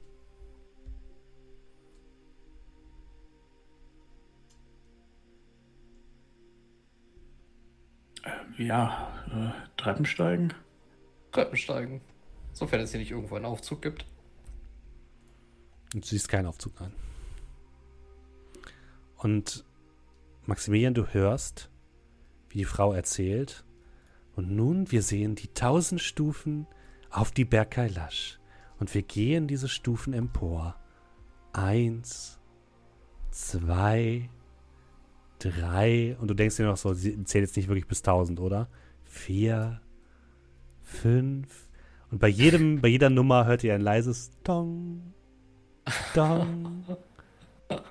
Speaker 2: ja, äh, Treppensteigen.
Speaker 4: Treppensteigen. Sofern es hier nicht irgendwo einen Aufzug gibt.
Speaker 1: Und du siehst keinen Aufzug an. Und Maximilian, du hörst, wie die Frau erzählt. Und nun, wir sehen die tausend Stufen auf die Berg Kailash. Und wir gehen diese Stufen empor. Eins, zwei, drei. Und du denkst dir noch so, sie zählt jetzt nicht wirklich bis tausend, oder? Vier, fünf. Und bei jedem, bei jeder Nummer hört ihr ein leises Dong, Dong,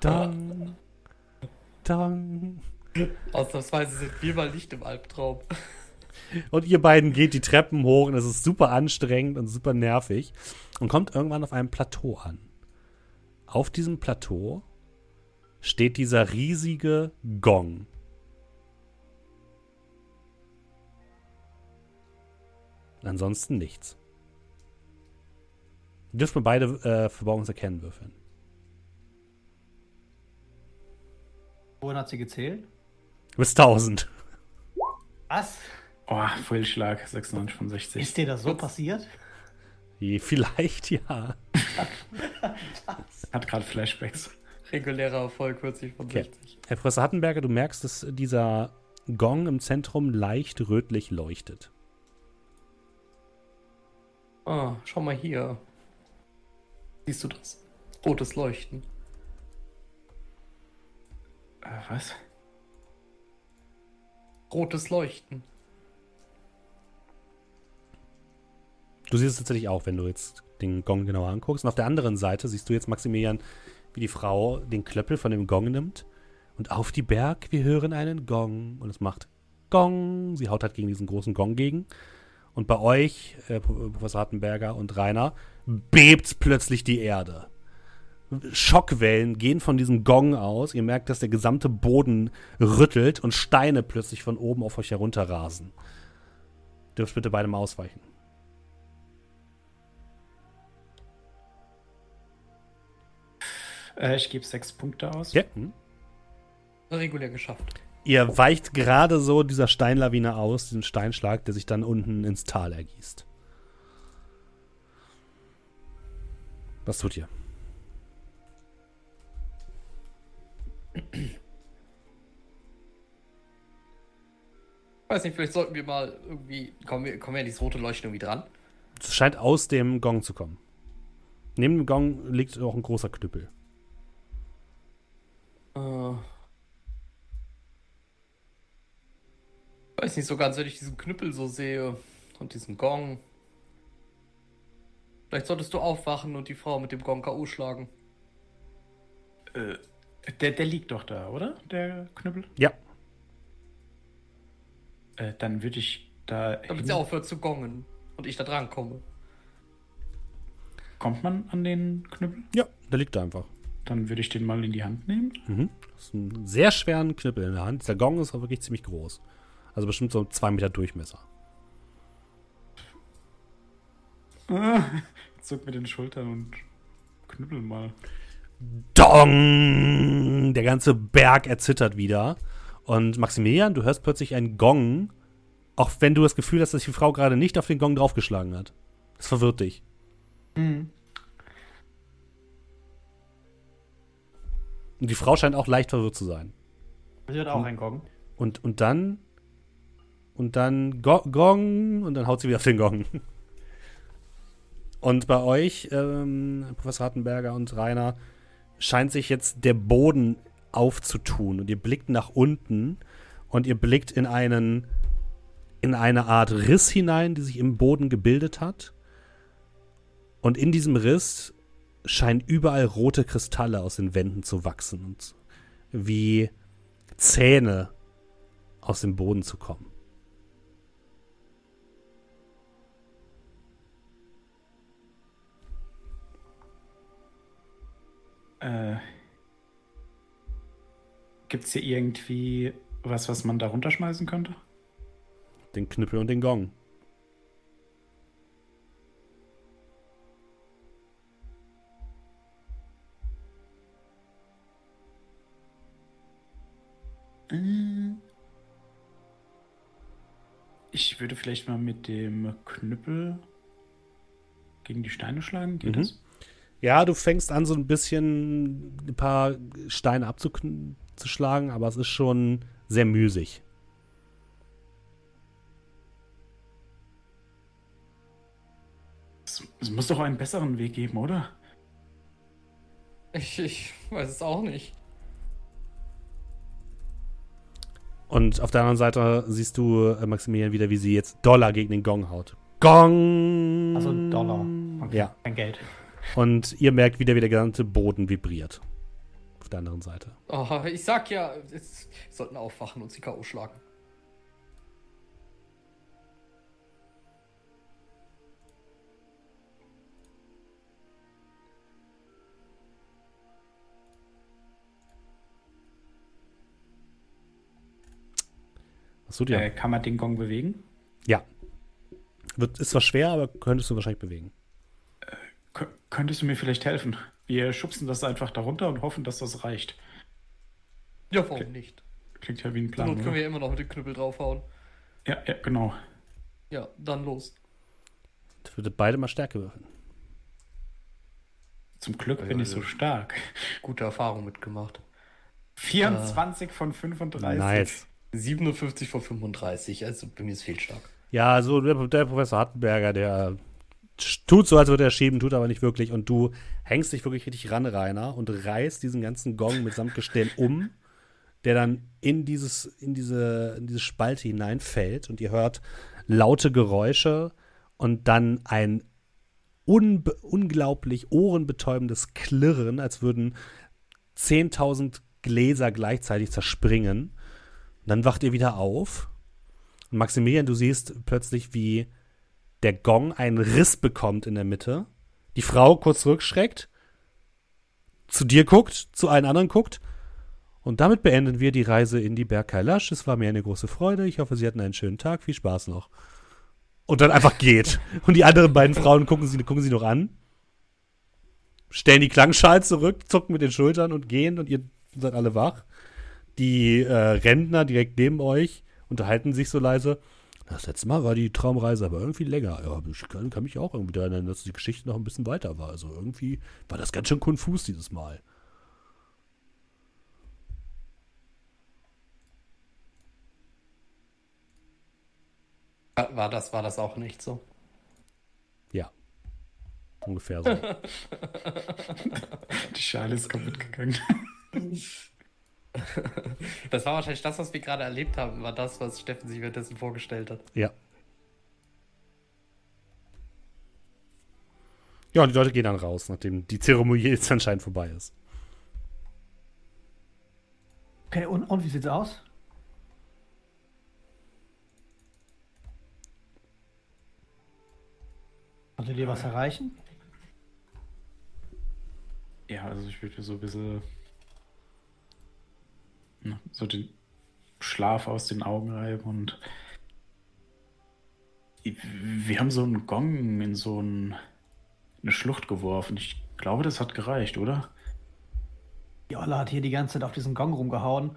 Speaker 1: Dong, Dong.
Speaker 4: Ausnahmsweise sind wir mal nicht im Albtraum.
Speaker 1: Und ihr beiden geht die Treppen hoch und es ist super anstrengend und super nervig und kommt irgendwann auf einem Plateau an. Auf diesem Plateau steht dieser riesige Gong. Ansonsten nichts. Ihr dürft mir beide äh, Verborgenes würfeln.
Speaker 3: Wohin hat sie gezählt?
Speaker 1: Bis 1000.
Speaker 3: Was?
Speaker 2: Oh, Fehlschlag, 96 von 60.
Speaker 3: Ist dir das so passiert?
Speaker 1: Vielleicht ja.
Speaker 2: Hat gerade Flashbacks.
Speaker 4: Regulärer Erfolg 40 von
Speaker 1: Okay.
Speaker 4: 60.
Speaker 1: Herr Professor Hattenberger, du merkst, dass dieser Gong im Zentrum leicht rötlich leuchtet.
Speaker 4: Ah, schau mal hier. Siehst du das? Rotes Leuchten.
Speaker 2: Äh, was?
Speaker 4: Rotes Leuchten.
Speaker 1: Du siehst es tatsächlich auch, wenn du jetzt den Gong genauer anguckst. Und auf der anderen Seite siehst du jetzt Maximilian, wie die Frau den Klöppel von dem Gong nimmt. Und auf die Berg, wir hören einen Gong. Und es macht Gong. Sie haut halt gegen diesen großen Gong gegen. Und bei euch, äh, Pro- Professor Hartenberger und Rainer, bebt plötzlich die Erde. Schockwellen gehen von diesem Gong aus. Ihr merkt, dass der gesamte Boden rüttelt und Steine plötzlich von oben auf euch herunterrasen. Dürft bitte beide mal ausweichen.
Speaker 2: Äh, ich gebe sechs Punkte aus.
Speaker 1: Ja. Hm.
Speaker 4: Regulär geschafft.
Speaker 1: Ihr weicht gerade so dieser Steinlawine aus, diesen Steinschlag, der sich dann unten ins Tal ergießt. Was tut ihr?
Speaker 4: Weiß nicht, vielleicht sollten wir mal irgendwie. Kommen wir, kommen wir an dieses rote Leuchten irgendwie dran?
Speaker 1: Es scheint aus dem Gong zu kommen. Neben dem Gong liegt auch ein großer Knüppel.
Speaker 4: Äh. Weiß nicht so ganz, wenn ich diesen Knüppel so sehe und diesen Gong. Vielleicht solltest du aufwachen und die Frau mit dem Gong K.O. schlagen.
Speaker 2: Äh, der, der liegt doch da, oder? Der Knüppel?
Speaker 1: Ja,
Speaker 2: Äh, dann würde ich da.
Speaker 4: Damit sie aufhört zu gongen und ich da dran komme.
Speaker 2: Kommt man an den Knüppel?
Speaker 1: ja, der liegt da einfach.
Speaker 2: Dann würde ich den mal in die Hand nehmen.
Speaker 1: Mhm. Das ist ein sehr schweren Knüppel in der Hand. Dieser Gong ist auch wirklich ziemlich groß. Also bestimmt so zwei Meter Durchmesser.
Speaker 2: Zuck mit den Schultern und knüppel mal.
Speaker 1: Dong! Der ganze Berg erzittert wieder. Und Maximilian, du hörst plötzlich einen Gong, auch wenn du das Gefühl hast, dass die Frau gerade nicht auf den Gong draufgeschlagen hat. Das verwirrt dich.
Speaker 3: Mhm.
Speaker 1: Und die Frau scheint auch leicht verwirrt zu sein.
Speaker 3: Sie hat auch einen Gong.
Speaker 1: Und, und dann. Und dann Go Gong. Und dann haut sie wieder auf den Gong. Und bei euch, ähm, Professor Hartenberger und Rainer, scheint sich jetzt der Boden aufzutun. Und ihr blickt nach unten und ihr blickt in einen. in eine Art Riss hinein, die sich im Boden gebildet hat. Und in diesem Riss scheinen überall rote Kristalle aus den Wänden zu wachsen und wie Zähne aus dem Boden zu kommen.
Speaker 2: Äh, Gibt es hier irgendwie was, was man da runterschmeißen könnte?
Speaker 1: Den Knüppel und den Gong.
Speaker 2: Ich würde vielleicht mal mit dem Knüppel gegen die Steine schlagen. Geht
Speaker 1: Mhm.
Speaker 2: das?
Speaker 1: Ja, du fängst an, so ein bisschen ein paar Steine abzuschlagen, aber es ist schon sehr müßig.
Speaker 2: Es, es muss doch einen besseren Weg geben, oder?
Speaker 4: Ich, ich weiß es auch nicht.
Speaker 1: Und auf der anderen Seite siehst du äh, Maximilian wieder, wie sie jetzt Dollar gegen den Gong haut. Gong!
Speaker 3: Also Dollar. Okay.
Speaker 1: Ja.
Speaker 3: Kein Geld.
Speaker 1: Und ihr merkt wieder, wie der gesamte Boden vibriert. Auf der anderen Seite.
Speaker 4: Oh, ich sag ja, wir sollten aufwachen und sie K.O. schlagen.
Speaker 1: Tut ihr?
Speaker 2: Äh, kann man den Gong bewegen?
Speaker 1: Ja. Wird, ist zwar schwer, aber könntest du wahrscheinlich bewegen.
Speaker 2: Kö- könntest du mir vielleicht helfen? Wir schubsen das einfach darunter und hoffen, dass das reicht.
Speaker 4: Ja, warum nicht?
Speaker 2: Klingt ja wie ein
Speaker 4: Zur
Speaker 2: Plan.
Speaker 4: Not können wir immer noch mit dem Knüppel draufhauen.
Speaker 2: Ja, ja, genau.
Speaker 4: Ja, dann los.
Speaker 1: Bitte beide mal Stärke würfeln.
Speaker 2: Zum Glück bin ich so stark.
Speaker 4: Gute Erfahrung mitgemacht.
Speaker 2: 24 von 35.
Speaker 1: Nice.
Speaker 4: 57 von 35, also bei mir ist viel stark.
Speaker 1: Ja, also der, der Professor Hattenberger, der tut so, als würde er schieben, tut aber nicht wirklich. Und du hängst dich wirklich richtig ran, Rainer, und reißt diesen ganzen Gong mitsamt Gestell um, der dann in, dieses, in, diese, in diese Spalte hineinfällt. Und ihr hört laute Geräusche und dann ein unglaublich ohrenbetäubendes Klirren, als würden 10.000 Gläser gleichzeitig zerspringen. Dann wacht ihr wieder auf. Und Maximilian, du siehst plötzlich, wie der Gong einen Riss bekommt in der Mitte. Die Frau kurz zurückschreckt, zu dir guckt, zu allen anderen guckt. Und damit beenden wir die Reise in die Berg Kailash. Es war mir eine große Freude. Ich hoffe, Sie hatten einen schönen Tag. Viel Spaß noch. Und dann einfach geht. Und die anderen beiden Frauen gucken sie, gucken sie noch an, stellen die Klangschale zurück, zucken mit den Schultern und gehen. Und ihr seid alle wach. Die äh, Rentner direkt neben euch unterhalten sich so leise. Das letzte Mal war die Traumreise aber irgendwie länger. Ja, ich kann, kann mich auch irgendwie daran erinnern, dass die Geschichte noch ein bisschen weiter war. Also irgendwie war das ganz schön konfus dieses Mal.
Speaker 4: War das, war das auch nicht so?
Speaker 1: Ja. Ungefähr so.
Speaker 2: Die Schale ist kaputt gegangen.
Speaker 4: Das war wahrscheinlich das, was wir gerade erlebt haben, war das, was Steffen sich währenddessen vorgestellt hat.
Speaker 1: ja. Ja, und die Leute gehen dann raus, nachdem die Zeremonie jetzt anscheinend vorbei ist.
Speaker 3: Okay, und, und wie sieht's aus? Konntet ihr was erreichen?
Speaker 2: Ja, also ich würde so ein bisschen so den Schlaf aus den Augen reiben und wir haben so einen Gong in so ein, eine Schlucht geworfen. Ich glaube, das hat gereicht, oder?
Speaker 3: Die Olle hat hier die ganze Zeit auf diesen Gong rumgehauen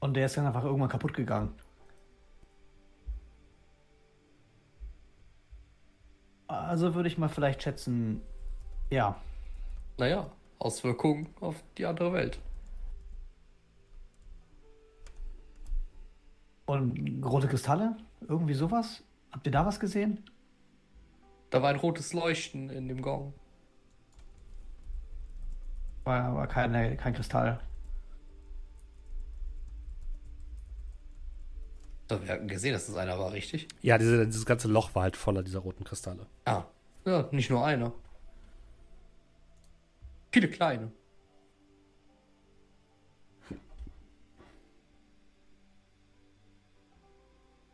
Speaker 3: und der ist dann einfach irgendwann kaputt gegangen. Also würde ich mal vielleicht schätzen, ja.
Speaker 4: Naja, Auswirkungen auf die andere Welt.
Speaker 3: Und rote Kristalle? Irgendwie sowas? Habt ihr da was gesehen?
Speaker 4: Da war ein rotes Leuchten in dem Gong.
Speaker 3: War aber keine, kein Kristall.
Speaker 4: Da wir hatten gesehen, dass das einer war, richtig?
Speaker 1: Ja, diese, dieses ganze Loch war halt voller dieser roten Kristalle.
Speaker 4: Ah. Ja, nicht nur einer. Viele kleine.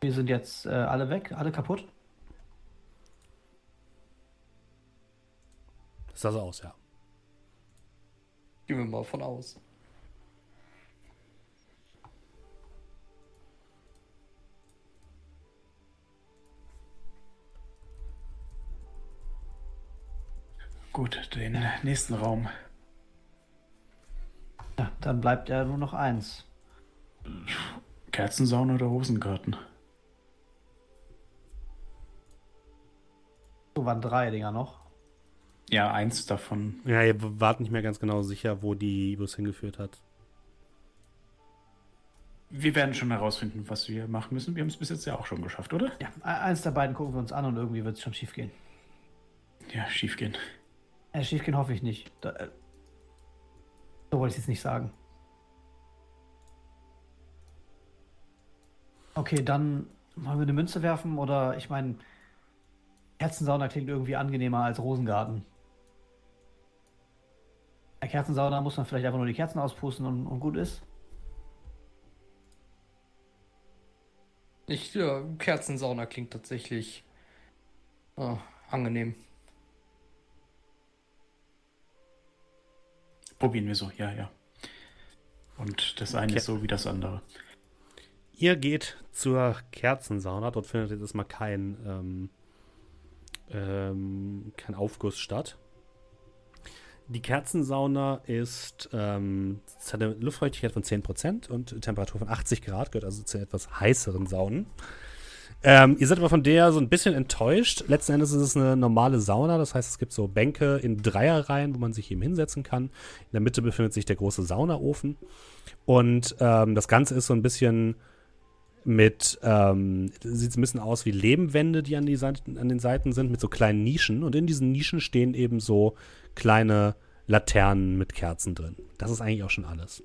Speaker 3: Wir sind jetzt äh, alle weg, alle kaputt.
Speaker 1: Das sah so aus, ja.
Speaker 4: Gehen wir mal von aus.
Speaker 2: Gut, den nächsten Raum.
Speaker 3: Ja, dann bleibt ja nur noch eins.
Speaker 2: Kerzensauna oder Rosengarten?
Speaker 3: So waren drei Dinger noch.
Speaker 2: Ja, eins davon.
Speaker 1: Ja, ihr wart nicht mehr ganz genau sicher, wo die Bus hingeführt hat.
Speaker 2: Wir werden schon herausfinden, was wir machen müssen. Wir haben es bis jetzt ja auch schon geschafft, oder?
Speaker 3: Ja, e- eins der beiden gucken wir uns an und irgendwie wird es schon schief gehen.
Speaker 2: Ja, schief gehen.
Speaker 3: Äh, schief gehen hoffe ich nicht. Da, äh, so wollte ich es jetzt nicht sagen. Okay, dann wollen wir eine Münze werfen oder ich meine, Kerzensauna klingt irgendwie angenehmer als Rosengarten. Bei Kerzensauna muss man vielleicht einfach nur die Kerzen auspusten und, und gut ist.
Speaker 4: Ich, ja, Kerzensauna klingt tatsächlich ah, angenehm.
Speaker 2: Probieren wir so, ja, ja. Und das eine
Speaker 1: Okay.
Speaker 2: ist so wie das andere.
Speaker 1: Ihr geht zur Kerzensauna. Dort findet jetzt erstmal kein, ähm, ähm, kein Aufguss statt. Die Kerzensauna ist, ähm, hat eine Luftfeuchtigkeit von 10% und Temperatur von 80 Grad, gehört also zu etwas heißeren Saunen. Ähm, ihr seid aber von der so ein bisschen enttäuscht. Letzten Endes ist es eine normale Sauna. Das heißt, es gibt so Bänke in Dreierreihen, wo man sich eben hinsetzen kann. In der Mitte befindet sich der große Saunaofen. Und ähm, das Ganze ist so ein bisschen mit, ähm, sieht ein bisschen aus wie Lebenwände, die an, die Seiten, an den Seiten sind, mit so kleinen Nischen. Und in diesen Nischen stehen eben so kleine Laternen mit Kerzen drin. Das ist eigentlich auch schon alles.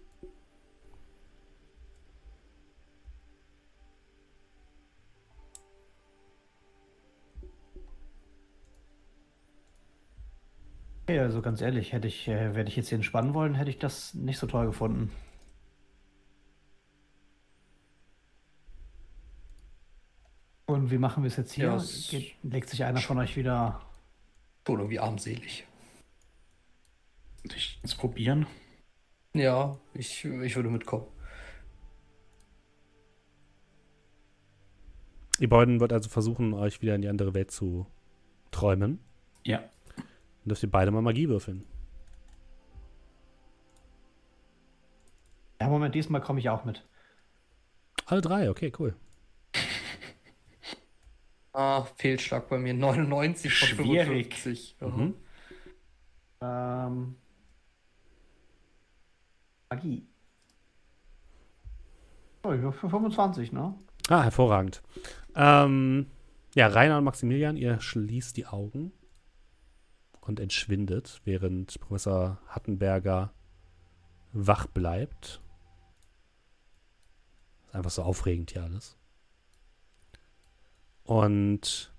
Speaker 3: Okay, also ganz ehrlich, hätte ich, äh, wenn ich jetzt hier entspannen wollen, hätte ich das nicht so toll gefunden. Und wie machen wir es jetzt hier?
Speaker 4: Ja, es-
Speaker 3: Geht, legt sich einer von euch wieder.
Speaker 4: Schon irgendwie armselig.
Speaker 2: Ich es probieren.
Speaker 4: Ja, ich, ich würde mitkommen.
Speaker 1: Ihr beiden wollt also versuchen, euch wieder in die andere Welt zu träumen.
Speaker 2: Ja.
Speaker 1: Dann dürft ihr beide mal Magie würfeln.
Speaker 3: Ja, Moment, diesmal komme ich auch mit.
Speaker 1: Alle drei, okay, cool.
Speaker 4: Ah, Fehlschlag bei mir. 99 von
Speaker 2: Schwierig.
Speaker 4: 55. Ja.
Speaker 1: Mhm.
Speaker 3: Ähm, Magie. Oh, ich war für 25, ne?
Speaker 1: Ah, hervorragend. Ähm, ja, Rainer und Maximilian, ihr schließt die Augen und entschwindet, während Professor Hattenberger wach bleibt. Ist einfach so aufregend hier alles. Und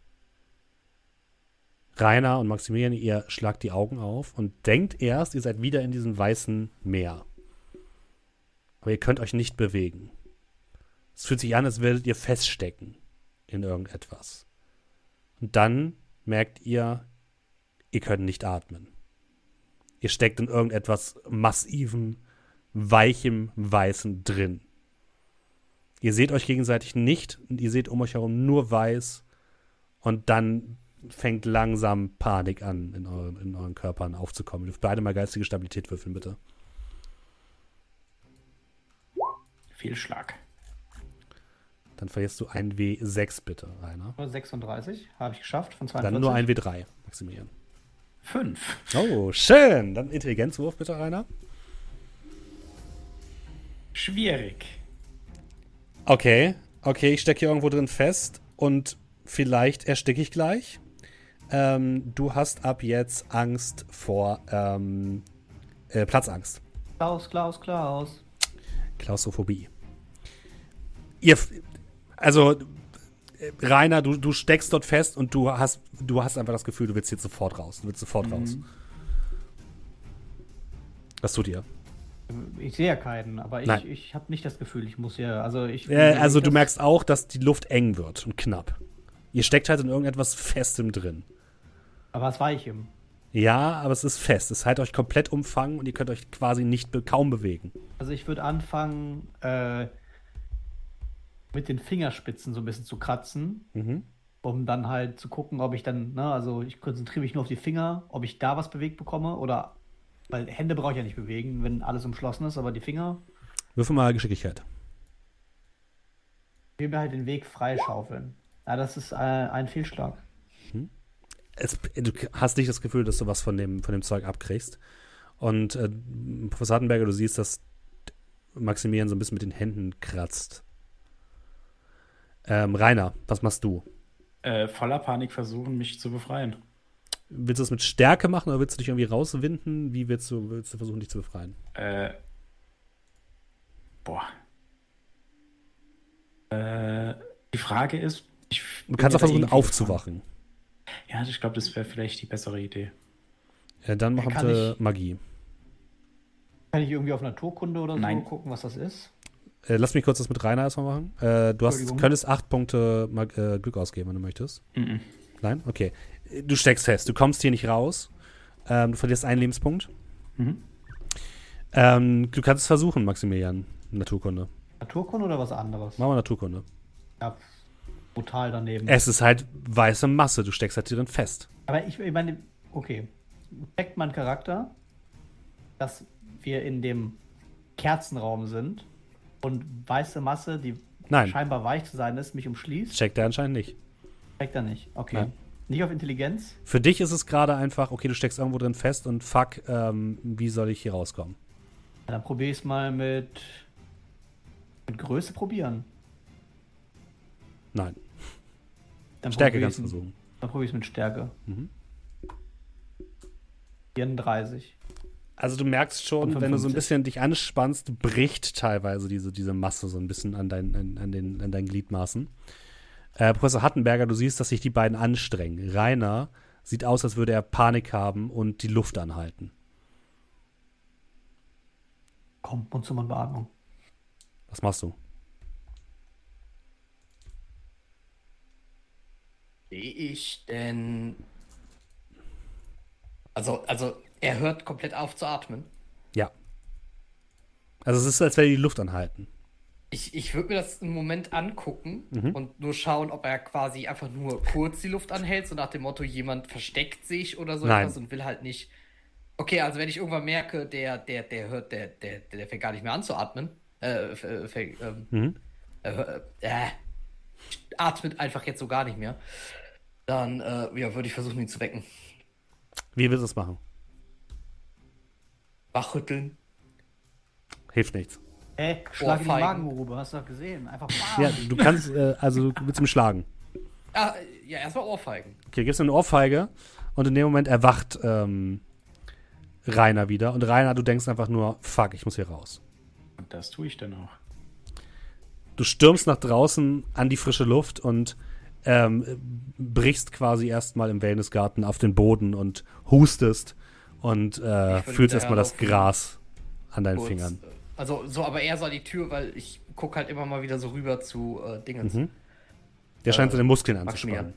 Speaker 1: Rainer und Maximilian, ihr schlagt die Augen auf und denkt erst, ihr seid wieder in diesem weißen Meer. Aber ihr könnt euch nicht bewegen. Es fühlt sich an, als würdet ihr feststecken in irgendetwas. Und dann merkt ihr, ihr könnt nicht atmen. Ihr steckt in irgendetwas massivem, weichem, weißen drin. Ihr seht euch gegenseitig nicht und ihr seht um euch herum nur weiß und dann fängt langsam Panik an, in euren, in euren Körpern aufzukommen. Ihr dürft beide mal geistige Stabilität würfeln, bitte.
Speaker 2: Fehlschlag.
Speaker 1: Dann verlierst du ein W6, bitte, Rainer.
Speaker 3: 36 habe ich geschafft von 42.
Speaker 1: Dann nur ein W3, Maximilian.
Speaker 2: Fünf.
Speaker 1: Oh, schön. Dann Intelligenzwurf bitte, Rainer.
Speaker 2: Schwierig.
Speaker 1: Okay, okay, ich stecke hier irgendwo drin fest und vielleicht ersticke ich gleich. Ähm, du hast ab jetzt Angst vor ähm, äh, Platzangst.
Speaker 3: Klaus, Klaus, Klaus.
Speaker 1: Klaustrophobie. Ihr, also äh, Rainer, du, du steckst dort fest und du hast, du hast einfach das Gefühl, du willst jetzt sofort raus. Du willst sofort raus. Was tut ihr?
Speaker 3: Ich sehe ja keinen, aber
Speaker 1: Nein.
Speaker 3: ich, ich habe nicht das Gefühl, ich muss hier. Also, ich,
Speaker 1: Äh, also du merkst auch, dass die Luft eng wird und knapp. Ihr steckt halt in irgendetwas Festem drin.
Speaker 3: Aber was war ich im?
Speaker 1: Ja, aber es ist fest. Es hat euch komplett umfangen und ihr könnt euch quasi nicht be kaum bewegen.
Speaker 3: Also, ich würde anfangen, äh, mit den Fingerspitzen so ein bisschen zu kratzen,
Speaker 1: Mhm.
Speaker 3: um dann halt zu gucken, ob ich dann, ne, also ich konzentriere mich nur auf die Finger, ob ich da was bewegt bekomme oder. Weil Hände brauche ich ja nicht bewegen, wenn alles umschlossen ist, aber die Finger,
Speaker 1: Würfel mal Geschicklichkeit.
Speaker 3: ich will mir halt den Weg freischaufeln. Ja, das ist äh, ein Fehlschlag.
Speaker 1: Es, du hast nicht das Gefühl, dass du was von dem, von dem Zeug abkriegst. Und äh, Professor Hartenberger, du siehst, dass Maximilian so ein bisschen mit den Händen kratzt. Ähm, Rainer, was machst du?
Speaker 2: Äh, voller Panik versuchen, mich zu befreien.
Speaker 1: Willst du das mit Stärke machen oder willst du dich irgendwie rauswinden? Wie willst du, willst du versuchen, dich zu befreien?
Speaker 2: Äh. Boah. Äh, die Frage ist. Ich
Speaker 1: Du kannst auch versuchen, aufzuwachen.
Speaker 2: Ja, ich glaube, das wäre vielleicht die bessere Idee.
Speaker 1: Ja, dann mach
Speaker 3: Kann
Speaker 1: bitte
Speaker 3: ich-
Speaker 1: Magie.
Speaker 3: Kann ich irgendwie auf Naturkunde oder so
Speaker 2: Nein.
Speaker 3: gucken, was das ist?
Speaker 1: Äh, lass mich kurz das mit Rainer erstmal machen. Äh, du hast, könntest acht Punkte Mag äh, Glück ausgeben, wenn du möchtest.
Speaker 2: Mhm.
Speaker 1: Nein? Okay. Du steckst fest. Du kommst hier nicht raus. Ähm, du verlierst einen Lebenspunkt.
Speaker 2: Mhm.
Speaker 1: Ähm, du kannst es versuchen, Maximilian. Naturkunde.
Speaker 3: Naturkunde oder was anderes?
Speaker 1: Mach mal Naturkunde.
Speaker 3: Ja, brutal daneben.
Speaker 1: Es ist halt weiße Masse. Du steckst halt hier drin fest.
Speaker 3: Aber ich, ich meine, okay. Checkt mein Charakter, dass wir in dem Kerzenraum sind und weiße Masse, die
Speaker 1: Nein,
Speaker 3: scheinbar weich zu sein ist, mich umschließt?
Speaker 1: checkt er anscheinend nicht.
Speaker 3: Checkt er nicht. Okay.
Speaker 1: Nein.
Speaker 3: Nicht auf Intelligenz?
Speaker 1: Für dich ist es gerade einfach, okay, du steckst irgendwo drin fest und fuck, ähm, wie soll ich hier rauskommen?
Speaker 3: Ja, dann probiere ich es mal mit, mit Größe probieren.
Speaker 1: Nein,
Speaker 3: Dann
Speaker 1: Stärke
Speaker 3: probier
Speaker 1: kannst du
Speaker 3: ich's-
Speaker 1: versuchen.
Speaker 3: Dann probiere ich es mit Stärke.
Speaker 1: Mhm.
Speaker 3: 34.
Speaker 1: Also du merkst schon, wenn du so ein
Speaker 3: 55.
Speaker 1: bisschen dich anspannst, bricht teilweise diese, diese Masse so ein bisschen an, dein, an, an, den, an deinen Gliedmaßen. Äh, Professor Hattenberger, du siehst, dass sich die beiden anstrengen. Rainer sieht aus, als würde er Panik haben und die Luft anhalten.
Speaker 3: Komm, Mund zu Mund Beatmung.
Speaker 1: Was machst du?
Speaker 4: Sehe ich denn. Also, also, er hört komplett auf zu atmen.
Speaker 1: Ja. Also es ist, als wäre die Luft anhalten.
Speaker 4: Ich, ich würde mir das einen Moment angucken
Speaker 1: Mhm.
Speaker 4: und nur schauen, ob er quasi einfach nur kurz die Luft anhält, so nach dem Motto, jemand versteckt sich oder so
Speaker 1: Nein.
Speaker 4: etwas und will halt nicht. Okay, also wenn ich irgendwann merke, der, der, der hört, der, der, der fängt gar nicht mehr an zu atmen. Äh, äh, fängt, ähm,
Speaker 1: Mhm.
Speaker 4: äh, äh, atmet einfach jetzt so gar nicht mehr. Dann, äh, ja, würde ich versuchen, ihn zu wecken.
Speaker 1: Wie willst du es machen?
Speaker 4: Wachrütteln.
Speaker 1: Hilft nichts.
Speaker 3: Ey, schlag in die. Magengrube, hast du doch gesehen. Einfach bam.
Speaker 1: Ja, du kannst, äh, also du willst ihm schlagen.
Speaker 4: Ah, ja, erstmal Ohrfeigen.
Speaker 1: Okay, gibst ihm eine Ohrfeige und in dem Moment erwacht ähm, Rainer wieder. Und Rainer, du denkst einfach nur, fuck, ich muss hier raus.
Speaker 2: Und das tue ich dann auch.
Speaker 1: Du stürmst nach draußen an die frische Luft und ähm, brichst quasi erstmal im Wellnessgarten auf den Boden und hustest und äh, fühlst erstmal das. Gras an deinen
Speaker 4: Kurz,
Speaker 1: Fingern.
Speaker 4: äh, Also, so, aber eher so an die Tür, weil ich gucke halt immer mal wieder so rüber zu äh, Dingens.
Speaker 1: Mhm. Der scheint
Speaker 4: äh,
Speaker 1: seine Muskeln anzuspannen.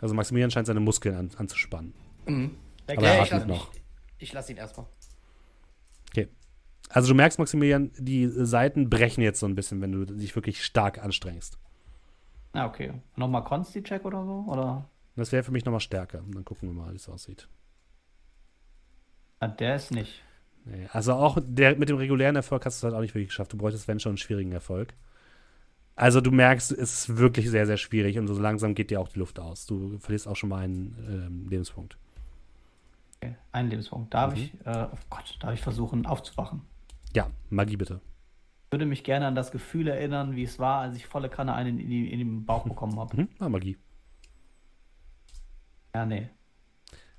Speaker 1: Also Maximilian scheint seine Muskeln an, anzuspannen.
Speaker 4: Mhm.
Speaker 3: Der
Speaker 1: Aber er
Speaker 4: ich
Speaker 1: atmet
Speaker 4: lasse
Speaker 1: noch.
Speaker 4: ich, ich lass ihn erstmal.
Speaker 1: Okay. Also du merkst, Maximilian, die Seiten brechen jetzt so ein bisschen, wenn du dich wirklich stark anstrengst.
Speaker 3: Ah, okay. Nochmal Consti-Check oder so? Oder?
Speaker 1: Das wäre für mich nochmal stärker. Dann gucken wir mal, wie es aussieht.
Speaker 3: Ah, der ist nicht.
Speaker 1: Nee, also auch der, mit dem regulären Erfolg hast du es halt auch nicht wirklich geschafft. Du bräuchtest, wenn schon, einen schwierigen Erfolg. Also du merkst, es ist wirklich sehr, sehr schwierig und so langsam geht dir auch die Luft aus. Du verlierst auch schon mal einen ähm, Lebenspunkt.
Speaker 3: Okay. Ein Lebenspunkt. Darf
Speaker 1: Mhm.
Speaker 3: ich, äh, oh Gott, darf ich versuchen aufzuwachen?
Speaker 1: Ja, Magie bitte.
Speaker 3: Ich würde mich gerne an das Gefühl erinnern, wie es war, als ich volle Kanne einen in, die, in den Bauch bekommen habe.
Speaker 1: Mhm. Ah, Magie.
Speaker 3: Ja, nee.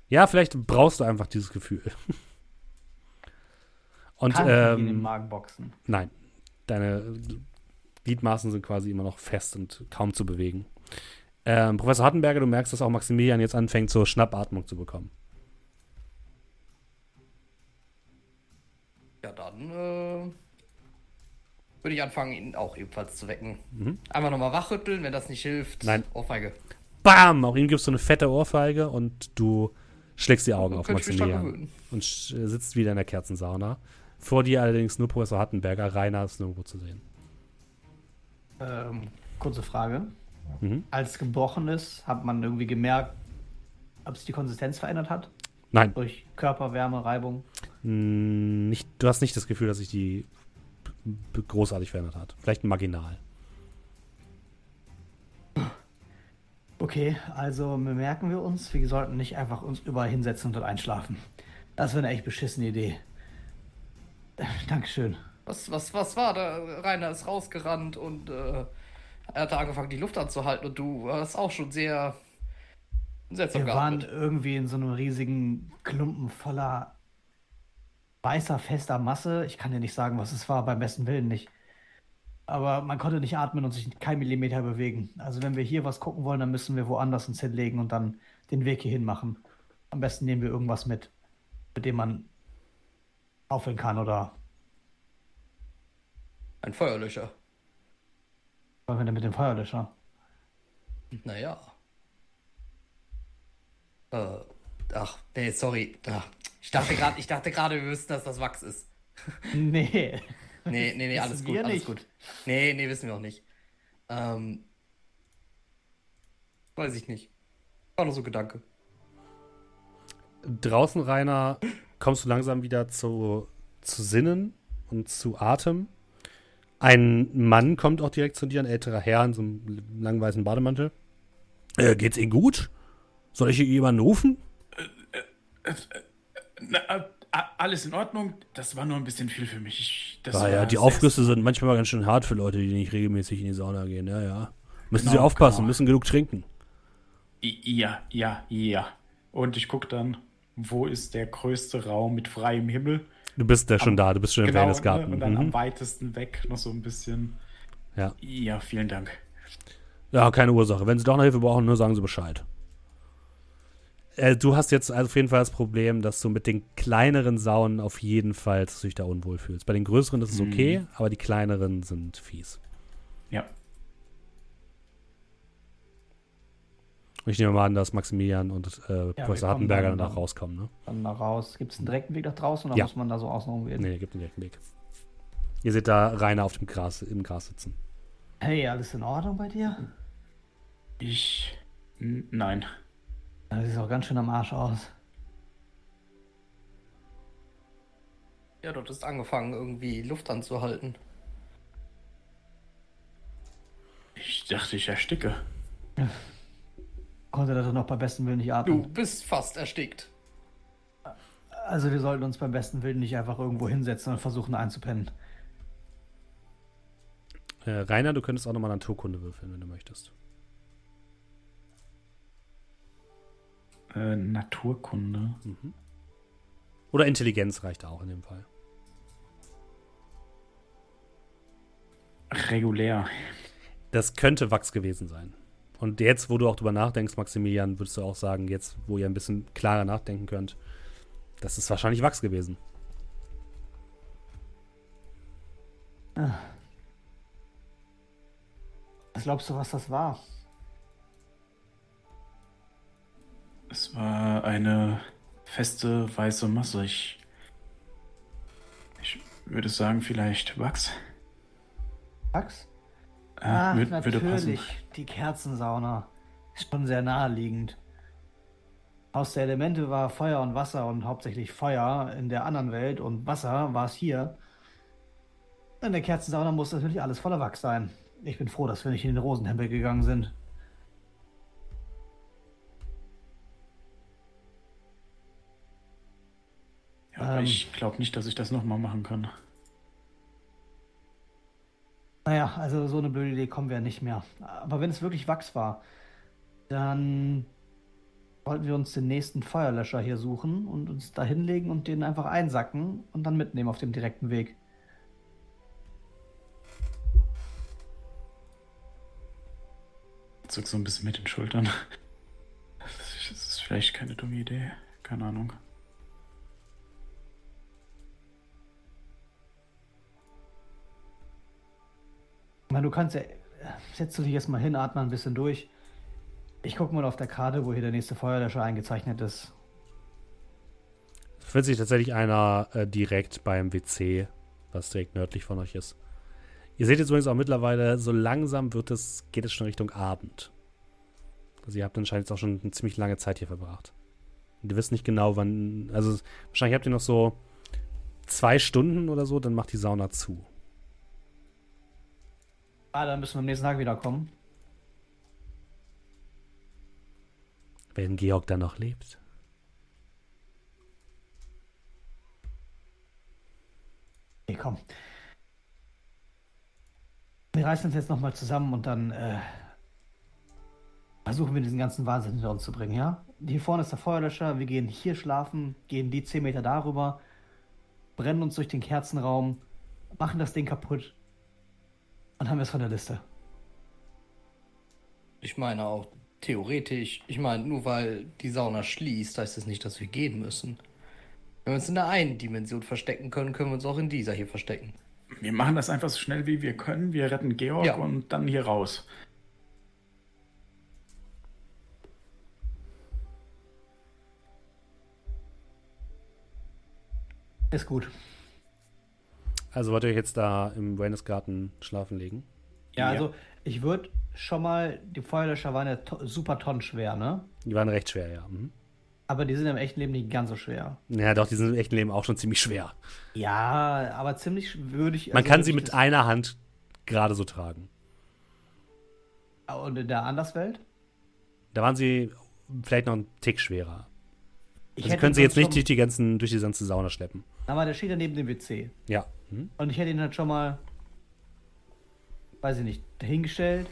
Speaker 1: Ja, vielleicht brauchst du einfach dieses Gefühl. Und
Speaker 3: Kann ich mich in den
Speaker 1: ähm,
Speaker 3: Magen boxen.
Speaker 1: nein, deine Gliedmaßen sind quasi immer noch fest und kaum zu bewegen. Ähm, Professor Hattenberger, du merkst, dass auch Maximilian jetzt anfängt, zur Schnappatmung zu bekommen.
Speaker 4: Ja, dann äh, würde ich anfangen, ihn auch ebenfalls zu wecken.
Speaker 1: Mhm.
Speaker 4: Einfach nochmal wachrütteln, wenn das nicht hilft.
Speaker 1: Nein.
Speaker 4: Ohrfeige.
Speaker 1: Bam! Auch ihm gibst du eine fette Ohrfeige und du schlägst die Augen auf Maximilian und äh, sitzt wieder in der Kerzensauna. Vor dir allerdings nur Professor Hattenberger, Rainer ist nirgendwo zu sehen.
Speaker 3: Ähm, kurze Frage.
Speaker 1: Mhm.
Speaker 3: Als es gebrochen ist, hat man irgendwie gemerkt, ob sich die Konsistenz verändert hat?
Speaker 1: Nein,
Speaker 3: Durch Körperwärme, Reibung?
Speaker 1: nicht, du hast nicht das Gefühl, dass sich die großartig verändert hat. Vielleicht marginal.
Speaker 3: Okay, also merken wir uns, wir sollten nicht einfach uns überall hinsetzen und dort einschlafen. Das wäre eine echt beschissene Idee. Dankeschön.
Speaker 4: Was, was, was war da? Rainer ist rausgerannt und äh, er hatte angefangen, die Luft anzuhalten und du hast auch schon sehr seltsam
Speaker 3: Wir waren irgendwie in so einem riesigen Klumpen voller weißer, fester Masse. Ich kann dir nicht sagen, was es war, beim besten Willen nicht. Aber man konnte nicht atmen und sich kein Millimeter bewegen. Also wenn wir hier was gucken wollen, dann müssen wir woanders uns hinlegen und dann den Weg hierhin machen. Am besten nehmen wir irgendwas mit, mit dem man aufhören kann oder
Speaker 4: Ein Feuerlöscher.
Speaker 3: wollen wir denn mit dem Feuerlöscher?
Speaker 4: Naja. Äh, ach, nee, sorry. Ach, ich dachte gerade, ich dachte gerade, wir wüssten, dass das Wachs ist.
Speaker 3: Nee.
Speaker 4: Nee, nee, nee, alles gut, alles
Speaker 3: nicht.
Speaker 4: gut. Nee, nee, wissen wir auch nicht. Ähm, weiß ich nicht. War nur so ein Gedanke.
Speaker 1: Draußen, Rainer, kommst du langsam wieder zu, zu Sinnen und zu Atem. Ein Mann kommt auch direkt zu dir, ein älterer Herr in so einem langen weißen Bademantel. Äh, geht's Ihnen gut? Soll ich jemanden rufen?
Speaker 2: Na, äh, alles in Ordnung. Das war nur ein bisschen viel für mich. Ich, das war
Speaker 1: ja, die Aufgüsse sind manchmal ganz schön hart für Leute, die nicht regelmäßig in die Sauna gehen. Ja, ja. Müssen
Speaker 2: Genau,
Speaker 1: sie aufpassen,
Speaker 2: genau.
Speaker 1: müssen genug trinken.
Speaker 2: Ja, ja, ja. Und ich gucke dann, wo ist der größte Raum mit freiem Himmel?
Speaker 1: Du bist ja schon da, du bist schon im
Speaker 2: Genau,
Speaker 1: Wellnessgarten.
Speaker 2: ne? und dann am
Speaker 1: Mhm.
Speaker 2: weitesten weg noch so ein bisschen.
Speaker 1: Ja.
Speaker 2: Ja, vielen Dank.
Speaker 1: ja, keine Ursache. Wenn sie doch noch Hilfe brauchen, nur sagen sie Bescheid. Äh, du hast jetzt auf jeden Fall das Problem, dass du mit den kleineren Saunen auf jeden Fall dich da unwohl fühlst. Bei den größeren ist es okay, aber die kleineren sind fies.
Speaker 2: Ja.
Speaker 1: Ich nehme mal an, dass Maximilian und äh,
Speaker 3: wir
Speaker 1: Professor Hartenberger
Speaker 3: dann-
Speaker 1: danach rauskommen, ne?
Speaker 3: Dann da raus. Gibt es einen direkten Weg nach draußen oder
Speaker 1: Ja.
Speaker 3: muss man da so außen gehen?
Speaker 1: Nee, gibt einen direkten Weg. Ihr seht da Rainer auf dem Gras, im Gras sitzen.
Speaker 3: Hey, alles in Ordnung bei dir?
Speaker 2: Ich. N nein.
Speaker 3: Das sieht auch ganz schön am Arsch aus.
Speaker 4: Ja, dort ist angefangen, irgendwie Luft anzuhalten.
Speaker 2: Ich dachte, ich ersticke.
Speaker 3: Konnte das noch beim besten Willen nicht
Speaker 4: Du
Speaker 3: atmen.
Speaker 4: bist fast erstickt.
Speaker 3: Also wir sollten uns beim besten Willen nicht einfach irgendwo hinsetzen und versuchen einzupennen.
Speaker 1: Äh, Rainer, du könntest auch nochmal Naturkunde würfeln, wenn du möchtest.
Speaker 2: Äh, Naturkunde.
Speaker 1: Oder Intelligenz reicht auch in dem Fall.
Speaker 2: Regulär.
Speaker 1: Das könnte Wachs gewesen sein. Und jetzt, wo du auch drüber nachdenkst, Maximilian, würdest du auch sagen, jetzt, wo ihr ein bisschen klarer nachdenken könnt, das ist wahrscheinlich Wachs gewesen.
Speaker 3: Was glaubst du, was das war?
Speaker 2: Es war eine feste weiße Masse. Ich. Ich würde sagen, vielleicht Wachs.
Speaker 3: Wachs?
Speaker 2: Äh,
Speaker 3: Ach,
Speaker 2: würd- würde passen.
Speaker 3: natürlich. Die Kerzensauna. Ist schon sehr naheliegend. Aus der Elemente war Feuer und Wasser und hauptsächlich Feuer in der anderen Welt und Wasser war es hier. In der Kerzensauna muss natürlich alles voller Wachs sein. Ich bin froh, dass wir nicht in den Rosenhempel gegangen sind.
Speaker 2: Ja,
Speaker 3: Ähm.
Speaker 2: ich glaube nicht, dass ich das nochmal machen kann.
Speaker 3: Naja, also so eine blöde Idee kommen wir nicht mehr. Aber wenn es wirklich Wachs war, dann wollten wir uns den nächsten Feuerlöscher hier suchen und uns da hinlegen und den einfach einsacken und dann mitnehmen auf dem direkten Weg.
Speaker 2: Zuck so ein bisschen mit den Schultern. Das ist vielleicht keine dumme Idee. Keine Ahnung.
Speaker 3: Meine, du kannst ja. Setz du dich jetzt mal hin, atme ein bisschen durch. Ich gucke mal auf der Karte, wo hier der nächste Feuerlöscher eingezeichnet ist.
Speaker 1: Findet sich tatsächlich einer äh, direkt beim WC, was direkt nördlich von euch ist. Ihr seht jetzt übrigens auch mittlerweile, so langsam wird es, geht es schon Richtung Abend. Also ihr habt anscheinend jetzt auch schon eine ziemlich lange Zeit hier verbracht. Und ihr wisst nicht genau, wann. Also wahrscheinlich habt ihr noch so zwei Stunden oder so, dann macht die Sauna zu.
Speaker 3: Ah, dann müssen wir am nächsten Tag wiederkommen.
Speaker 1: Wenn Georg dann noch lebt.
Speaker 3: Okay, komm. Wir reißen uns jetzt nochmal zusammen und dann äh, versuchen wir diesen ganzen Wahnsinn hinter uns zu bringen, ja? Hier vorne ist der Feuerlöscher, wir gehen hier schlafen, gehen die 10 Meter darüber, brennen uns durch den Kerzenraum, machen das Ding kaputt und haben wir es von der Liste.
Speaker 4: Ich meine auch theoretisch, ich meine, nur weil die Sauna schließt, heißt das nicht, dass wir gehen müssen. Wenn wir uns in der einen Dimension verstecken können, können wir uns auch in dieser hier verstecken.
Speaker 2: Wir machen das einfach so schnell wie wir können. Wir retten Georg
Speaker 4: Ja.
Speaker 2: und dann hier raus.
Speaker 3: Ist gut.
Speaker 1: Also wollt ihr euch jetzt da im Wellnessgarten schlafen legen?
Speaker 3: Ja,
Speaker 2: Ja.
Speaker 3: also ich würde schon mal, die Feuerlöscher waren ja to super tonnenschwer, ne?
Speaker 1: Die waren recht schwer, ja. Mhm.
Speaker 3: Aber die sind im echten Leben nicht ganz so schwer.
Speaker 1: Ja, doch, die sind im echten Leben auch schon ziemlich schwer.
Speaker 3: Ja, aber ziemlich würde ich.
Speaker 1: Man
Speaker 3: also
Speaker 1: kann sie mit einer Hand gerade so tragen.
Speaker 3: Und in der Anderswelt?
Speaker 1: Da waren sie vielleicht noch einen Tick schwerer.
Speaker 3: Ich
Speaker 1: Also können sie jetzt nicht durch die ganzen, durch die ganze Sauna schleppen.
Speaker 3: Aber der steht ja neben dem WC.
Speaker 1: Ja. Hm?
Speaker 3: Und ich hätte ihn halt schon mal, weiß ich nicht, dahingestellt.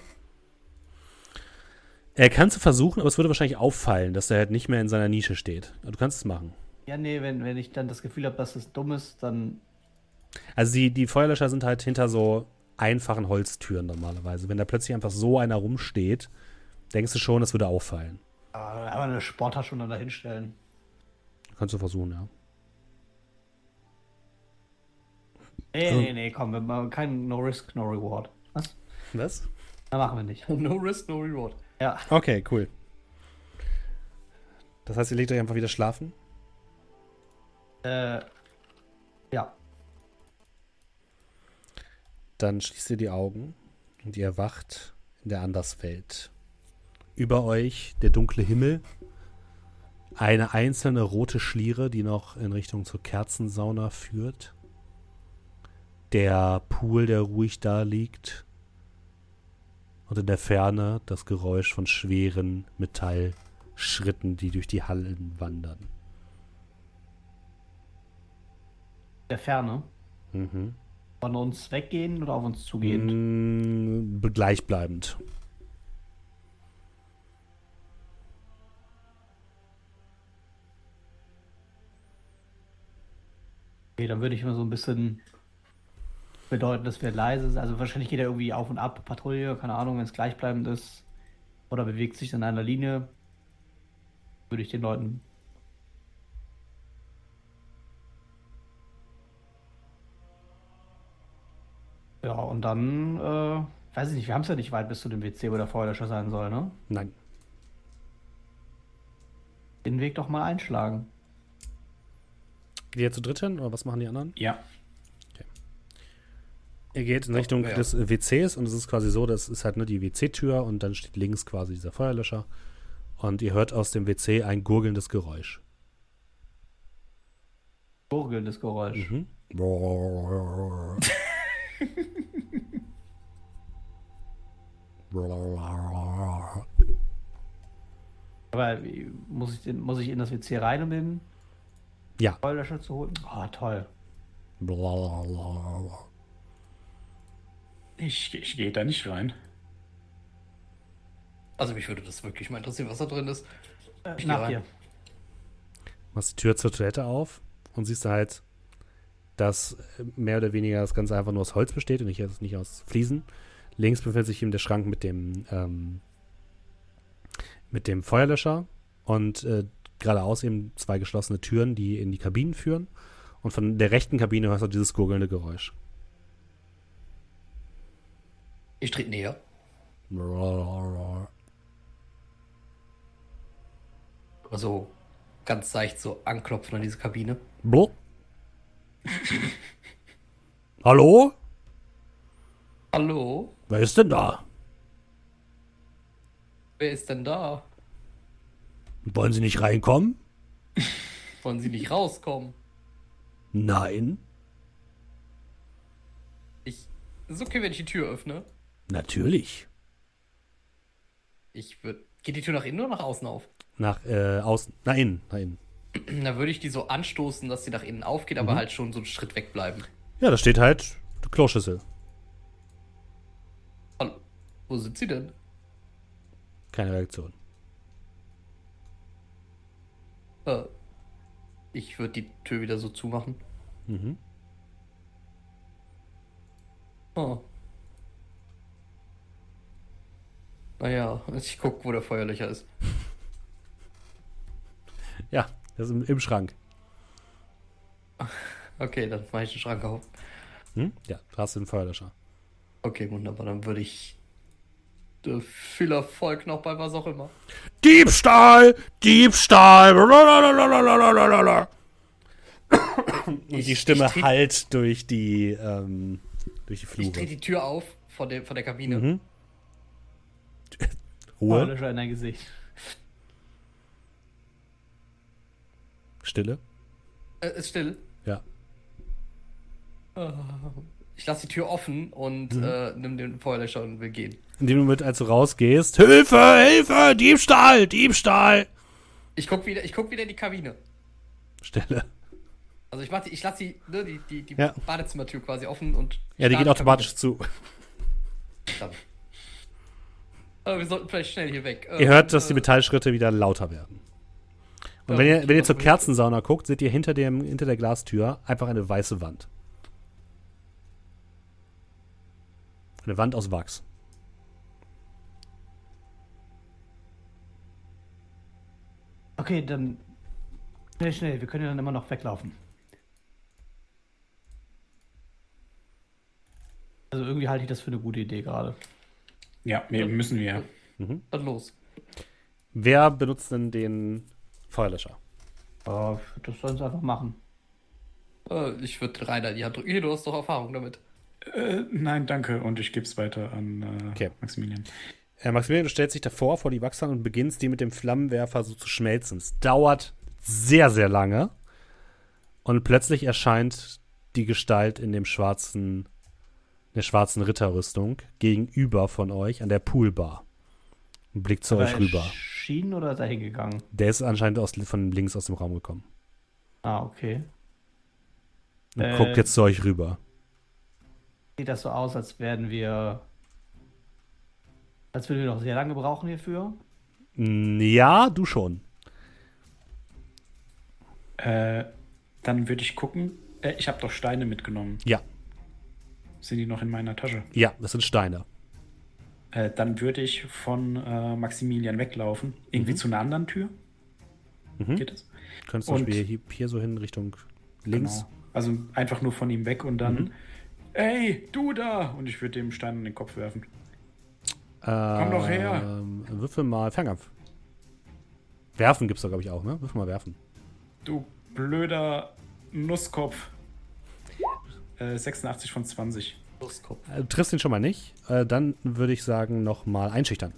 Speaker 1: Er kannst du versuchen, aber es würde wahrscheinlich auffallen, dass er halt nicht mehr in seiner Nische steht. Aber du kannst es machen.
Speaker 3: Ja, nee, wenn, wenn ich dann das Gefühl habe, dass es dumm ist, dann.
Speaker 1: Also die, die Feuerlöscher sind halt hinter so einfachen Holztüren normalerweise. Wenn da plötzlich einfach so einer rumsteht, denkst du schon, das würde auffallen.
Speaker 3: Aber aber eine Sporttasche und dann dahinstellen.
Speaker 1: Kannst du versuchen, ja.
Speaker 3: Nee,
Speaker 1: Also-
Speaker 3: nee, nee, komm, wir machen kein No Risk, No Reward. Was?
Speaker 1: Was?
Speaker 3: Da machen wir nicht.
Speaker 4: No risk, no reward.
Speaker 3: Ja.
Speaker 1: Okay, cool. Das heißt, ihr legt euch einfach wieder schlafen?
Speaker 3: Äh, ja.
Speaker 1: Dann schließt ihr die Augen und ihr erwacht in der Anderswelt. Über euch der dunkle Himmel, eine einzelne rote Schliere, die noch in Richtung zur Kerzensauna führt. Der Pool, der ruhig da liegt. Und in der Ferne das Geräusch von schweren Metallschritten, die durch die Hallen wandern.
Speaker 3: Der Ferne.
Speaker 1: Mhm.
Speaker 3: Von uns weggehen oder auf uns zugehend?
Speaker 1: Mm, gleichbleibend.
Speaker 3: Okay, dann würde ich mal so ein bisschen bedeuten, dass wir leise sind. Also wahrscheinlich geht er irgendwie auf und ab, Patrouille, keine Ahnung, wenn es gleichbleibend ist. Oder bewegt sich in einer Linie. Würde ich den Leuten. Ja, und dann, äh, weiß ich nicht, wir haben es ja nicht weit bis zu dem WC, wo der Feuerlöscher sein soll, ne?
Speaker 1: Nein.
Speaker 3: Den Weg doch mal einschlagen.
Speaker 1: Geht ihr zu dritt hin oder was machen die anderen?
Speaker 2: Ja.
Speaker 1: Ihr geht in Richtung
Speaker 4: ja.
Speaker 1: des WCs und es ist quasi so, das ist halt nur die WC-Tür und dann steht links quasi dieser Feuerlöscher. Und ihr hört aus dem WC ein gurgelndes Geräusch.
Speaker 3: Gurgelndes Geräusch.
Speaker 1: Mhm.
Speaker 3: Aber muss ich, den, muss ich in das WC rein, um den
Speaker 1: Ja.
Speaker 3: Feuerlöscher zu holen? Oh, toll.
Speaker 2: Ich, ich gehe da nicht rein.
Speaker 4: Also mich würde das wirklich mal interessieren, was da drin ist.
Speaker 3: Äh,
Speaker 4: Ich
Speaker 3: nach dir.
Speaker 1: Machst die Tür zur Toilette auf und siehst halt, dass äh, mehr oder weniger das Ganze einfach nur aus Holz besteht und nicht, nicht aus Fliesen. Links befindet sich eben der Schrank mit dem, ähm, mit dem Feuerlöscher und äh, geradeaus eben zwei geschlossene Türen, die in die Kabinen führen. Und von der rechten Kabine hörst du dieses gurgelnde Geräusch.
Speaker 4: Ich trete näher. Also ganz seicht so anklopfen an diese Kabine.
Speaker 1: Blub. Hallo?
Speaker 4: Hallo?
Speaker 1: Wer ist denn da?
Speaker 4: Wer ist denn da?
Speaker 1: Wollen Sie nicht reinkommen?
Speaker 4: Wollen Sie nicht rauskommen?
Speaker 1: Nein,
Speaker 4: Ich. Ist okay, wenn ich die Tür öffne.
Speaker 1: Natürlich.
Speaker 4: Ich würde. Geht die Tür nach innen oder nach außen auf?
Speaker 1: Nach äh, außen, nach innen, nach innen.
Speaker 4: Da würde ich die so anstoßen, dass sie nach innen aufgeht, aber halt schon so einen Schritt wegbleiben.
Speaker 1: Ja, da steht halt die Kloschüssel.
Speaker 4: Hallo? Wo sind sie denn?
Speaker 1: Keine Reaktion.
Speaker 4: Äh, ich würde die Tür wieder so zumachen.
Speaker 1: Mhm.
Speaker 4: Oh. Naja, ich guck, wo der Feuerlöcher ist.
Speaker 1: Ja, das ist im, Schrank.
Speaker 4: Okay, dann mache ich den Schrank auf.
Speaker 1: Hm? Ja, da hast du den Feuerlöscher.
Speaker 4: Okay, wunderbar. Dann würde ich äh, viel Erfolg noch bei was auch immer.
Speaker 1: Diebstahl! Diebstahl! Und die
Speaker 4: Ich-
Speaker 1: Stimme
Speaker 4: ich
Speaker 1: hallt durch die, ähm, durch die
Speaker 4: Ich
Speaker 1: Flure.
Speaker 4: drehe die Tür auf von der, von der Kabine.
Speaker 1: Mhm. Ruhe.
Speaker 3: Feuerlöscher in dein Gesicht.
Speaker 1: Stille.
Speaker 4: Äh, ist still.
Speaker 1: Ja.
Speaker 4: Äh, Ich lasse die Tür offen und
Speaker 1: Mhm.
Speaker 4: äh, nimm den Feuerlöscher und will gehen.
Speaker 1: In dem Moment, als du rausgehst, Hilfe, Hilfe, Diebstahl, Diebstahl.
Speaker 4: Ich guck wieder, ich guck wieder in die Kabine.
Speaker 1: Stille.
Speaker 4: Also ich mach die, ich lasse die, ne, die, die, die
Speaker 1: Ja.
Speaker 4: Badezimmertür quasi offen und.
Speaker 1: Ja, die geht automatisch zu.
Speaker 4: Kabine. Aber wir sollten vielleicht schnell hier weg.
Speaker 1: Ihr
Speaker 4: Ähm,
Speaker 1: hört, dass die
Speaker 4: äh,
Speaker 1: Metallschritte wieder lauter werden. Und
Speaker 4: Ja,
Speaker 1: wenn ihr, wenn ihr zur Kerzensauna guckt, seht ihr hinter, dem, hinter der Glastür einfach eine weiße Wand. Eine Wand aus Wachs.
Speaker 3: Okay, dann schnell, schnell. Wir können ja dann immer noch weglaufen. Also irgendwie halte ich das für eine gute Idee gerade.
Speaker 2: Ja, wir müssen wir.
Speaker 4: Dann los.
Speaker 1: Wer benutzt denn den Feuerlöscher?
Speaker 3: Würde das sonst einfach machen.
Speaker 4: Äh, ich würde Rainer die Hand drücken. Hier, du hast doch Erfahrung damit.
Speaker 2: Äh, nein, danke. Und ich gebe es weiter an äh,
Speaker 1: Okay.
Speaker 2: Maximilian.
Speaker 1: Äh, Maximilian, du stellst dich davor vor die Wachsern und beginnst die mit dem Flammenwerfer so zu schmelzen. Es dauert sehr, sehr lange. Und plötzlich erscheint die Gestalt in dem schwarzen, der schwarzen Ritterrüstung gegenüber von euch an der Poolbar. Und blickt zu euch
Speaker 3: Ist er
Speaker 1: rüber.
Speaker 3: Erschienen oder ist er hingegangen?
Speaker 1: Der ist anscheinend aus, von links aus dem Raum gekommen.
Speaker 3: Ah, okay.
Speaker 1: Und
Speaker 3: Äh.
Speaker 1: guckt jetzt zu euch rüber.
Speaker 3: Sieht das so aus, als werden wir. Als würden wir noch sehr lange brauchen hierfür?
Speaker 1: Ja, du schon.
Speaker 2: Äh, dann würde ich gucken. Äh, ich habe doch Steine mitgenommen.
Speaker 1: Ja,
Speaker 2: Sind die noch in meiner Tasche?
Speaker 1: ja, das sind Steine.
Speaker 2: Äh, dann würde ich von äh, Maximilian weglaufen. Irgendwie zu einer anderen Tür.
Speaker 1: Mhm.
Speaker 2: Geht das?
Speaker 1: Du könntest zum
Speaker 2: Und-
Speaker 1: Beispiel hier, hier so hin Richtung links.
Speaker 2: Genau. Also einfach nur von ihm weg und dann.
Speaker 1: Mhm.
Speaker 2: Ey, du da! Und ich würde dem Stein in den Kopf werfen.
Speaker 1: Komm
Speaker 2: doch her.
Speaker 1: Ähm, würfel mal Fernkampf. Werfen gibt's da, glaube ich, auch, ne? Würfel mal werfen.
Speaker 2: Du blöder Nusskopf. Äh, 86 von 20.
Speaker 4: Loskopf.
Speaker 1: Äh, Du triffst ihn schon mal nicht. Äh, dann würde ich sagen, noch mal einschüchtern.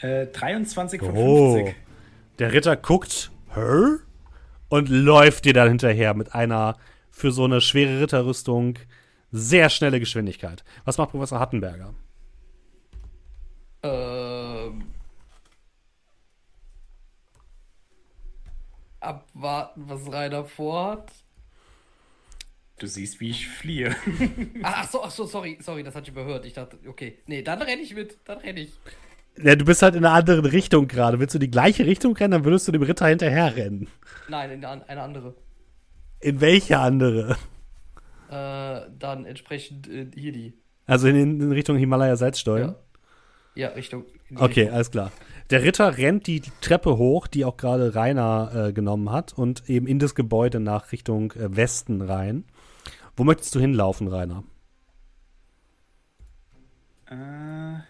Speaker 2: Äh, 23 von
Speaker 1: Oh.
Speaker 2: 50.
Speaker 1: Der Ritter guckt Hä? und läuft dir dann hinterher mit einer für so eine schwere Ritterrüstung sehr schnelle Geschwindigkeit. Was macht Professor Hattenberger?
Speaker 4: Ähm. Abwarten, was Rainer vorhat.
Speaker 2: Du siehst, wie ich fliehe.
Speaker 4: Ach, ach so, ach so, sorry, sorry, das hatte ich überhört. Ich dachte, okay, nee, dann renne ich mit, dann renne ich.
Speaker 1: Ja, du bist halt in einer anderen Richtung gerade. Willst du die gleiche Richtung rennen, dann würdest du dem Ritter hinterher rennen.
Speaker 4: Nein, in eine eine andere.
Speaker 1: In welche andere?
Speaker 4: Äh, dann entsprechend äh, hier die.
Speaker 1: Also in, in Richtung Himalaya-Salzsteuer?
Speaker 4: Ja, Richtung. in die
Speaker 1: Okay,
Speaker 4: Richtung.
Speaker 1: alles klar. Der Ritter rennt die, die Treppe hoch, die auch gerade Rainer äh, genommen hat, und eben in das Gebäude nach Richtung äh, Westen rein. Wo möchtest du hinlaufen, Rainer?
Speaker 2: äh,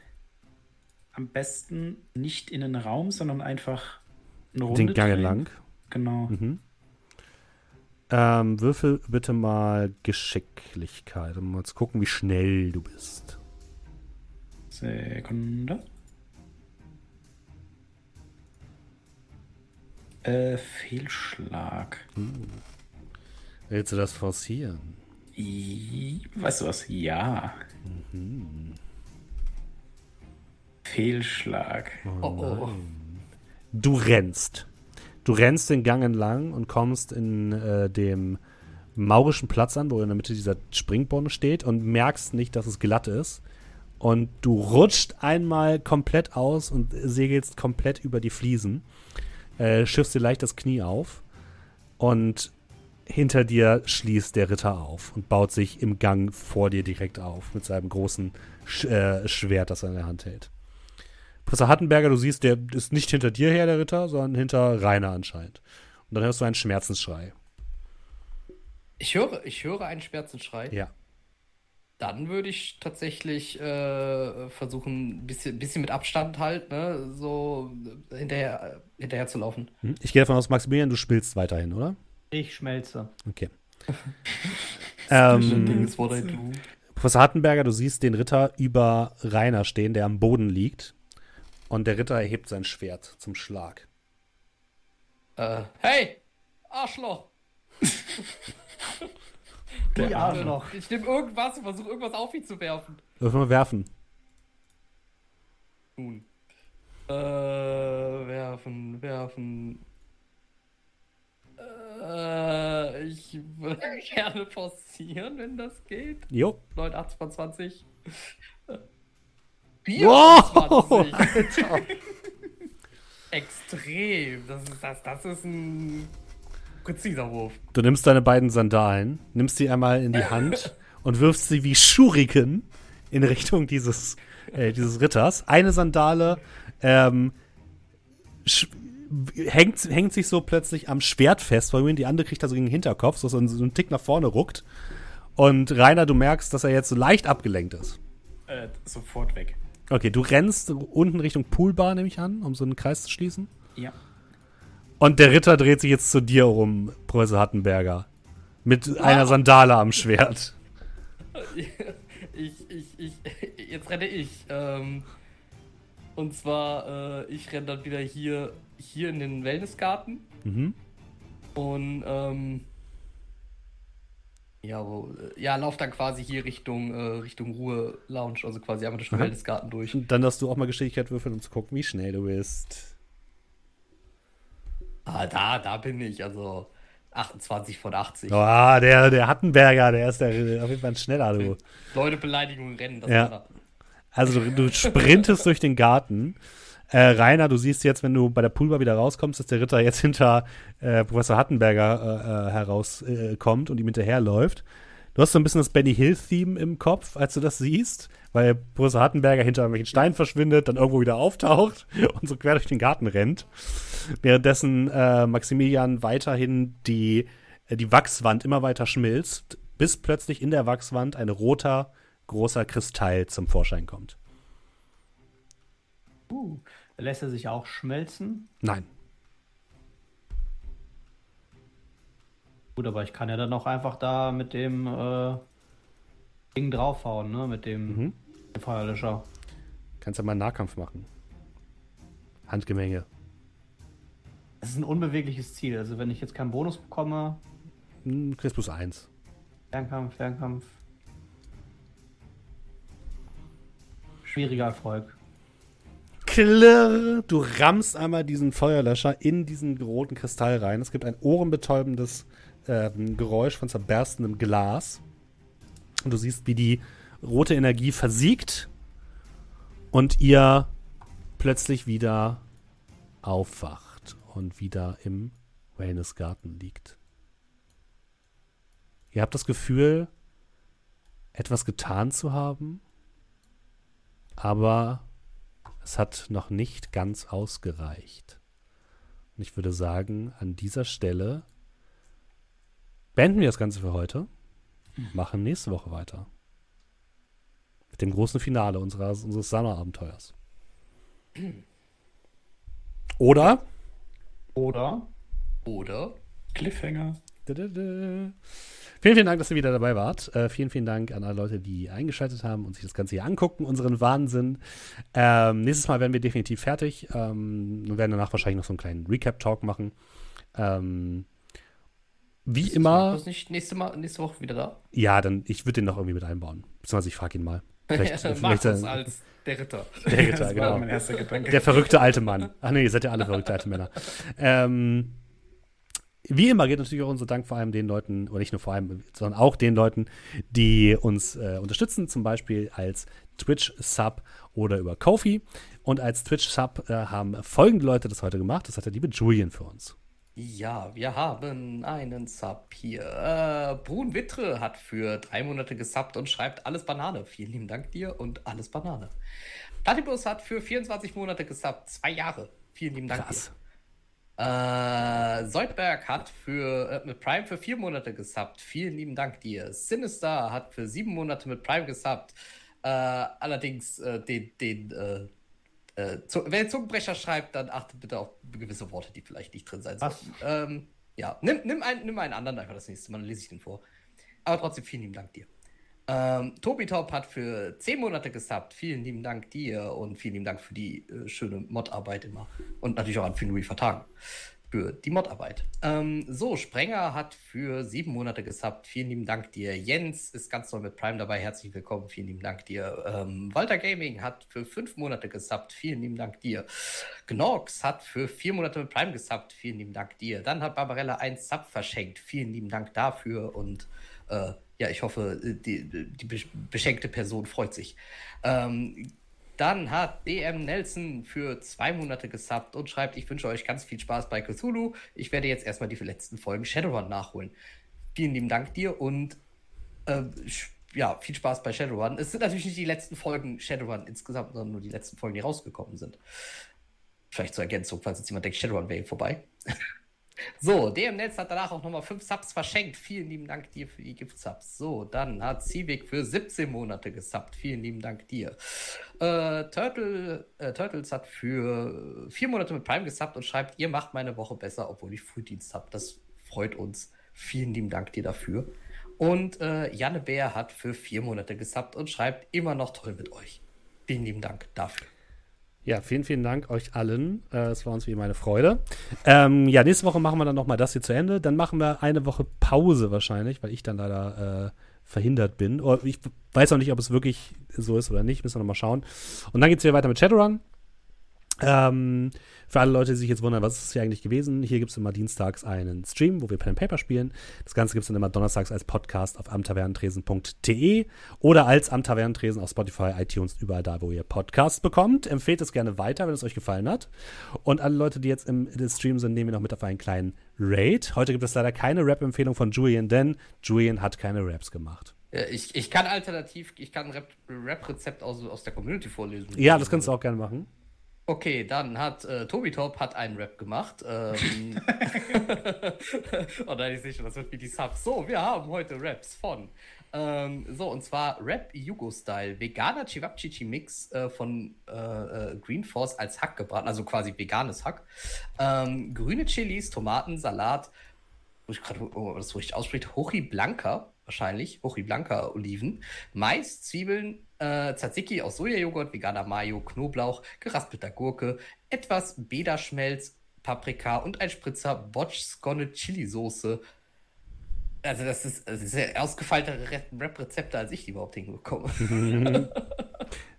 Speaker 2: am besten nicht in den Raum, sondern einfach eine Runde.
Speaker 1: Den Gang entlang.
Speaker 2: Genau.
Speaker 1: Mhm. Ähm, würfel bitte mal Geschicklichkeit, um mal zu gucken, wie schnell du bist.
Speaker 2: Sekunde. Äh, Fehlschlag.
Speaker 1: Willst du das forcieren?
Speaker 2: I, weißt du was? Ja.
Speaker 1: Mhm.
Speaker 2: Fehlschlag.
Speaker 4: Oh, oh.
Speaker 1: Du rennst. Du rennst den Gang entlang und kommst in äh, dem maurischen Platz an, wo in der Mitte dieser Springbrunnen steht und merkst nicht, dass es glatt ist. Und du rutscht einmal komplett aus und segelst komplett über die Fliesen. Äh, schiffst dir leicht das Knie auf. Und hinter dir schließt der Ritter auf und baut sich im Gang vor dir direkt auf mit seinem großen Sch äh, Schwert, das er in der Hand hält. Professor Hattenberger, du siehst, der ist nicht hinter dir her, der Ritter, sondern hinter Rainer anscheinend. Und dann hörst du einen Schmerzensschrei.
Speaker 4: Ich höre, ich höre einen Schmerzensschrei.
Speaker 1: Ja.
Speaker 4: Dann würde ich tatsächlich äh, versuchen, ein bisschen, bisschen mit Abstand halt, ne, so hinterher, äh, hinterher zu laufen.
Speaker 1: Hm? Ich gehe davon aus, Maximilian, du spielst weiterhin, oder?
Speaker 3: Ich schmelze.
Speaker 1: Okay. Ähm,
Speaker 4: do.
Speaker 1: Professor Hattenberger, du siehst den Ritter über Rainer stehen, der am Boden liegt. Und der Ritter erhebt sein Schwert zum Schlag.
Speaker 4: Äh, hey! Arschloch!
Speaker 3: Die Arschloch.
Speaker 4: Ich nehme irgendwas und versuche irgendwas auf ihn zu werfen.
Speaker 1: Wirf mal werfen.
Speaker 4: Nun. Äh, werfen, werfen. Äh, ich würde gerne forcieren, wenn das geht.
Speaker 1: Jo.
Speaker 4: 9, 8, 20.
Speaker 1: Wow!
Speaker 4: 24. Extrem. Das ist, das, das ist ein präziser Wurf.
Speaker 1: Du nimmst deine beiden Sandalen, nimmst sie einmal in die Hand und wirfst sie wie Schuriken in Richtung dieses, äh, dieses Ritters. Eine Sandale ähm, hängt, hängt sich so plötzlich am Schwert fest, weil die andere kriegt da so gegen den Hinterkopf, so, so einen Tick nach vorne ruckt. Und Rainer, du merkst, dass er jetzt so leicht abgelenkt ist.
Speaker 2: Äh, sofort weg.
Speaker 1: Okay, du rennst unten Richtung Poolbar, nehme ich an, um so einen Kreis zu schließen.
Speaker 2: Ja.
Speaker 1: Und der Ritter dreht sich jetzt zu dir um, Professor Hattenberger. Mit einer Sandale am Schwert.
Speaker 4: Ich, ich, ich, jetzt renne ich. Ähm, und zwar, äh, ich renne dann wieder hier, hier in den Wellnessgarten.
Speaker 1: Mhm.
Speaker 4: Und, ähm, ja, wo, ja, lauf dann quasi hier Richtung, äh, Richtung Ruhe-Lounge, also quasi einmal durch den. Wellnessgarten durch.
Speaker 1: Und dann darfst du auch mal Geschicklichkeit würfeln, um zu gucken, wie schnell du bist.
Speaker 4: Ah, da, da bin ich, also 28 von 80.
Speaker 1: Ah, der, der Hattenberger, der ist der, auf jeden Fall ein schneller, du.
Speaker 4: Leute Beleidigungen rennen, das
Speaker 1: Ja. Also du, du sprintest durch den Garten. Äh, Rainer, du siehst jetzt, wenn du bei der Poolbar wieder rauskommst, dass der Ritter jetzt hinter äh, Professor Hattenberger äh, äh, herauskommt äh, und ihm hinterherläuft. Du hast so ein bisschen das Benny Hill-Theme im Kopf, als du das siehst, weil Professor Hattenberger hinter irgendwelchen Steinen verschwindet, dann irgendwo wieder auftaucht und so quer durch den Garten rennt. Währenddessen äh, Maximilian weiterhin die, äh, die Wachswand immer weiter schmilzt, bis plötzlich in der Wachswand ein roter, großer Kristall zum Vorschein kommt.
Speaker 3: Uh, lässt er sich auch schmelzen?
Speaker 1: Nein.
Speaker 3: Gut, aber ich kann ja dann auch einfach da mit dem äh, Ding draufhauen, ne? Mit dem,
Speaker 1: Mhm.
Speaker 3: dem Feuerlöscher.
Speaker 1: Kannst ja mal einen Nahkampf machen. Handgemenge.
Speaker 3: Das ist ein unbewegliches Ziel. Also wenn ich jetzt keinen Bonus bekomme,
Speaker 1: Hm, kriegst plus eins.
Speaker 3: Fernkampf, Fernkampf. Schwieriger Erfolg.
Speaker 1: Klirr! Du rammst einmal diesen Feuerlöscher in diesen roten Kristall rein. Es gibt ein ohrenbetäubendes ähm, Geräusch von zerberstendem Glas. Und du siehst, wie die rote Energie versiegt und ihr plötzlich wieder aufwacht und wieder im Wellnessgarten liegt. Ihr habt das Gefühl, etwas getan zu haben, aber es hat noch nicht ganz ausgereicht. Und ich würde sagen, an dieser Stelle beenden wir das Ganze für heute. Machen nächste Woche weiter. Mit dem großen Finale unserer, unseres Sommerabenteuers. Oder?
Speaker 3: Oder?
Speaker 4: Oder?
Speaker 2: Cliffhanger.
Speaker 1: Vielen, vielen Dank, dass ihr wieder dabei wart. Äh, vielen, vielen Dank an alle Leute, die eingeschaltet haben und sich das Ganze hier angucken, unseren Wahnsinn. Ähm, nächstes Mal werden wir definitiv fertig. Ähm, wir werden danach wahrscheinlich noch so einen kleinen Recap-Talk machen. Ähm, wie
Speaker 4: Ist
Speaker 1: immer,
Speaker 4: Markus nicht nächste, Mal, nächste Woche wieder da?
Speaker 1: ja, dann, ich würde den noch irgendwie mit einbauen. Beziehungsweise ich frage ihn mal. Vielleicht, vielleicht äh,
Speaker 4: als der Ritter.
Speaker 1: der Ritter,
Speaker 2: das
Speaker 1: genau.
Speaker 2: mein erster Gedanke.
Speaker 1: Der verrückte alte Mann. Ach nee, ihr seid ja alle verrückte alte Männer. Ähm, wie immer geht natürlich auch unser Dank vor allem den Leuten, oder nicht nur vor allem, sondern auch den Leuten, die uns äh, unterstützen, zum Beispiel als Twitch-Sub oder über Kofi. Und als Twitch-Sub äh, haben folgende Leute das heute gemacht. Das hat der liebe Julian für uns.
Speaker 4: Ja, wir haben einen Sub hier. Äh, Brun Wittre hat für drei Monate gesubbt und schreibt alles Banane. Vielen lieben Dank dir und alles Banane. Platypus hat für 24 Monate gesubbt, zwei Jahre. Vielen lieben Dank
Speaker 1: Krass.
Speaker 4: dir. Äh, Soldberg hat für äh, mit Prime für vier Monate gesubbt. Vielen lieben Dank dir. Sinister hat für sieben Monate mit Prime gesubbt. Äh, allerdings äh, den, den äh, wer Zungenbrecher schreibt, dann achtet bitte auf gewisse Worte, die vielleicht nicht drin sein sollten. Ähm, ja, nimm, nimm, einen, nimm einen anderen einfach das nächste Mal, dann lese ich den vor. Aber trotzdem vielen lieben Dank dir. Ähm, Tobi Top hat für 10 Monate gesubbt. Vielen lieben Dank dir und vielen lieben Dank für die äh, schöne Mod-Arbeit immer. Und natürlich auch an Finui Vertagen für die Modarbeit. Ähm, so, Sprenger hat für sieben Monate gesubbt. Vielen lieben Dank dir. Jens ist ganz neu mit Prime dabei. Herzlich willkommen. Vielen lieben Dank dir. Ähm, Walter Gaming hat für fünf Monate gesubbt. Vielen lieben Dank dir. Gnox hat für vier Monate mit Prime gesubbt. Vielen lieben Dank dir. Dann hat Barbarella ein Sub verschenkt. Vielen lieben Dank dafür und äh, ja, ich hoffe, die, die beschenkte Person freut sich. Ähm, dann hat DM Nelson für zwei Monate gesubbt und schreibt, ich wünsche euch ganz viel Spaß bei Cthulhu. Ich werde jetzt erstmal die letzten Folgen Shadowrun nachholen. Vielen lieben Dank dir und äh, ja, viel Spaß bei Shadowrun. Es sind natürlich nicht die letzten Folgen Shadowrun insgesamt, sondern nur die letzten Folgen, die rausgekommen sind. Vielleicht zur Ergänzung, falls jetzt jemand denkt, Shadowrun wäre vorbei. So, DM Netz hat danach auch nochmal 5 Subs verschenkt. Vielen lieben Dank dir für die Gift-Subs. So, dann hat Civic für 17 Monate gesubbt. Vielen lieben Dank dir. Äh, Turtle, äh, Turtles hat für 4 Monate mit Prime gesubbt und schreibt, ihr macht meine Woche besser, obwohl ich Frühdienst habe. Das freut uns. Vielen lieben Dank dir dafür. Und äh, Janne Bär hat für 4 Monate gesubbt und schreibt, immer noch toll mit euch. Vielen lieben Dank dafür.
Speaker 1: Ja, vielen, vielen Dank euch allen. Äh, es war uns wie immer eine Freude. Ähm, ja, nächste Woche machen wir dann nochmal das hier zu Ende. Dann machen wir eine Woche Pause wahrscheinlich, weil ich dann leider äh, verhindert bin. Oder ich weiß auch nicht, ob es wirklich so ist oder nicht. Müssen wir nochmal schauen. Und dann geht es hier weiter mit Shadowrun. Ähm, für alle Leute, die sich jetzt wundern, was ist es hier eigentlich gewesen? Hier gibt es immer dienstags einen Stream, wo wir Pen and Paper spielen. Das Ganze gibt es dann immer donnerstags als Podcast auf amtavernentresen.de oder als Amtavernentresen auf Spotify, iTunes, überall da, wo ihr Podcasts bekommt. Empfehlt es gerne weiter, wenn es euch gefallen hat. Und alle Leute, die jetzt im, im Stream sind, nehmen wir noch mit auf einen kleinen Raid. Heute gibt es leider keine Rap-Empfehlung von Julian, denn Julian hat keine Raps gemacht.
Speaker 4: Ich, ich kann alternativ, ich kann ein Rap-Rezept aus, aus der Community vorlesen.
Speaker 1: Ja, das kannst du auch gerne machen.
Speaker 4: Okay, dann hat äh, Tobi Top hat einen Rap gemacht. Ähm, oh nein, ich schon, das wird wie die Subs. So, wir haben heute Raps von. Ähm, so, und zwar Rap Yugo-Style. Veganer Chivapchichi Mix äh, von äh, äh, Green Force als Hack gebraten, also quasi veganes Hack. Ähm, grüne Chilis, Tomaten, Salat, wo ich gerade, oh, das richtig ausspricht, Hochi Blanca, wahrscheinlich, Hochi Blanca Oliven, Mais, Zwiebeln, äh, Tzatziki aus Sojajoghurt, veganer Mayo, Knoblauch, geraspelter Gurke, etwas Bederschmelz, Paprika und ein Spritzer Botch-Skone Chili-Soße. Also das ist, das ist ja ausgefeiltere Rap-Rezepte, als ich die überhaupt hinbekomme.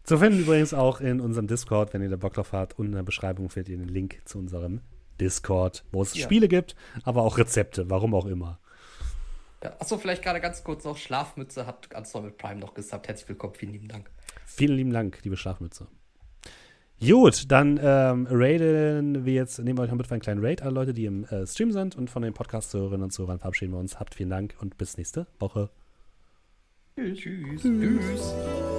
Speaker 1: zu finden übrigens auch in unserem Discord, wenn ihr da Bock drauf habt. Unten in der Beschreibung findet ihr den Link zu unserem Discord, wo es ja. Spiele gibt, aber auch Rezepte, warum auch immer.
Speaker 4: Ja, achso, vielleicht gerade ganz kurz noch: Schlafmütze hat ganz neu mit Prime noch gesagt. Herzlich willkommen, vielen lieben Dank.
Speaker 1: Vielen lieben Dank, liebe Schlafmütze. Gut, dann ähm, raiden wir jetzt, nehmen wir euch noch mit für einen kleinen Raid, alle Leute, die im äh, Stream sind und von den Podcast-Hörerinnen und Zuhörern verabschieden wir uns. Habt vielen Dank und bis nächste Woche.
Speaker 4: Tschüss. Tschüss. Tschüss.